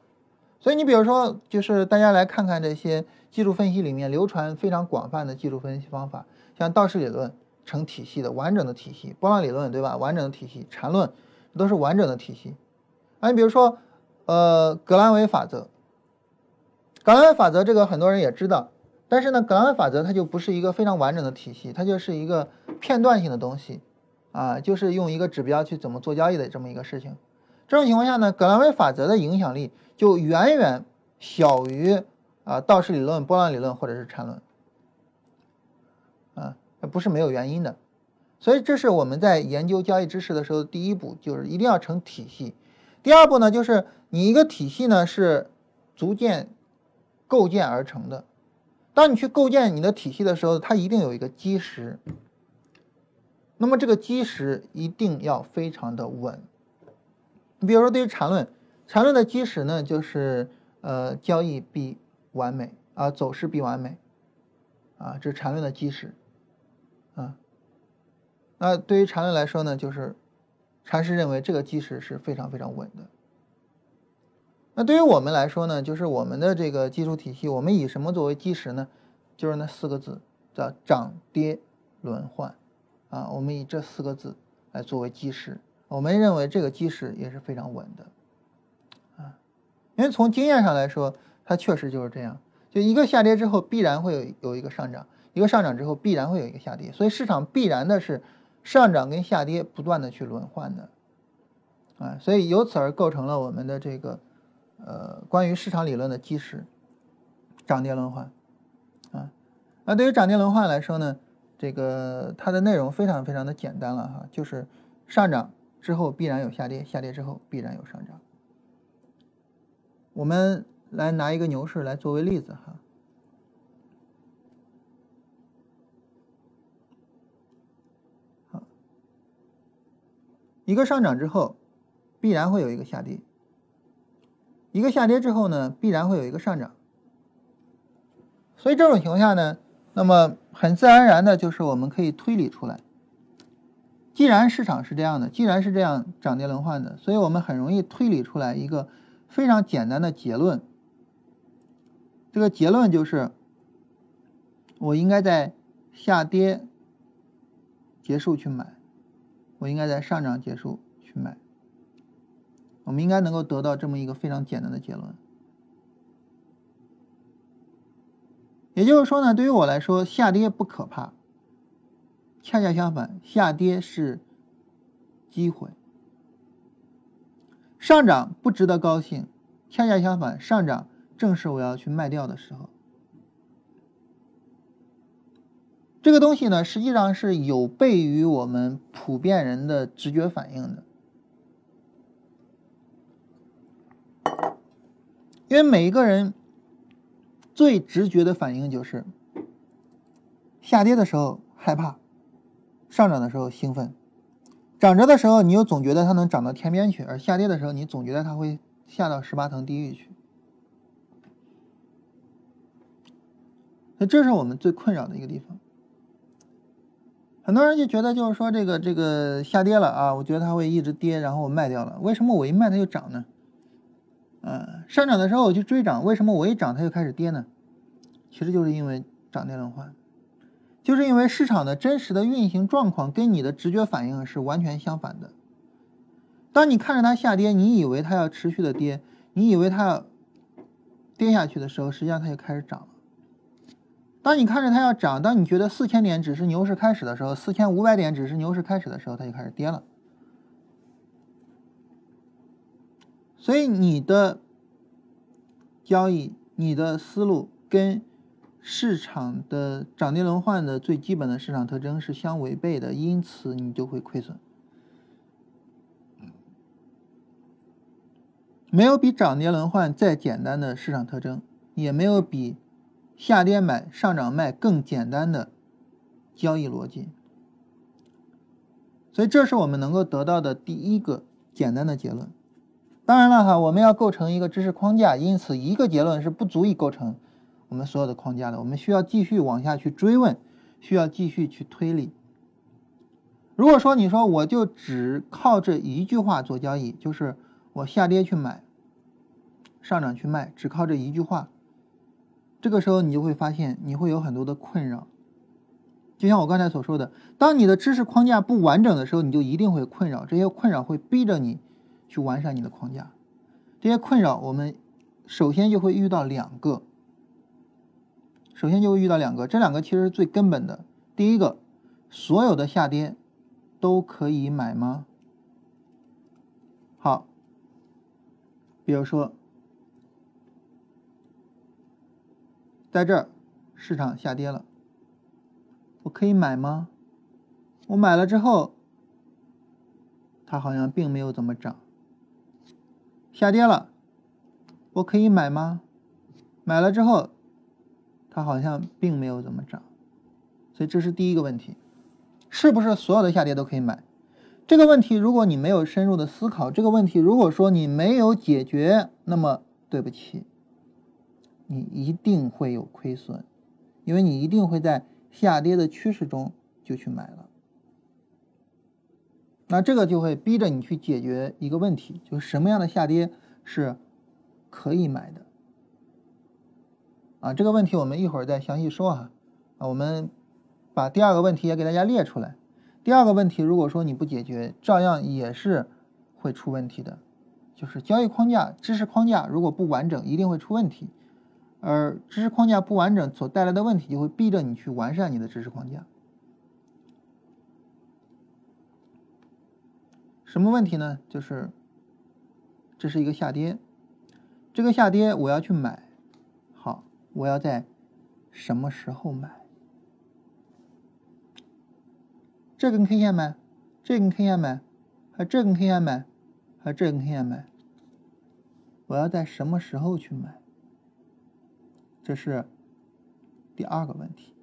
所以你比如说，就是大家来看看这些技术分析里面流传非常广泛的技术分析方法，像道氏理论成体系的完整的体系，波浪理论对吧？完整的体系，缠论都是完整的体系。啊，你比如说，呃，格兰维法则，格兰维法则这个很多人也知道，但是呢，格兰维法则它就不是一个非常完整的体系，它就是一个片段性的东西。啊，就是用一个指标去怎么做交易的这么一个事情。这种情况下呢，格兰维法则的影响力就远远小于啊道氏理论、波浪理论或者是缠论。啊，不是没有原因的。所以这是我们在研究交易知识的时候第一步，就是一定要成体系。第二步呢，就是你一个体系呢是逐渐构建而成的。当你去构建你的体系的时候，它一定有一个基石。那么这个基石一定要非常的稳。你比如说，对于缠论，缠论的基石呢，就是呃，交易必完美啊，走势必完美啊，这是缠论的基石啊。那对于缠论来说呢，就是禅师认为这个基石是非常非常稳的。那对于我们来说呢，就是我们的这个基础体系，我们以什么作为基石呢？就是那四个字，叫涨跌轮换。啊，我们以这四个字来作为基石，我们认为这个基石也是非常稳的，啊，因为从经验上来说，它确实就是这样，就一个下跌之后必然会有有一个上涨，一个上涨之后必然会有一个下跌，所以市场必然的是上涨跟下跌不断的去轮换的，啊，所以由此而构成了我们的这个呃关于市场理论的基石，涨跌轮换，啊，那对于涨跌轮换来说呢？这个它的内容非常非常的简单了哈，就是上涨之后必然有下跌下跌之后必然有上涨。我们来拿一个牛市来作为例子哈。一个上涨之后必然会有一个下跌一个下跌之后呢必然会有一个上涨。所以这种情况下呢那么很自然而然的就是我们可以推理出来既然市场是这样的，既然是这样涨跌轮换的，所以我们很容易推理出来一个非常简单的结论。这个结论就是，我应该在下跌结束去买，我应该在上涨结束去买。我们应该能够得到这么一个非常简单的结论。也就是说呢，对于我来说，下跌不可怕，恰恰相反，下跌是机会；上涨不值得高兴，恰恰相反，上涨。正是我要去卖掉的时候，这个东西呢，实际上是有悖于我们普遍人的直觉反应的，因为每一个人最直觉的反应就是下跌的时候害怕，上涨的时候兴奋，涨着的时候你又总觉得它能涨到天边去，而下跌的时候你总觉得它会下到十八层地狱去。那这是我们最困扰的一个地方。很多人就觉得，就是说这个这个下跌了啊，我觉得它会一直跌，然后我卖掉了。为什么我一卖它就涨呢？嗯，上涨的时候我去追涨，为什么我一涨它就开始跌呢？其实就是因为涨跌轮换，就是因为市场的真实的运行状况跟你的直觉反应是完全相反的。当你看着它下跌，你以为它要持续的跌，你以为它要跌下去的时候，实际上它就开始涨了。当你看着它要涨，当你觉得四千点只是牛市开始的时候，四千五百点只是牛市开始的时候，它就开始跌了。所以你的交易、你的思路跟市场的涨跌轮换的最基本的市场特征是相违背的，因此你就会亏损。没有比涨跌轮换再简单的市场特征，也没有比。下跌买，上涨卖，更简单的交易逻辑。所以，这是我们能够得到的第一个简单的结论。当然了，哈，我们要构成一个知识框架，因此一个结论是不足以构成我们所有的框架的。我们需要继续往下去追问，需要继续去推理。如果说你说我就只靠这一句话做交易，就是我下跌去买，上涨去卖，只靠这一句话。这个时候，你就会发现你会有很多的困扰。就像我刚才所说的，当你的知识框架不完整的时候，你就一定会困扰。这些困扰会逼着你去完善你的框架。这些困扰，我们首先就会遇到两个。首先就会遇到两个，这两个其实是最根本的。第一个，所有的下跌都可以买吗？好，比如说。在这儿，市场下跌了，我可以买吗？我买了之后，它好像并没有怎么涨。下跌了，我可以买吗？买了之后，它好像并没有怎么涨。所以这是第一个问题：是不是所有的下跌都可以买？这个问题，如果你没有深入的思考，这个问题如果说你没有解决，那么对不起。你一定会有亏损，因为你一定会在下跌的趋势中就去买了。那这个就会逼着你去解决一个问题，就是什么样的下跌是可以买的。啊，这个问题我们一会儿再详细说哈。啊，我们把第二个问题也给大家列出来。第二个问题，如果说你不解决，照样也是会出问题的，就是交易框架、知识框架如果不完整，一定会出问题。而知识框架不完整所带来的问题，就会逼着你去完善你的知识框架。什么问题呢？就是这是一个下跌，这个下跌我要去买，我要在什么时候买？这根 K 线买，这根 K 线买，还这根 K 线买，还这根 K 线买，我要在什么时候去买？这是第二个问题。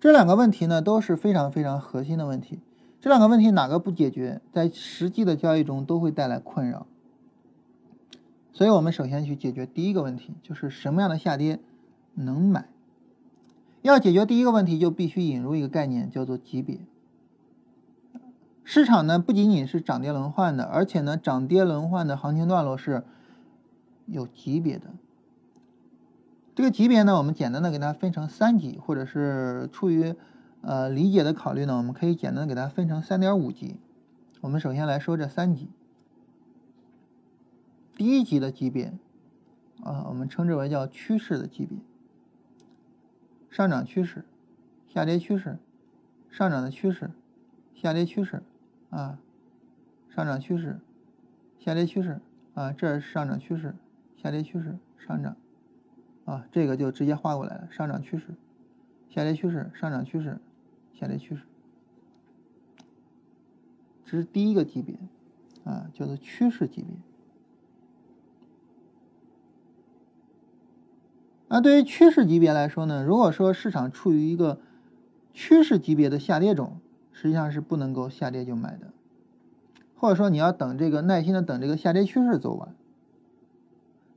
这两个问题呢都是非常非常核心的问题。这两个问题哪个不解决，在实际的交易中都会带来困扰。所以我们首先去解决第一个问题，就是什么样的下跌能买。要解决第一个问题，就必须引入一个概念，叫做级别。市场呢不仅仅是涨跌轮换的，而且呢涨跌轮换的行情段落是有级别的。这个级别呢，我们简单的给它分成三级，或者是出于呃理解的考虑呢，我们可以简单的给它分成三点五级。我们首先来说这三级。第一级的级别啊，我们称之为叫趋势的级别。上涨趋势，下跌趋势，上涨的趋势，下跌趋势，啊，上涨趋势，下跌趋势，啊，这是上涨趋势，下跌趋势，上涨，啊，这个就直接画过来了，上涨趋势，下跌趋势，上涨趋势，下跌趋势，这是第一个级别，啊，叫做趋势级别。那对于趋势级别来说呢？如果说市场处于一个趋势级别的下跌中，实际上是不能够下跌就买的，或者说你要等这个耐心的等这个下跌趋势走完。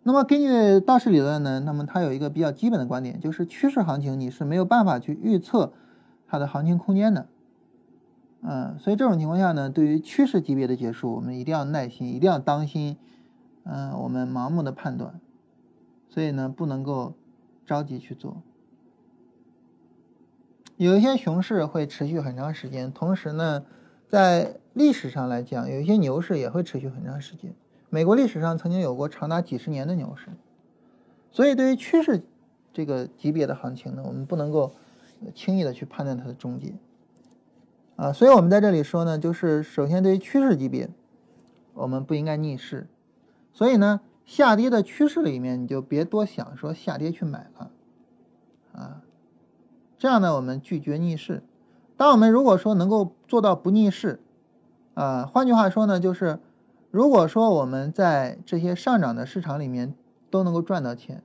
那么根据道氏理论呢，那么它有一个比较基本的观点，就是趋势行情你是没有办法去预测它的行情空间的。嗯，所以这种情况下呢，对于趋势级别的结束，我们一定要耐心，一定要当心。嗯，我们盲目的判断，所以呢，不能够。着急去做，有一些熊市会持续很长时间，同时呢，在历史上来讲，有一些牛市也会持续很长时间。美国历史上曾经有过长达几十年的牛市，所以对于趋势这个级别的行情呢，我们不能够轻易的去判断它的终结啊。所以我们在这里说呢，就是首先对于趋势级别，我们不应该逆势，所以呢。下跌的趋势里面，你就别多想，说下跌去买了，啊，这样呢，我们拒绝逆势。当我们如果说能够做到不逆势，啊，换句话说呢，就是如果说我们在这些上涨的市场里面都能够赚到钱，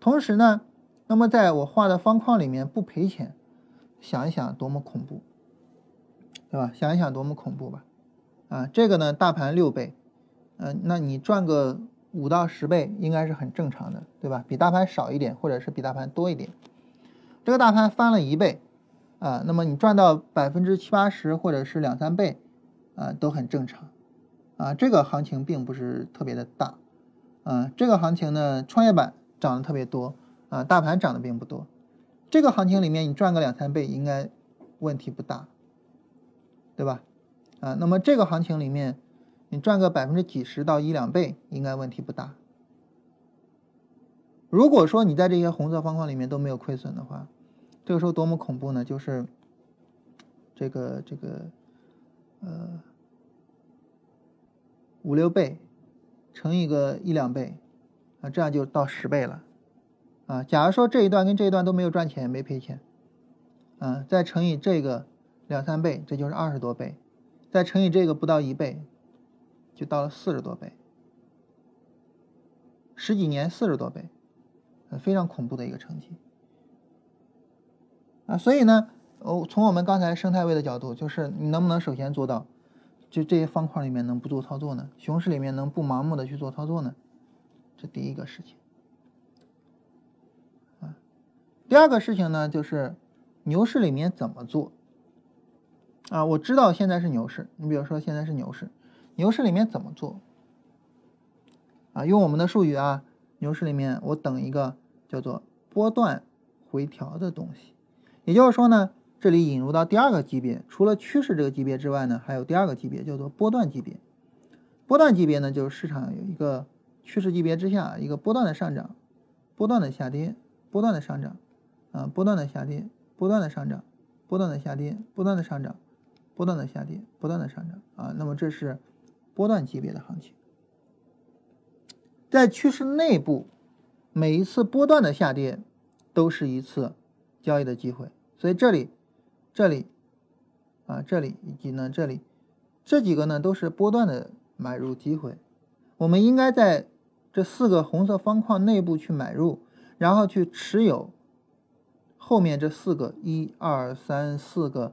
同时呢，那么在我画的方框里面不赔钱，想一想多么恐怖，对吧？想一想多么恐怖吧，啊，这个呢，大盘六倍，嗯，那你赚个。五到十倍应该是很正常的，对吧？比大盘少一点，或者是比大盘多一点。这个大盘翻了一倍，啊，那么你赚到百分之七八十或者是两三倍，啊，都很正常，啊，这个行情并不是特别的大，啊，这个行情呢，创业板涨得特别多，啊，大盘涨得并不多。这个行情里面你赚个两三倍应该问题不大，对吧？啊，那么这个行情里面。你赚个百分之几十到一两倍，应该问题不大。如果说你在这些红色方框里面都没有亏损的话，这个时候多么恐怖呢？就是这个这个呃五六倍乘一个一两倍啊，这样就到十倍了啊。假如说这一段跟这一段都没有赚钱，没赔钱，啊，再乘以这个两三倍，这就是二十多倍，再乘以这个不到一倍。就到了四十多倍，十几年四十多倍，非常恐怖的一个成绩啊！所以呢，哦，从我们刚才生态位的角度，就是你能不能首先做到，就这些方块里面能不做操作呢？熊市里面能不盲目的去做操作呢？这第一个事情啊。第二个事情呢，就是牛市里面怎么做啊？我知道现在是牛市，你比如说现在是牛市。牛市里面怎么做？啊，用我们的术语啊，牛市里面我等一个叫做波段回调的东西，也就是说呢，这里引入到第二个级别，除了趋势这个级别之外呢，还有第二个级别叫做波段级别。波段级别呢，就是市场有一个趋势级别之下一个波段的上涨，波段的下跌，波段的上涨，啊，波段的下跌，波段的上涨，波段的下跌，波段的上涨，波段的下跌，波段的上涨啊，那么这是。波段级别的行情，在趋势内部，每一次波段的下跌都是一次交易的机会。所以这里、这里、啊这里以及呢这里，这几个呢都是波段的买入机会。我们应该在这四个红色方框内部去买入，然后去持有后面这四个一二三四个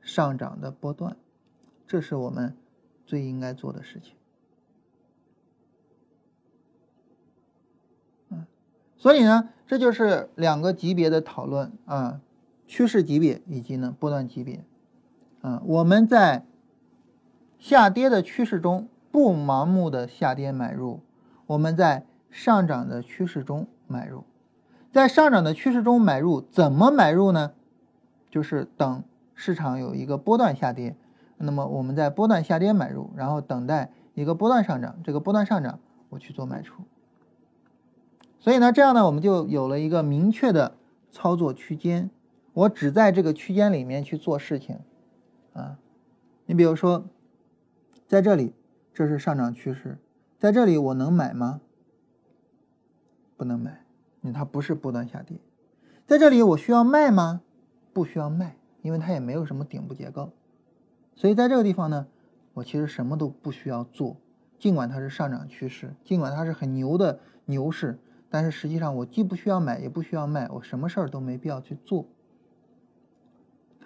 上涨的波段，这是我们最应该做的事情。嗯，所以呢，这就是两个级别的讨论啊，趋势级别以及呢波段级别。啊，我们在下跌的趋势中不盲目的下跌买入，我们在上涨的趋势中买入，在上涨的趋势中买入，怎么买入呢？就是等市场有一个波段下跌，那么我们在波段下跌买入，然后等待一个波段上涨，这个波段上涨我去做卖出。所以呢，这样呢，我们就有了一个明确的操作区间，我只在这个区间里面去做事情。啊，你比如说，在这里这是上涨趋势，在这里我能买吗？不能买，因为它不是波段下跌。在这里我需要卖吗？不需要卖，因为它也没有什么顶部结构。所以在这个地方呢，我其实什么都不需要做。尽管它是上涨趋势，尽管它是很牛的牛市，但是实际上我既不需要买，也不需要卖，我什么事儿都没必要去做。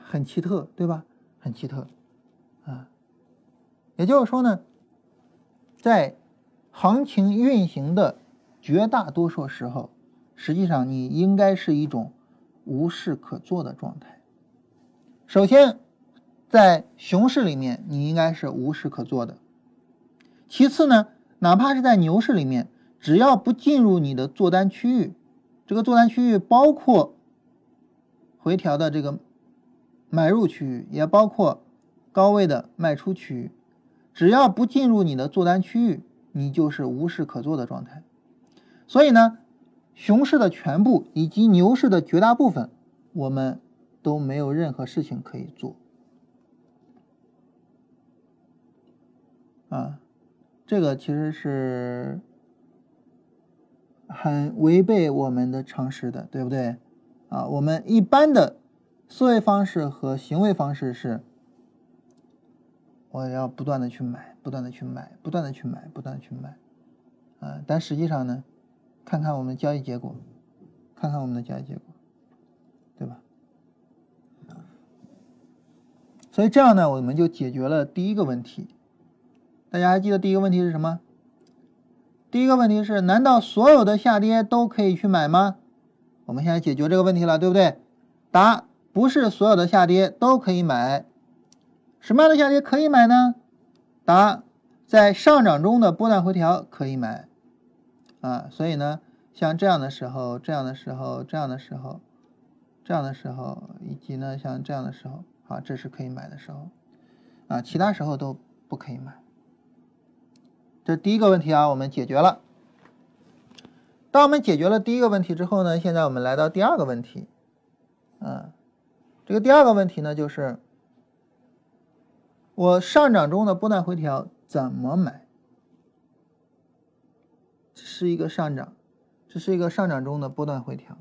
很奇特，对吧？很奇特，啊，也就是说呢，在行情运行的绝大多数时候，实际上你应该是一种无事可做的状态。首先，在熊市里面，你应该是无事可做的。其次呢，哪怕是在牛市里面，只要不进入你的做单区域，这个做单区域包括回调的这个。买入区域也包括高位的卖出区域，只要不进入你的做单区域，你就是无事可做的状态。所以呢，熊市的全部以及牛市的绝大部分，我们都没有任何事情可以做。啊，这个其实是很违背我们的常识的，对不对？啊，我们一般的。思维方式和行为方式是，我要不断的去买，不断的去买，不断的去买，不断的去买，啊！但实际上呢，看看我们的交易结果，看看我们的交易结果，对吧？所以这样呢，我们就解决了第一个问题。大家还记得第一个问题是什么？第一个问题是：难道所有的下跌都可以去买吗？我们现在解决这个问题了，对不对？答。不是所有的下跌都可以买，什么样的下跌可以买呢？答：在上涨中的波段回调可以买，啊，所以呢，像这样的时候、这样的时候、这样的时候、这样的时候，以及呢像这样的时候，啊，这是可以买的时候，啊，其他时候都不可以买。这第一个问题啊，我们解决了。当我们解决了第一个问题之后呢，现在我们来到第二个问题，嗯。这个第二个问题呢，就是我上涨中的波段回调怎么买？这是一个上涨，这是一个上涨中的波段回调。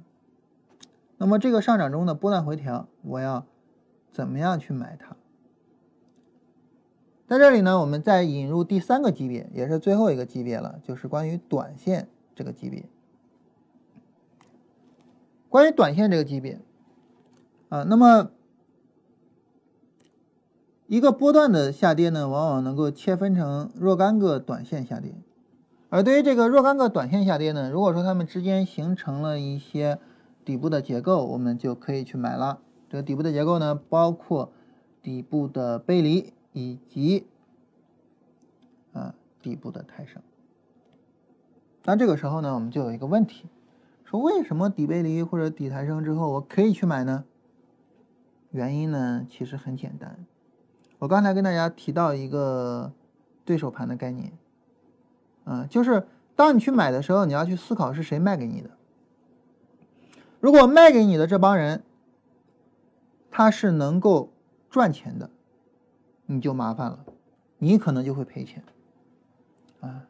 那么这个上涨中的波段回调，我要怎么样去买它？在这里呢，我们再引入第三个级别，也是最后一个级别了，就是关于短线这个级别。关于短线这个级别。啊，那么一个波段的下跌呢，往往能够切分成若干个短线下跌，而对于这个若干个短线下跌呢，如果说它们之间形成了一些底部的结构，我们就可以去买了。这个底部的结构呢，包括底部的背离以及啊底部的抬升。那这个时候呢，我们就有一个问题，说为什么底背离或者底抬升之后，我可以去买呢？原因呢，其实很简单。我刚才跟大家提到一个对手盘的概念，嗯，就是当你去买的时候，你要去思考是谁卖给你的。如果卖给你的这帮人，他是能够赚钱的，你就麻烦了，你可能就会赔钱。啊，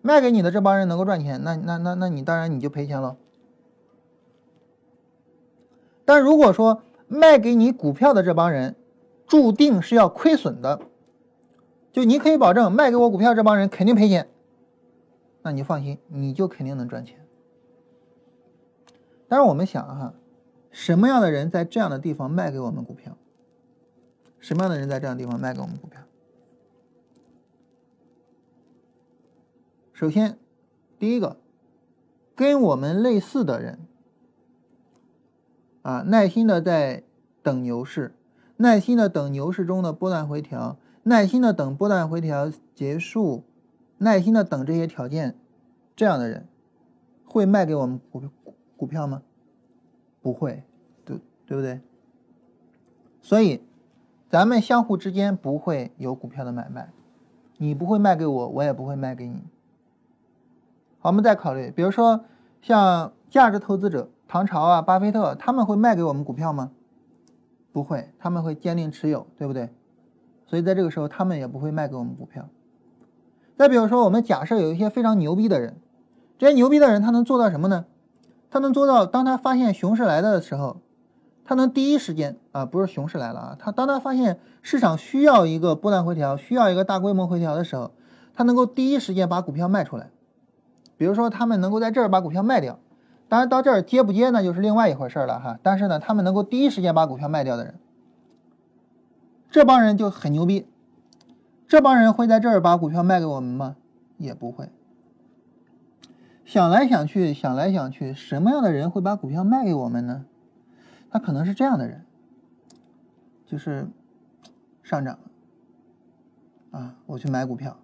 卖给你的这帮人能够赚钱，那那那那你当然你就赔钱了。但如果说，卖给你股票的这帮人，注定是要亏损的。就你可以保证，卖给我股票这帮人肯定赔钱。那你放心，你就肯定能赚钱。但是我们想哈，什么样的人在这样的地方卖给我们股票？什么样的人在这样的地方卖给我们股票？首先，第一个，跟我们类似的人，啊，耐心的在等牛市，耐心的等牛市中的波段回调，耐心的等波段回调结束，耐心的等这些条件，这样的人，会卖给我们股股股票吗？不会，对对不对？所以，咱们相互之间不会有股票的买卖，你不会卖给我，我也不会卖给你。好，我们再考虑，比如说像价值投资者唐朝啊、巴菲特，他们会卖给我们股票吗？不会，他们会坚定持有，对不对？所以在这个时候，他们也不会卖给我们股票。再比如说，我们假设有一些非常牛逼的人，这些牛逼的人他能做到什么呢？他能做到，当他发现熊市来的时候，他能第一时间啊，不是熊市来了啊，他当他发现市场需要一个波段回调，需要一个大规模回调的时候，他能够第一时间把股票卖出来。比如说，他们能够在这儿把股票卖掉，当然到这儿接不接呢，就是另外一回事了哈。但是呢，他们能够第一时间把股票卖掉的人，这帮人就很牛逼。这帮人会在这儿把股票卖给我们吗？也不会。想来想去，想来想去，什么样的人会把股票卖给我们呢？他可能是这样的人，就是上涨啊，我去买股票，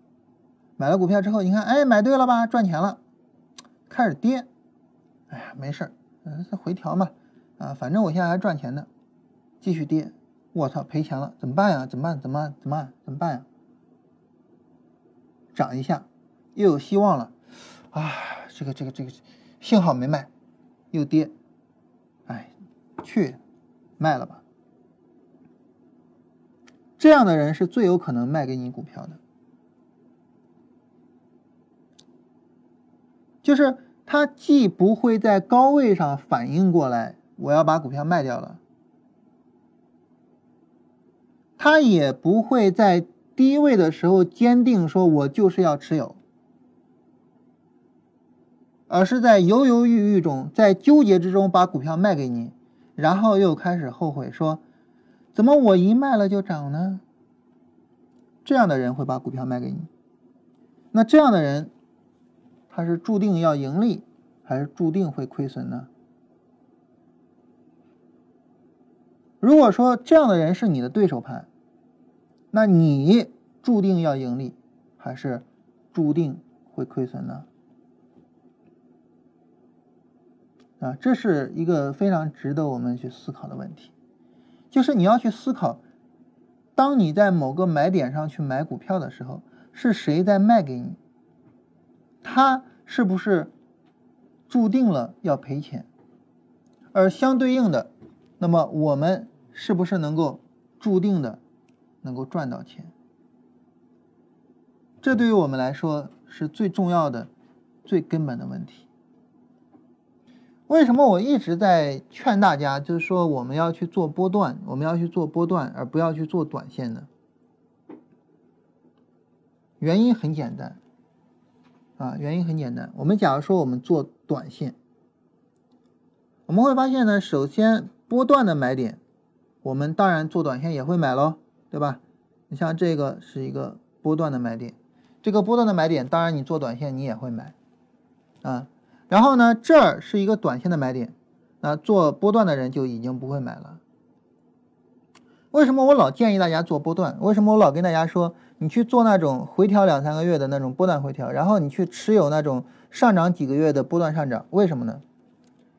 买了股票之后，你看，哎，买对了吧，赚钱了。开始跌，哎呀，没事儿，嗯，回调嘛，啊，反正我现在还赚钱呢，继续跌，我操，赔钱了，怎么办呀？怎么办？怎么怎么办？怎么办呀？涨一下，又有希望了，啊，这个这个这个，幸好没卖，又跌，去，卖了吧。这样的人是最有可能卖给你股票的。就是他既不会在高位上反应过来，我要把股票卖掉了，他也不会在低位的时候坚定说我就是要持有，而是在犹犹豫豫中，在纠结之中把股票卖给你，然后又开始后悔说，怎么我一卖了就涨呢？这样的人会把股票卖给你，那这样的人。他是注定要盈利，还是注定会亏损呢？如果说这样的人是你的对手盘，那你注定要盈利，还是注定会亏损呢？啊，这是一个非常值得我们去思考的问题，就是你要去思考，当你在某个买点上去买股票的时候，是谁在卖给你？他是不是注定了要赔钱？而相对应的，那么我们是不是能够注定的能够赚到钱？这对于我们来说是最重要的、最根本的问题。为什么我一直在劝大家，就是说我们要去做波段，我们要去做波段，而不要去做短线呢？原因很简单。啊，原因很简单。我们假如说我们做短线，我们会发现呢，首先波段的买点，我们当然做短线也会买喽，对吧？你像这个是一个波段的买点，这个波段的买点，当然你做短线你也会买，啊，然后呢，这儿是一个短线的买点，那做波段的人就已经不会买了。为什么我老建议大家做波段？为什么我老跟大家说？你去做那种回调两三个月的那种波段回调，然后你去持有那种上涨几个月的波段上涨，为什么呢？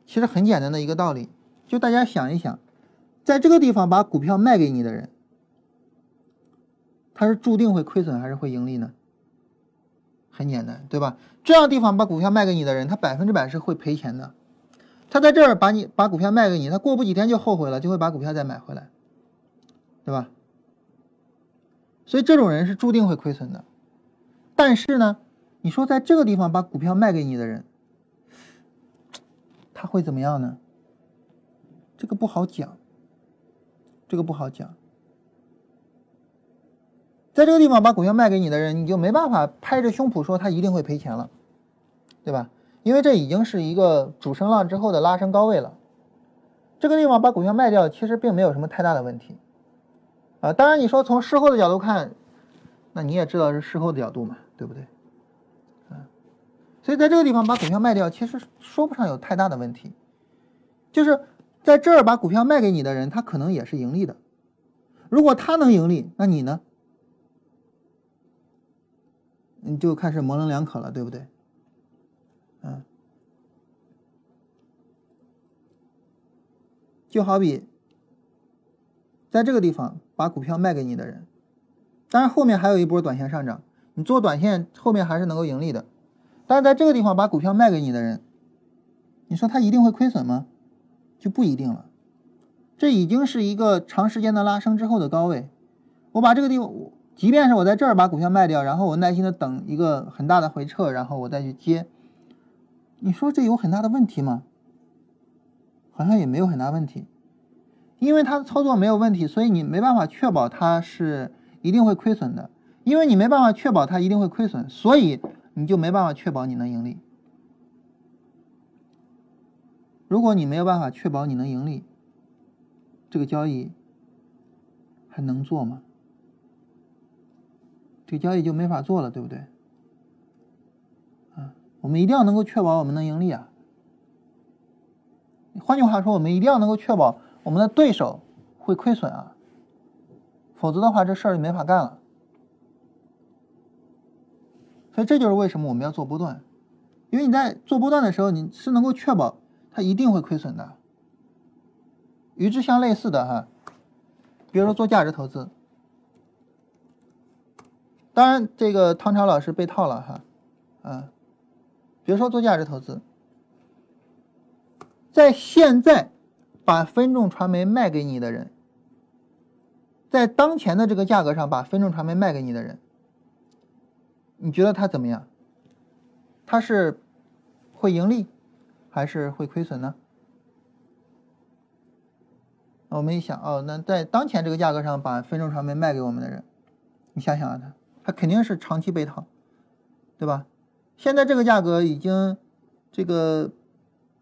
其实很简单的一个道理，就大家想一想，在这个地方把股票卖给你的人，他是注定会亏损还是会盈利呢？很简单，对吧？这样地方把股票卖给你的人，他百分之百是会赔钱的。他在这儿把你把股票卖给你，他过不几天就后悔了，就会把股票再买回来，对吧？所以这种人是注定会亏损的，但是呢，你说在这个地方把股票卖给你的人，他会怎么样呢？这个不好讲，这个不好讲。在这个地方把股票卖给你的人，你就没办法拍着胸脯说他一定会赔钱了，对吧？因为这已经是一个主升浪之后的拉升高位了。这个地方把股票卖掉，其实并没有什么太大的问题。啊，当然你说从事后的角度看，那你也知道是事后的角度嘛，对不对？啊，所以在这个地方把股票卖掉，其实说不上有太大的问题。就是在这儿把股票卖给你的人，他可能也是盈利的。如果他能盈利，那你呢？你就开始模棱两可了，对不对？嗯，就好比在这个地方把股票卖给你的人，当然后面还有一波短线上涨，你做短线后面还是能够盈利的。但是在这个地方把股票卖给你的人，你说他一定会亏损吗？就不一定了。这已经是一个长时间的拉升之后的高位，我把这个地方，即便是我在这儿把股票卖掉，然后我耐心的等一个很大的回撤，然后我再去接，你说这有很大的问题吗？好像也没有很大问题，因为它的操作没有问题，所以你没办法确保它是一定会亏损的，因为你没办法确保它一定会亏损，所以你就没办法确保你能盈利。如果你没有办法确保你能盈利，这个交易还能做吗？这个交易就没法做了，对不对？啊，我们一定要能够确保我们能盈利啊。换句话说，我们一定要能够确保我们的对手会亏损啊，否则的话，这事儿就没法干了。所以这就是为什么我们要做波段，因为你在做波段的时候，你是能够确保它一定会亏损的。与之相类似的哈，比如说做价值投资，当然这个唐朝老师被套了哈，啊，比如说做价值投资，在现在把分众传媒卖给你的人，在当前的这个价格上把分众传媒卖给你的人，你觉得他怎么样？他是会盈利还是会亏损呢？我们一想哦，那在当前这个价格上把分众传媒卖给我们的人，你想想啊，他他肯定是长期被套，对吧？现在这个价格已经这个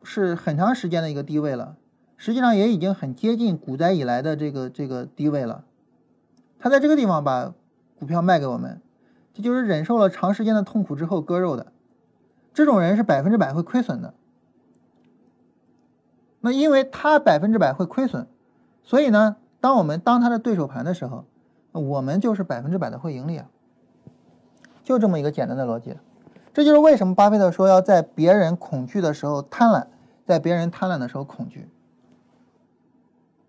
是很长时间的一个低位了，实际上也已经很接近股灾以来的这个这个低位了。他在这个地方把股票卖给我们，这就是忍受了长时间的痛苦之后割肉的。这种人是百分之百会亏损的。那因为他百分之百会亏损。所以呢，当我们当他的对手盘的时候，我们就是百分之百的会盈利啊，就这么一个简单的逻辑。这就是为什么巴菲特说要在别人恐惧的时候贪婪，在别人贪婪的时候恐惧。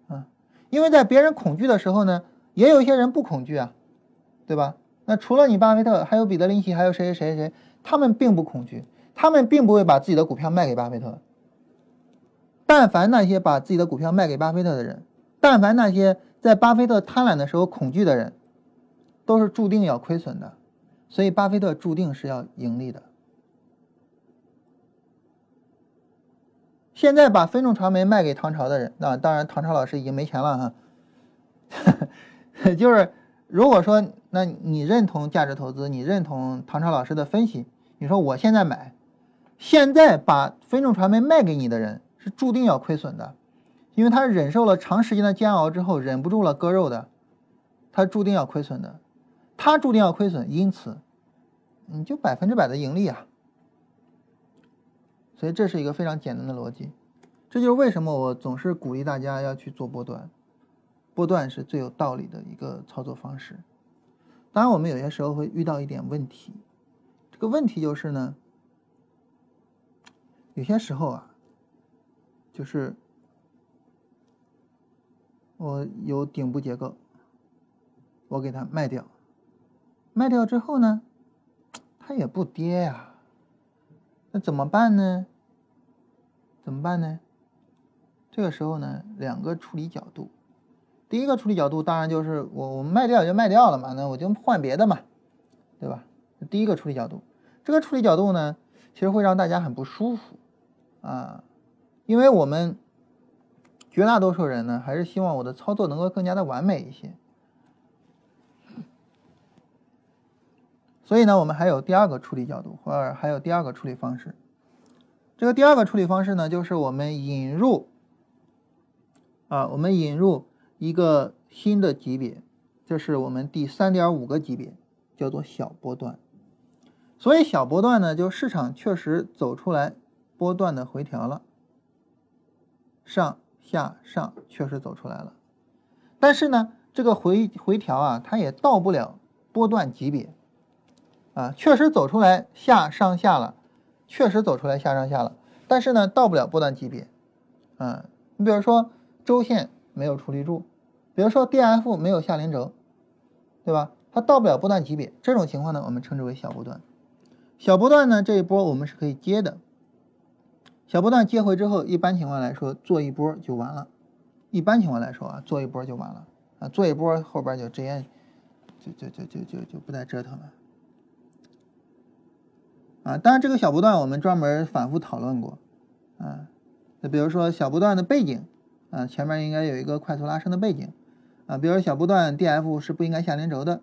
啊，因为在别人恐惧的时候呢，也有一些人不恐惧啊，对吧？那除了你巴菲特，还有彼得林奇，还有谁谁谁谁，他们并不恐惧，他们并不会把自己的股票卖给巴菲特。但凡那些把自己的股票卖给巴菲特的人。但凡那些在巴菲特贪婪的时候恐惧的人，都是注定要亏损的，所以巴菲特注定是要盈利的。现在把分众传媒卖给唐朝的人，那当然唐朝老师已经没钱了哈。就是如果说，那你认同价值投资，你认同唐朝老师的分析，你说我现在买，现在把分众传媒卖给你的人，是注定要亏损的。因为他忍受了长时间的煎熬之后，忍不住了割肉的，他注定要亏损的，他注定要亏损，因此你就百分之百的盈利啊。所以这是一个非常简单的逻辑，这就是为什么我总是鼓励大家要去做波段，波段是最有道理的一个操作方式。当然，我们有些时候会遇到一点问题，这个问题就是呢，有些时候啊，就是。我有顶部结构，我给它卖掉，卖掉之后呢，它也不跌呀，那怎么办呢？怎么办呢？这个时候呢，两个处理角度，第一个处理角度当然就是我我卖掉就卖掉了嘛，那我就换别的嘛，对吧？第一个处理角度，这个处理角度呢，其实会让大家很不舒服啊，因为我们。绝大多数人呢，还是希望我的操作能够更加的完美一些。所以呢，我们还有第二个处理角度，或者还有第二个处理方式。这个第二个处理方式呢，就是我们引入啊，我们引入一个新的级别，这是我们第三点五个级别，叫做小波段。所以小波段呢，就市场确实走出来波段的回调了，上下上确实走出来了，但是呢，这个回回调啊，它也到不了波段级别，啊，确实走出来下上下了，确实走出来下上下了，但是呢，到不了波段级别，啊，你比如说周线没有处理住，比如说 D F 没有下零轴，对吧？它到不了波段级别，这种情况呢，我们称之为小波段。小波段呢，这一波我们是可以接的。小波段接回之后，一般情况来说做一波就完了。一般情况来说啊，做一波就完了啊，做一波后边就直接就就就就就就不再折腾了啊。当然，这个小波段我们专门反复讨论过啊。那比如说小波段的背景啊，前面应该有一个快速拉升的背景啊。比如说小波段 D F 是不应该下连轴的。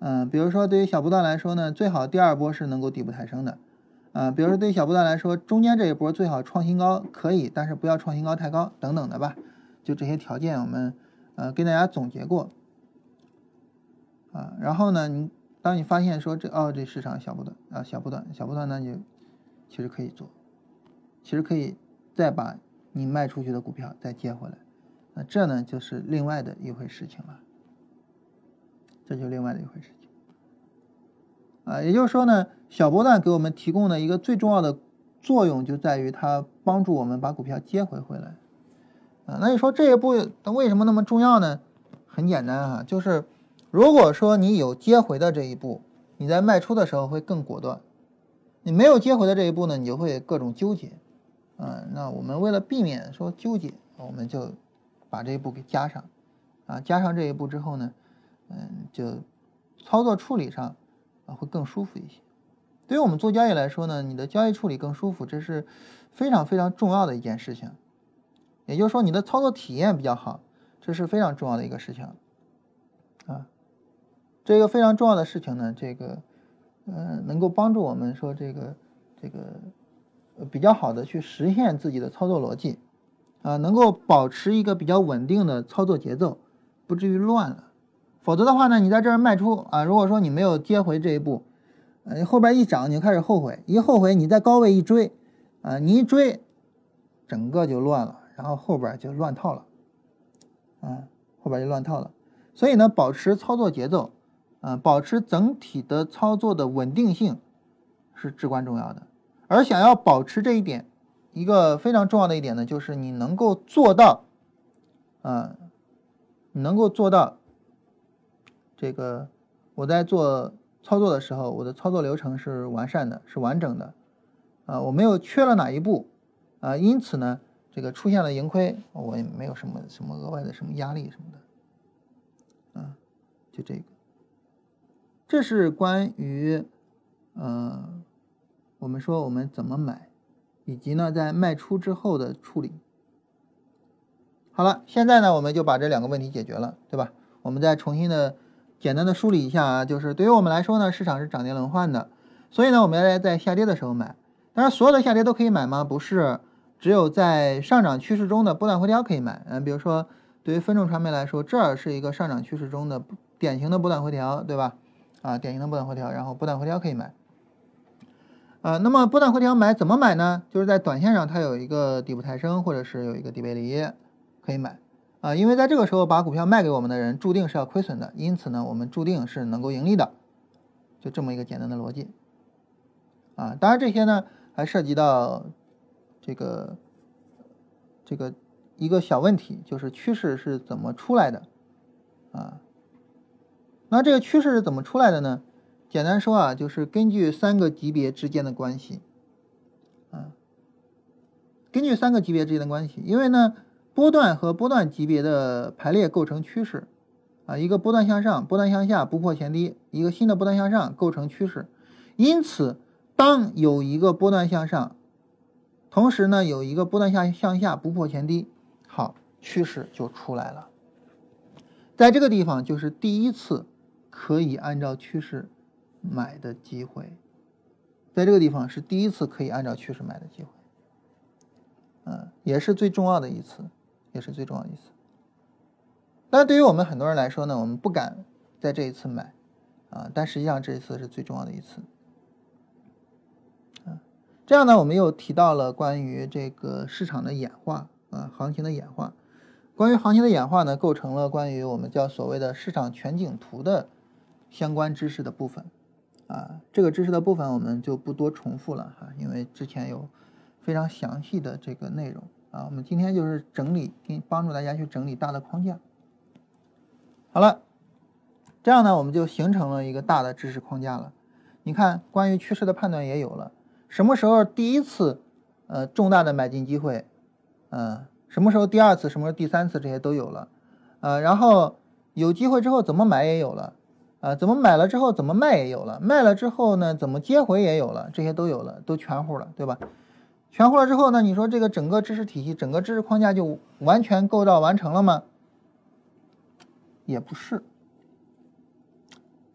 嗯，比如说对于小波段来说呢，最好第二波是能够底部抬升的，啊，比如说对于小波段来说，中间这一波最好创新高可以，但是不要创新高太高等等的吧，就这些条件我们呃跟大家总结过，啊，然后呢，你当你发现说这哦这市场小波段啊小波段小波段那就其实可以做，其实可以再把你卖出去的股票再接回来，那这呢就是另外的一回事情了。这就另外的一回事情，啊，也就是说呢，小波段给我们提供的一个最重要的作用，就在于它帮助我们把股票接回回来，啊，那你说这一步它为什么那么重要呢？很简单啊，就是如果说你有接回的这一步，你在卖出的时候会更果断；你没有接回的这一步呢，你就会各种纠结，嗯，那我们为了避免说纠结，我们就把这一步给加上，啊，加上这一步之后呢？嗯，就操作处理上啊会更舒服一些。对于我们做交易来说呢，你的交易处理更舒服，这是非常非常重要的一件事情。也就是说，你的操作体验比较好，这是非常重要的一个事情。这个非常重要的事情呢，这个呃，能够帮助我们说这个这个比较好的去实现自己的操作逻辑啊，能够保持一个比较稳定的操作节奏，不至于乱了。否则的话呢，你在这儿卖出啊，如果说你没有接回这一步，呃，后边一涨你就开始后悔，一后悔你在高位一追，啊，你一追，整个就乱了，然后后边就乱套了，啊，后边就乱套了。所以呢，保持操作节奏，嗯，保持整体的操作的稳定性是至关重要的。而想要保持这一点，一个非常重要的一点呢，就是你能够做到，啊，你能够做到。这个我在做操作的时候，我的操作流程是完善的，是完整的，啊，我没有缺了哪一步，啊，因此呢，这个出现了盈亏，我也没有什么什么额外的什么压力什么的，啊，就这个，这是关于，呃，我们说我们怎么买，以及呢在卖出之后的处理。好了，现在呢我们就把这两个问题解决了，对吧？我们再重新的。简单的梳理一下啊，就是对于我们来说呢，市场是涨跌轮换的，所以呢，我们要在下跌的时候买。当然，所有的下跌都可以买吗？不是，只有在上涨趋势中的波段回调可以买。嗯，比如说，对于分众传媒来说，这儿是一个上涨趋势中的典型的波段回调，对吧？啊，典型的波段回调，然后波段回调可以买。啊，那么波段回调买怎么买呢？就是在短线上它有一个底部抬升，或者是有一个底背离，可以买。啊，因为在这个时候把股票卖给我们的人，注定是要亏损的，因此呢，我们注定是能够盈利的，就这么一个简单的逻辑。啊，当然这些呢还涉及到这个这个一个小问题，就是趋势是怎么出来的啊？那这个趋势是怎么出来的呢？简单说啊，就是根据三个级别之间的关系啊，根据三个级别之间的关系，因为呢。波段和波段级别的排列构成趋势，啊，一个波段向上，波段向下不破前低，一个新的波段向上构成趋势。因此，当有一个波段向上，同时呢有一个波段下向下不破前低，好，趋势就出来了。在这个地方就是第一次可以按照趋势买的机会，在这个地方是第一次可以按照趋势买的机会，嗯，也是最重要的一次。也是最重要的一次。但对于我们很多人来说呢，我们不敢在这一次买，啊，但实际上这一次是最重要的一次。啊，这样呢，我们又提到了关于这个市场的演化啊，行情的演化。关于行情的演化呢，构成了关于我们叫所谓的市场全景图的相关知识的部分。啊，这个知识的部分我们就不多重复了哈，因为之前有非常详细的这个内容啊。我们今天就是整理，帮助大家去整理大的框架。好了，这样呢，我们就形成了一个大的知识框架了。你看，关于趋势的判断也有了，什么时候第一次呃重大的买进机会，嗯，什么时候第二次，什么时候第三次，这些都有了。呃，然后有机会之后怎么买也有了。啊，怎么买了之后怎么卖也有了，卖了之后呢，怎么接回也有了，这些都有了，都全乎了，对吧？全乎了之后呢，你说这个整个知识体系、整个知识框架就完全构造完成了吗？也不是。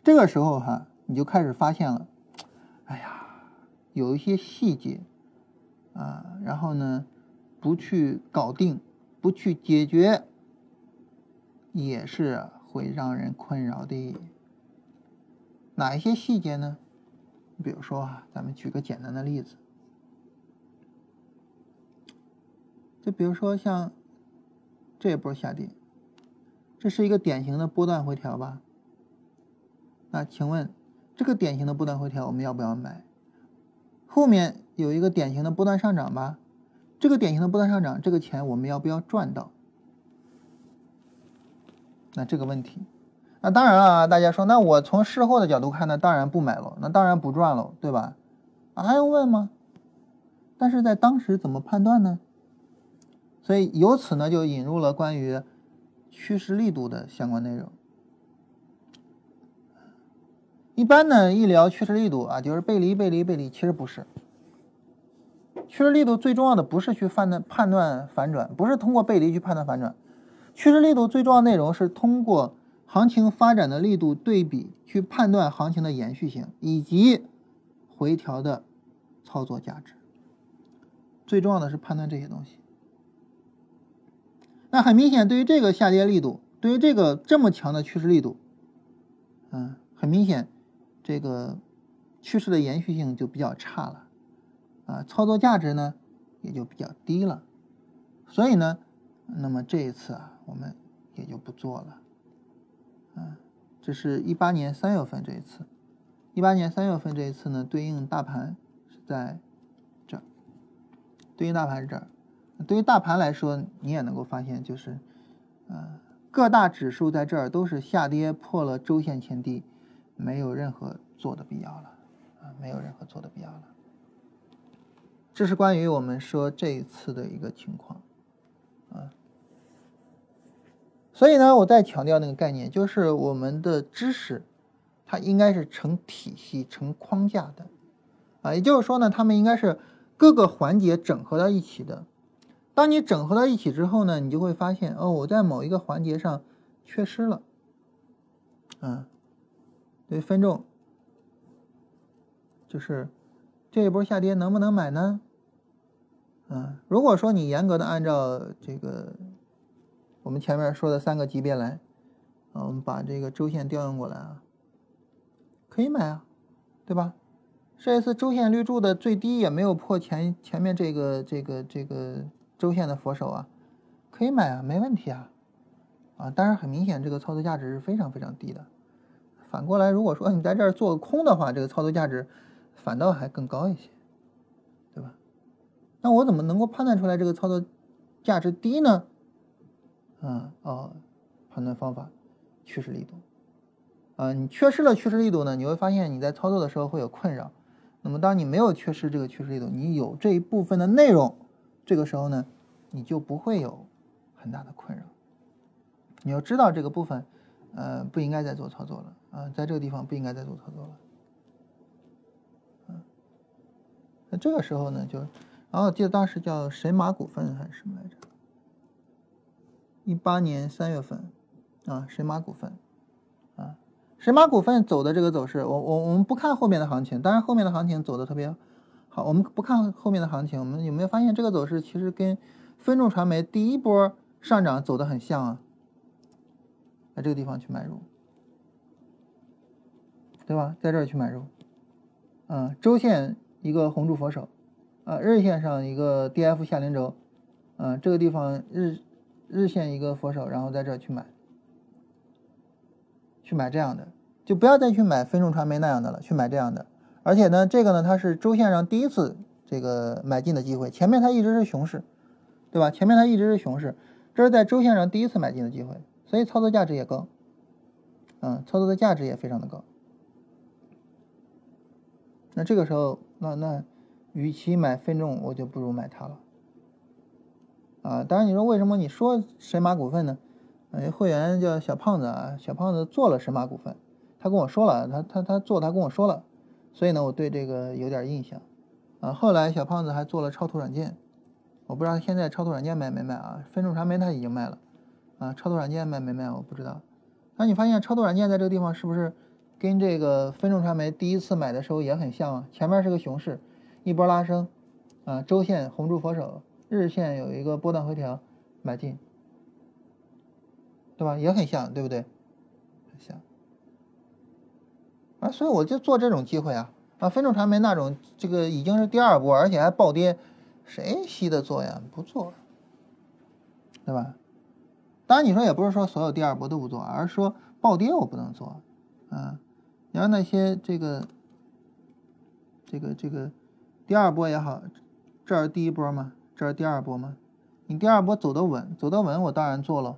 这个时候哈，你就开始发现了，哎呀，有一些细节啊，然后呢，不去搞定，不去解决，也是会让人困扰的。哪一些细节呢？比如说啊，咱们举个简单的例子，就比如说像这一波下跌，这是一个典型的波段回调吧？那请问这个典型的波段回调我们要不要买？后面有一个典型的波段上涨吧？这个典型的波段上涨，这个钱我们要不要赚到？那这个问题。那当然了，大家说，那我从事后的角度看，那当然不买了，那当然不赚了，对吧？还用问吗？但是在当时怎么判断呢？所以由此呢，就引入了关于趋势力度的相关内容。一般呢，一聊趋势力度啊，就是背离、背离、背离，其实不是。趋势力度最重要的不是去判断判断反转，不是通过背离去判断反转。趋势力度最重要内容是通过。行情发展的力度对比，去判断行情的延续性以及回调的操作价值。最重要的是判断这些东西。那很明显，对于这个下跌力度，对于这个这么强的趋势力度，嗯，很明显，这个趋势的延续性就比较差了，啊，操作价值呢也就比较低了。所以呢，那么这一次啊，我们也就不做了。嗯，这是一八年三月份这一次，一八年三月份这一次呢，对应大盘是在这儿，对应大盘是这儿。对于大盘来说，你也能够发现，就是，呃，各大指数在这儿都是下跌破了周线前低，没有任何做的必要了，啊，没有任何做的必要了。这是关于我们说这一次的一个情况，啊。所以呢，我再强调那个概念，就是我们的知识，它应该是成体系、成框架的，啊，也就是说呢，它们应该是各个环节整合到一起的。当你整合到一起之后呢，你就会发现，哦，我在某一个环节上缺失了，嗯，对，分众，就是这一波下跌能不能买呢？嗯，如果说你严格的按照这个。我们前面说的三个级别来，啊，我们把这个周线调用过来啊，可以买啊，对吧？这一次周线绿柱的最低也没有破前前面这个这个这个周线的佛手啊，可以买啊，没问题啊，啊，当然很明显这个操作价值是非常非常低的。反过来，如果说你在这儿做空的话，这个操作价值反倒还更高一些，对吧？那我怎么能够判断出来这个操作价值低呢？嗯哦，判断方法，趋势力度，啊，你缺失了趋势力度呢，你会发现你在操作的时候会有困扰。那么当你没有缺失这个趋势力度，你有这一部分的内容，这个时候呢，你就不会有很大的困扰。你要知道这个部分，呃，不应该再做操作了啊，在这个地方不应该再做操作了。嗯，那这个时候呢，就，然后记得当时叫神马股份还是什么来着？一八年三月份，啊，神马股份，啊，神马股份走的这个走势，我我我们不看后面的行情，当然后面的行情走的特别好，我们不看后面的行情，我们有没有发现这个走势其实跟分众传媒第一波上涨走的很像啊？在这个地方去买入，对吧？在这儿去买入，啊，周线一个红柱佛手，啊，日线上一个 D F 下零轴，啊，这个地方日日线一个佛手，然后在这去买，去买这样的，就不要再去买分众传媒那样的了，去买这样的。而且呢，这个呢，它是周线上第一次这个买进的机会，前面它一直是熊市，对吧？前面它一直是熊市，这是在周线上第一次买进的机会，所以操作价值也高，嗯，操作的价值也非常的高。那这个时候，那那，与其买分众，我就不如买它了。啊，当然你说为什么你说神马股份呢？哎，会员叫小胖子啊，小胖子做了神马股份，他跟我说了，他他他做，他跟我说了，所以呢，我对这个有点印象。啊，后来小胖子还做了超图软件，我不知道现在超图软件卖没卖啊？分众传媒他已经卖了，啊，超图软件卖没卖我不知道。那你发现超图软件在这个地方是不是？跟这个分众传媒第一次买的时候也很像啊，前面是个熊市，一波拉升，啊，周线红柱佛手，日线有一个波段回调，买进，对吧？也很像，对不对？很像，啊，所以我就做这种机会啊，啊，分众传媒那种这个已经是第二波，而且还暴跌，谁稀得做呀？不做，对吧？当然你说也不是说所有第二波都不做，而是说暴跌我不能做，啊。你让那些这个、这个、这个第二波也好，这是第一波嘛？这是第二波吗？你第二波走得稳，走得稳，我当然做了。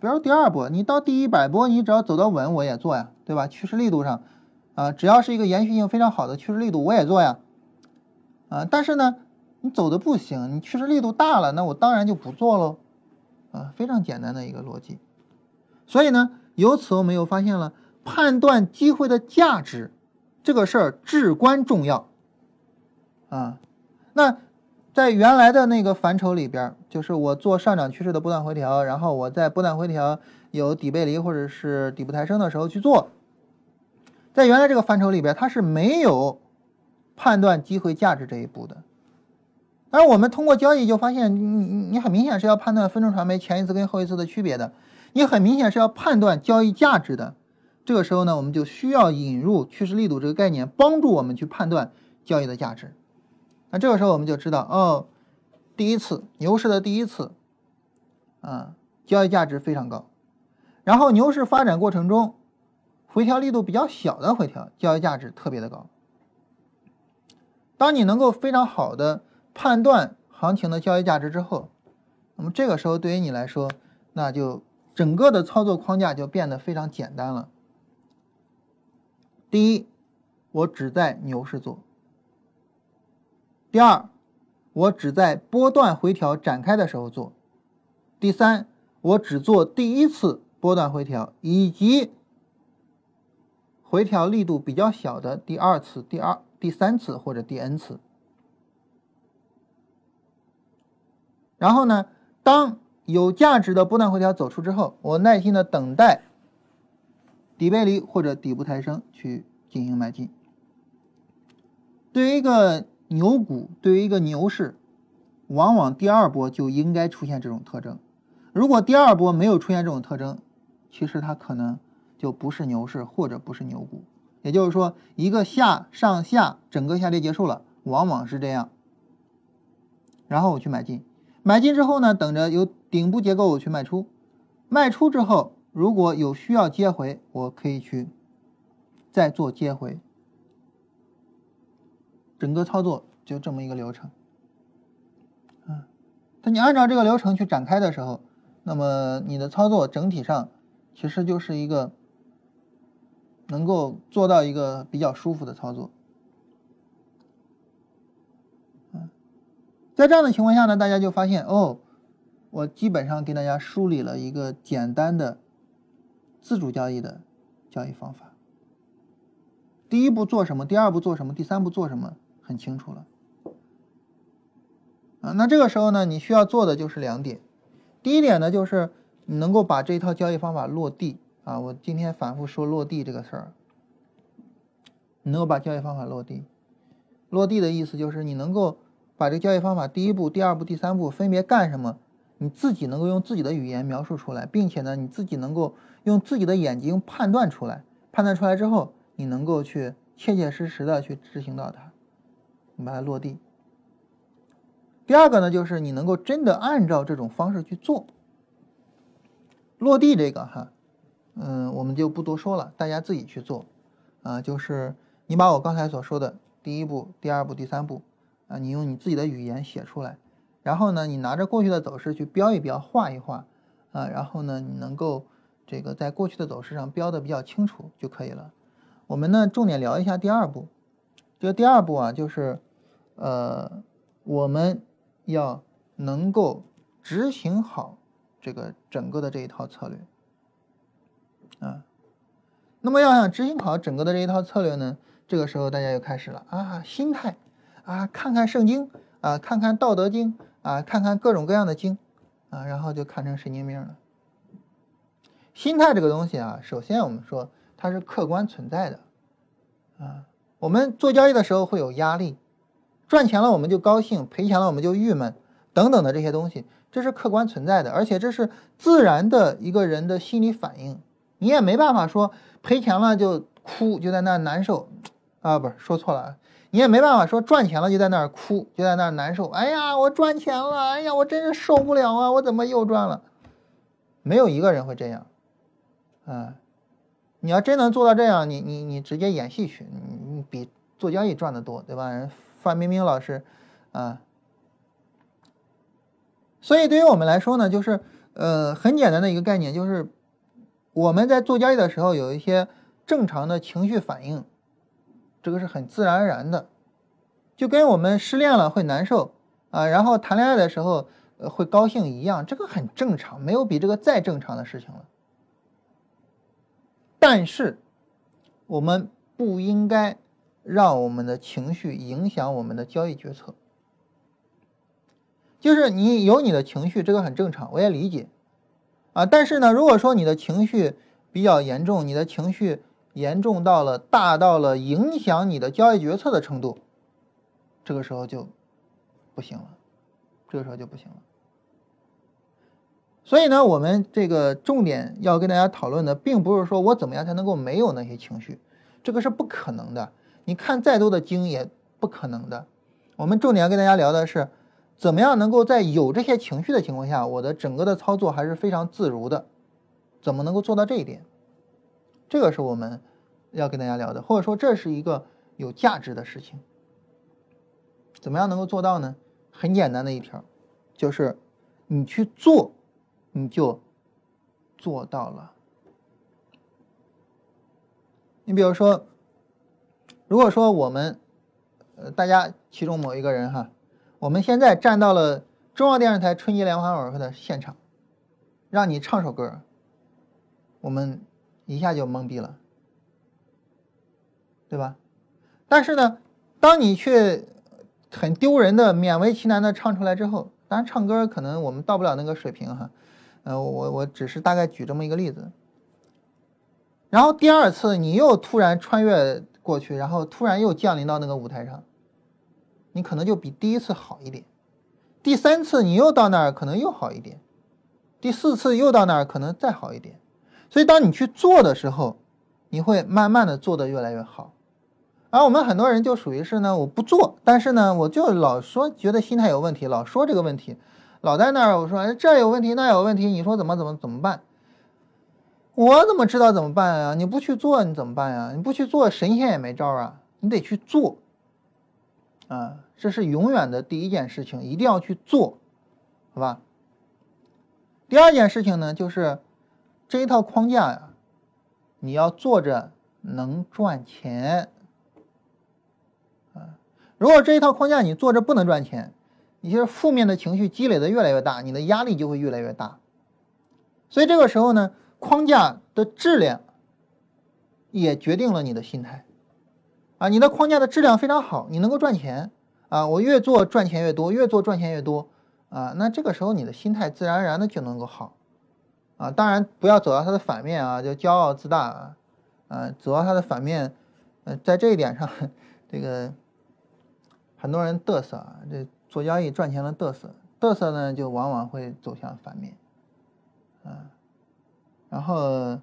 比如第二波，你到第一百波，你只要走得稳，我也做呀，对吧？趋势力度上，啊，只要是一个延续性非常好的趋势力度，我也做呀。啊，但是呢，你走的不行，你趋势力度大了，那我当然就不做喽。啊，非常简单的一个逻辑。所以呢，由此我们又发现了。判断机会的价值，这个事儿至关重要啊。那在原来的那个范畴里边，就是我做上涨趋势的波段回调，然后我在波段回调有底背离或者是底部抬升的时候去做。在原来这个范畴里边，它是没有判断机会价值这一步的。而我们通过交易就发现，你你你很明显是要判断分众传媒前一次跟后一次的区别的，你很明显是要判断交易价值的。这个时候呢，我们就需要引入趋势力度这个概念，帮助我们去判断交易的价值。这个时候我们就知道，哦，第一次牛市的第一次，啊，交易价值非常高。然后牛市发展过程中，回调力度比较小的回调，交易价值特别的高。当你能够非常好的判断行情的交易价值之后，那么这个时候对于你来说，那就整个的操作框架就变得非常简单了。第一，我只在牛市做；第二，我只在波段回调展开的时候做；第三，我只做第一次波段回调以及回调力度比较小的第二次、第二、第三次或者第 n 次。然后呢，当有价值的波段回调走出之后，我耐心的等待。底背离或者底部抬升去进行买进。对于一个牛股，对于一个牛市，往往第二波就应该出现这种特征。如果第二波没有出现这种特征，其实它可能就不是牛市或者不是牛股。也就是说，一个下上下整个下跌结束了，往往是这样。然后我去买进，买进之后呢，等着有顶部结构我去卖出，卖出之后。如果有需要接回，我可以去再做接回，整个操作就这么一个流程。嗯，那你按照这个流程去展开的时候，那么你的操作整体上其实就是一个能够做到一个比较舒服的操作。嗯，在这样的情况下呢，大家就发现哦，我基本上给大家梳理了一个简单的。自主交易的交易方法，第一步做什么？第二步做什么？第三步做什么？很清楚了。啊，那这个时候呢，你需要做的就是两点。第一点呢，就是你能够把这套交易方法落地啊。我今天反复说落地这个事儿，你能够把交易方法落地。落地的意思就是你能够把这个交易方法第一步、第二步、第三步分别干什么。你自己能够用自己的语言描述出来，并且呢，你自己能够用自己的眼睛判断出来。判断出来之后，你能够去切切实实的去执行到它，你把它落地。第二个呢，就是你能够真的按照这种方式去做。落地这个哈，嗯，我们就不多说了，大家自己去做，啊，就是你把我刚才所说的第一步、第二步、第三步，啊，你用你自己的语言写出来，然后呢，你拿着过去的走势去标一标、画一画，啊，然后呢，你能够这个在过去的走势上标的比较清楚就可以了。我们呢，重点聊一下第二步，这个第二步啊，就是呃，我们要能够执行好。这个整个的这一套策略，啊，那么要想执行好整个的这一套策略呢，这个时候大家又开始了啊，心态啊，看看圣经啊，看看道德经啊，看看各种各样的经啊，然后就看成神经病了。心态这个东西啊，首先我们说它是客观存在的啊，我们做交易的时候会有压力，赚钱了我们就高兴，赔钱了我们就郁闷等等的这些东西。这是客观存在的，而且这是自然的一个人的心理反应，你也没办法说赔钱了就哭，就在那难受，啊，不是说错了，你也没办法说赚钱了就在那儿哭，就在那儿难受，哎呀，我赚钱了，哎呀，我真是受不了啊，我怎么又赚了？没有一个人会这样，啊，你要真能做到这样，你你你直接演戏去，你你比做交易赚的多，对吧？范冰冰老师，啊。所以对于我们来说呢，就是呃很简单的一个概念，就是我们在做交易的时候有一些正常的情绪反应，这个是很自然而然的，就跟我们失恋了会难受啊，然后谈恋爱的时候会高兴一样，这个很正常，没有比这个再正常的事情了。但是我们不应该让我们的情绪影响我们的交易决策。就是你有你的情绪，这个很正常，我也理解，啊，但是呢，如果说你的情绪比较严重，你的情绪严重到了大到了影响你的交易决策的程度，这个时候就不行了，这个时候就不行了。所以呢，我们这个重点要跟大家讨论的，并不是说我怎么样才能够没有那些情绪，这个是不可能的。你看再多的经也不可能的。我们重点要跟大家聊的是。怎么样能够在有这些情绪的情况下，我的整个的操作还是非常自如的？怎么能够做到这一点？这个是我们要跟大家聊的，或者说这是一个有价值的事情。怎么样能够做到呢？很简单的一条，就是你去做，你就做到了。你比如说，如果说我们，呃，大家其中某一个人哈。我们现在站到了中央电视台春节联欢晚会的现场，让你唱首歌，我们一下就懵逼了，对吧？但是呢，当你去很丢人的、勉为其难的唱出来之后，当然唱歌可能我们到不了那个水平哈，呃，我我只是大概举这么一个例子。然后第二次你又突然穿越过去，然后突然又降临到那个舞台上。你可能就比第一次好一点，第三次你又到那儿可能又好一点，第四次又到那儿可能再好一点，所以当你去做的时候，你会慢慢的做的越来越好。而我们很多人就属于是呢，我不做，但是呢，我就老说觉得心态有问题，老说这个问题，老在那儿我说这有问题那有问题，你说怎么怎么怎么办？我怎么知道怎么办啊？你不去做你怎么办呀？你不去做神仙也没招啊，你得去做。啊，这是永远的第一件事情，一定要去做，好吧？第二件事情呢，就是这一套框架呀，你要做着能赚钱啊。如果这一套框架你做着不能赚钱，你就是负面的情绪积累的越来越大，你的压力就会越来越大。所以这个时候呢，框架的质量也决定了你的心态。啊，你的框架的质量非常好，你能够赚钱啊！我越做赚钱越多，越做赚钱越多啊！那这个时候你的心态自然而然的就能够好啊！当然不要走到它的反面啊，就骄傲自大啊！啊，走到它的反面，呃，在这一点上，这个很多人嘚瑟啊，这做交易赚钱的嘚瑟，嘚瑟呢就往往会走向反面啊。然后，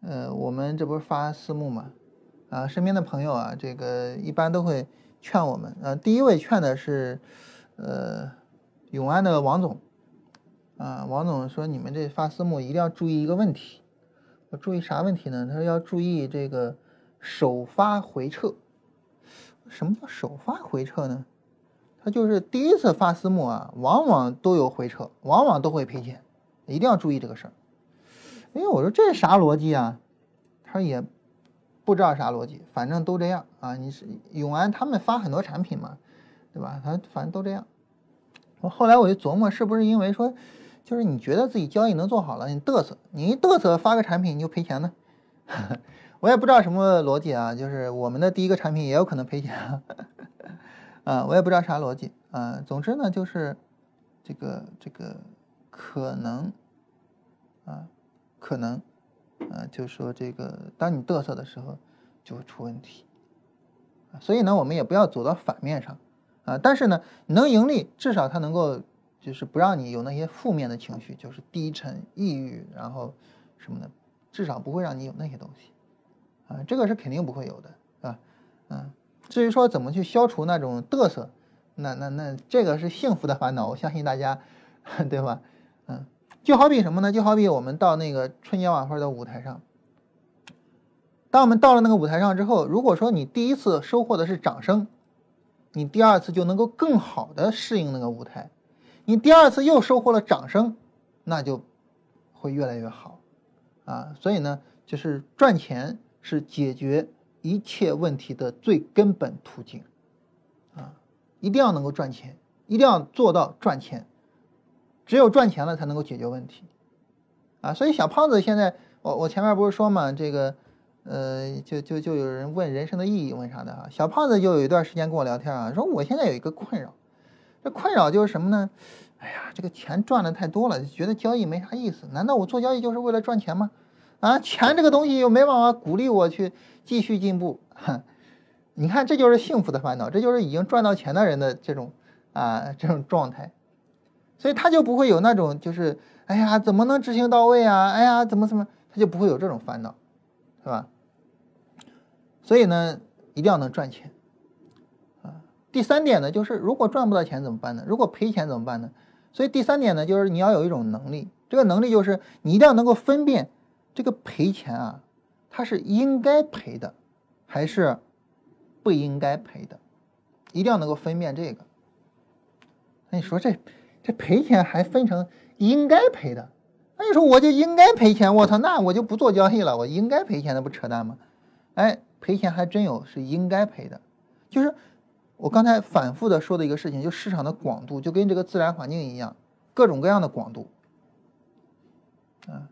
呃，我们这不是发私募嘛？啊，身边的朋友啊，这个一般都会劝我们。呃，第一位劝的是，呃，永安的王总，啊，王总说你们这发私募一定要注意一个问题。我注意啥问题呢？他说要注意这个首发回撤。什么叫首发回撤呢？他就是第一次发私募啊，往往都有回撤，往往都会赔钱，一定要注意这个事儿。哎，我说这啥逻辑啊？他说也不知道啥逻辑，反正都这样啊。你是永安他们发很多产品嘛，对吧？他反正都这样。我后来我就琢磨，是不是因为说，就是你觉得自己交易能做好了，你嘚瑟，你一嘚瑟发个产品你就赔钱呢？我也不知道什么逻辑啊，就是我们的第一个产品也有可能赔钱，啊，我也不知道啥逻辑啊。总之呢，就是这个这个可能啊。可能，呃，就说这个，当你嘚瑟的时候，就会出问题，所以呢，我们也不要走到反面上，啊，但是呢，能盈利，至少它能够就是不让你有那些负面的情绪，就是低沉、抑郁，然后什么的，至少不会让你有那些东西，啊，这个是肯定不会有的，是吧？嗯，至于说怎么去消除那种嘚瑟，那那那这个是幸福的烦恼，我相信大家，对吧？就好比什么呢？就好比我们到那个春节晚会的舞台上，当我们到了那个舞台上之后，如果说你第一次收获的是掌声，你第二次就能够更好的适应那个舞台。你第二次又收获了掌声，那就会越来越好啊。所以呢，就是赚钱是解决一切问题的最根本途径啊！一定要能够赚钱，一定要做到赚钱。只有赚钱了才能够解决问题，啊，所以小胖子现在，我我前面不是说嘛，这个，呃，就就就有人问人生的意义，问啥的啊？小胖子就有一段时间跟我聊天啊，说我现在有一个困扰，这困扰就是什么呢？哎呀，这个钱赚的太多了，觉得交易没啥意思。难道我做交易就是为了赚钱吗？啊，钱这个东西又没办法鼓励我去继续进步。你看，这就是幸福的烦恼，这就是已经赚到钱的人的这种啊这种状态。所以他就不会有那种就是，哎呀，怎么能执行到位啊？哎呀，怎么怎么，他就不会有这种烦恼，是吧？所以呢，一定要能赚钱，啊。第三点呢，就是如果赚不到钱怎么办呢？如果赔钱怎么办呢？所以第三点呢，就是你要有一种能力，这个能力就是你一定要能够分辨这个赔钱啊，它是应该赔的，还是不应该赔的，一定要能够分辨这个。那你说这？这赔钱还分成应该赔的，那你说我就应该赔钱，我操，那我就不做交易了，我应该赔钱，那不扯淡吗？哎，赔钱还真有是应该赔的，就是我刚才反复的说的一个事情，就市场的广度就跟这个自然环境一样，各种各样的广度，啊，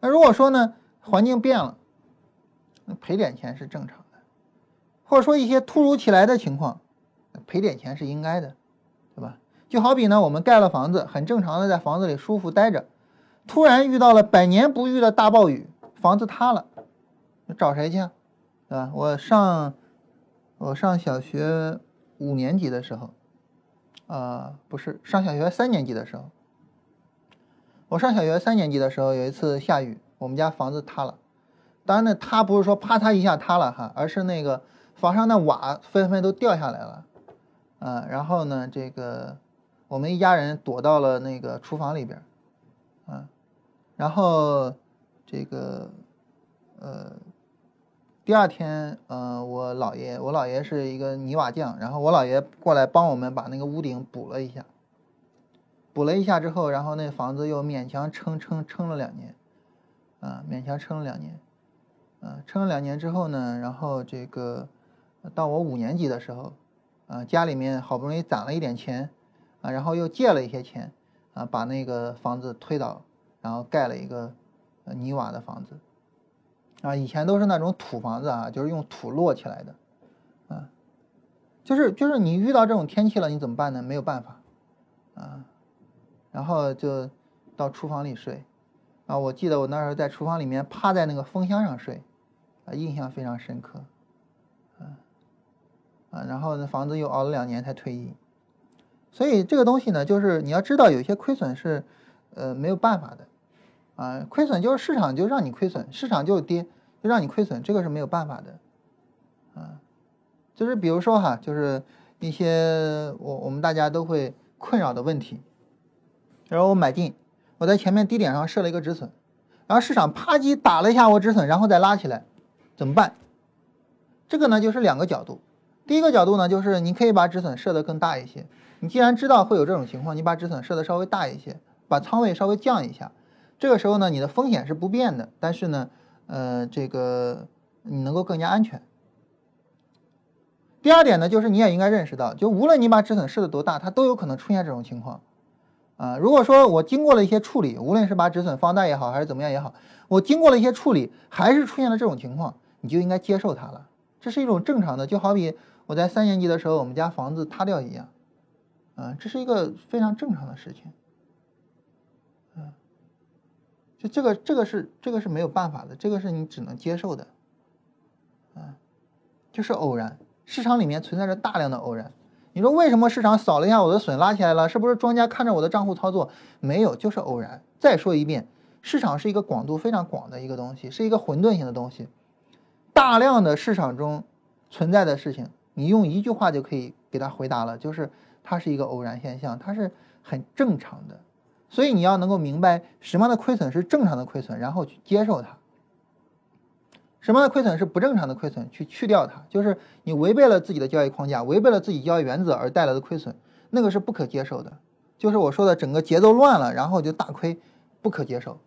那如果说呢，环境变了，那赔点钱是正常的，或者说一些突如其来的情况，赔点钱是应该的，就好比呢，我们盖了房子，很正常的在房子里舒服待着，突然遇到了百年不遇的大暴雨，房子塌了，找谁去？对吧？我上我上小学五年级的时候，啊，不是上小学三年级的时候，我上小学三年级的时候有一次下雨，我们家房子塌了。当然呢，塌不是说啪嚓一下塌了哈，而是那个房上的瓦纷纷都掉下来了，啊，然后呢，这个。我们一家人躲到了那个厨房里边，啊，然后这个呃，第二天呃，我姥爷，我姥爷是一个泥瓦匠，然后我姥爷过来帮我们把那个屋顶补了一下，补了一下之后，然后那房子又勉强撑撑撑了两年，啊，勉强撑了两年，啊，撑了两年之后呢，然后这个到我五年级的时候，啊，家里面好不容易攒了一点钱。啊，然后又借了一些钱，啊，把那个房子推倒，然后盖了一个泥瓦的房子，啊，以前都是那种土房子啊，就是用土摞起来的，啊，就是就是你遇到这种天气了，你怎么办呢？没有办法，啊，然后就到厨房里睡，啊，我记得我那时候在厨房里面趴在那个风箱上睡，啊，印象非常深刻，啊，啊，然后那房子又熬了两年才退役。所以这个东西呢，就是你要知道，有些亏损是，呃，没有办法的，啊，亏损就是市场就让你亏损，市场就跌就让你亏损，这个是没有办法的，啊就是比如说哈，就是一些我我们大家都会困扰的问题。然后我买进，我在前面低点上设了一个止损，然后市场啪叽打了一下我止损，然后再拉起来，怎么办？这个呢就是两个角度。第一个角度呢，就是你可以把止损设得更大一些。你既然知道会有这种情况，你把止损设的稍微大一些，把仓位稍微降一下。这个时候呢，你的风险是不变的，但是呢，呃，这个你能够更加安全。第二点呢，就是你也应该认识到，就无论你把止损设的多大，它都有可能出现这种情况。啊，如果说我经过了一些处理，无论是把止损放大也好，还是怎么样也好，我经过了一些处理，还是出现了这种情况，你就应该接受它了。这是一种正常的，就好比我在三年级的时候，我们家房子塌掉一样，啊，这是一个非常正常的事情。嗯，就这个，这个是这个是没有办法的，这个是你只能接受的。啊，就是偶然，市场里面存在着大量的偶然。你说为什么市场扫了一下我的损拉起来了？是不是庄家看着我的账户操作？没有，就是偶然。再说一遍，市场是一个广度非常广的一个东西，是一个混沌性的东西。大量的市场中存在的事情，你用一句话就可以给它回答了，就是它是一个偶然现象，它是很正常的。所以你要能够明白什么样的亏损是正常的亏损，然后去接受它。什么样的亏损是不正常的亏损？去去掉它，就是你违背了自己的交易框架，违背了自己交易原则而带来的亏损，那个是不可接受的。就是我说的整个节奏乱了，然后就大亏，不可接受，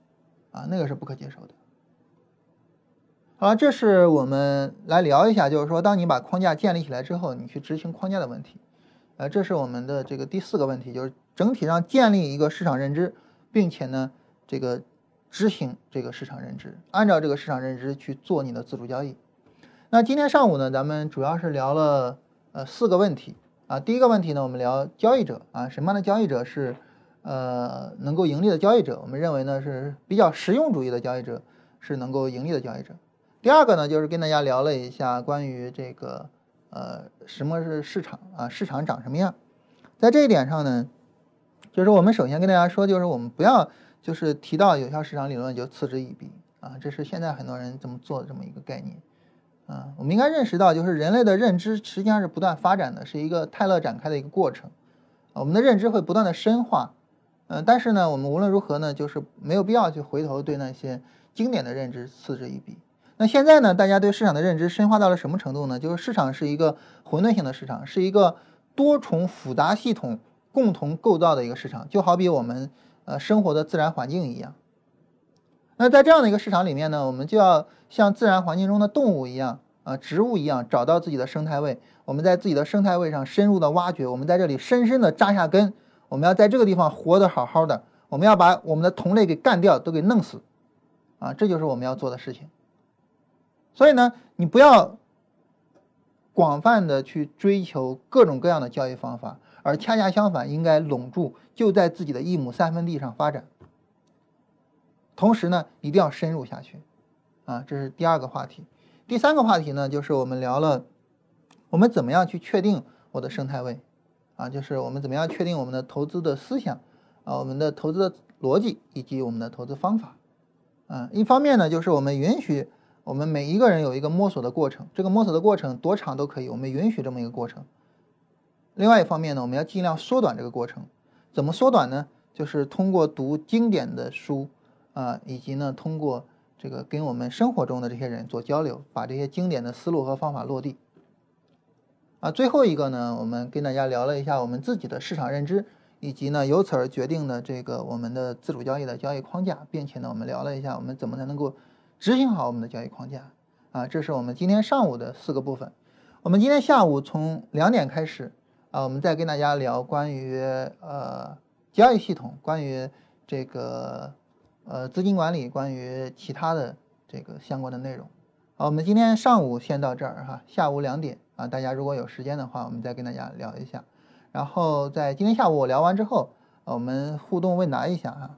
啊，那个是不可接受的。好了，这是我们来聊一下，就是说，当你把框架建立起来之后，你去执行框架的问题。呃，这是我们的这个第四个问题，就是整体上建立一个市场认知，并且呢，这个。执行这个市场认知，按照这个市场认知去做你的自主交易。那今天上午呢，咱们主要是聊了呃四个问题啊。第一个问题呢，我们聊交易者啊，什么样的交易者是呃能够盈利的交易者？我们认为呢是比较实用主义的交易者是能够盈利的交易者。第二个呢，就是跟大家聊了一下关于这个呃什么是市场啊，市场长什么样。在这一点上呢，就是我们首先跟大家说，就是我们不要。就是提到有效市场理论就嗤之以鼻啊，这是现在很多人这么做的这么一个概念啊。我们应该认识到，就是人类的认知实际上是不断发展的，是一个泰勒展开的一个过程啊。我们的认知会不断的深化，嗯，但是呢，我们无论如何呢，就是没有必要去回头对那些经典的认知嗤之以鼻。那现在呢，大家对市场的认知深化到了什么程度呢？就是市场是一个混沌性的市场，是一个多重复杂系统共同构造的一个市场，就好比我们。呃，生活的自然环境一样。那在这样的一个市场里面呢，我们就要像自然环境中的动物一样，啊，植物一样，找到自己的生态位。我们在自己的生态位上深入的挖掘，我们在这里深深的扎下根。我们要在这个地方活得好好的，我们要把我们的同类给干掉，都给弄死，啊，这就是我们要做的事情。所以呢，你不要广泛的去追求各种各样的交易方法。而恰恰相反，应该拢住，就在自己的一亩三分地上发展。同时呢，一定要深入下去，啊，这是第二个话题。第三个话题呢，就是我们聊了，我们怎么样去确定我的生态位，啊，就是我们怎么样确定我们的投资的思想，啊，我们的投资的逻辑以及我们的投资方法，啊，一方面呢，就是我们允许我们每一个人有一个摸索的过程，这个摸索的过程多长都可以，我们允许这么一个过程。另外一方面呢，我们要尽量缩短这个过程。怎么缩短呢？就是通过读经典的书啊，以及呢，通过这个跟我们生活中的这些人做交流，把这些经典的思路和方法落地。啊，最后一个呢，我们跟大家聊了一下我们自己的市场认知，以及呢，由此而决定的这个我们的自主交易的交易框架，并且呢，我们聊了一下我们怎么才能够执行好我们的交易框架。啊，这是我们今天上午的四个部分。我们今天下午从两点开始。啊，我们再跟大家聊关于呃交易系统，关于这个呃资金管理，关于其他的这个相关的内容。好，我们今天上午先到这儿哈，下午两点啊，大家如果有时间的话，我们再跟大家聊一下。然后在今天下午我聊完之后，我们互动问答一下哈。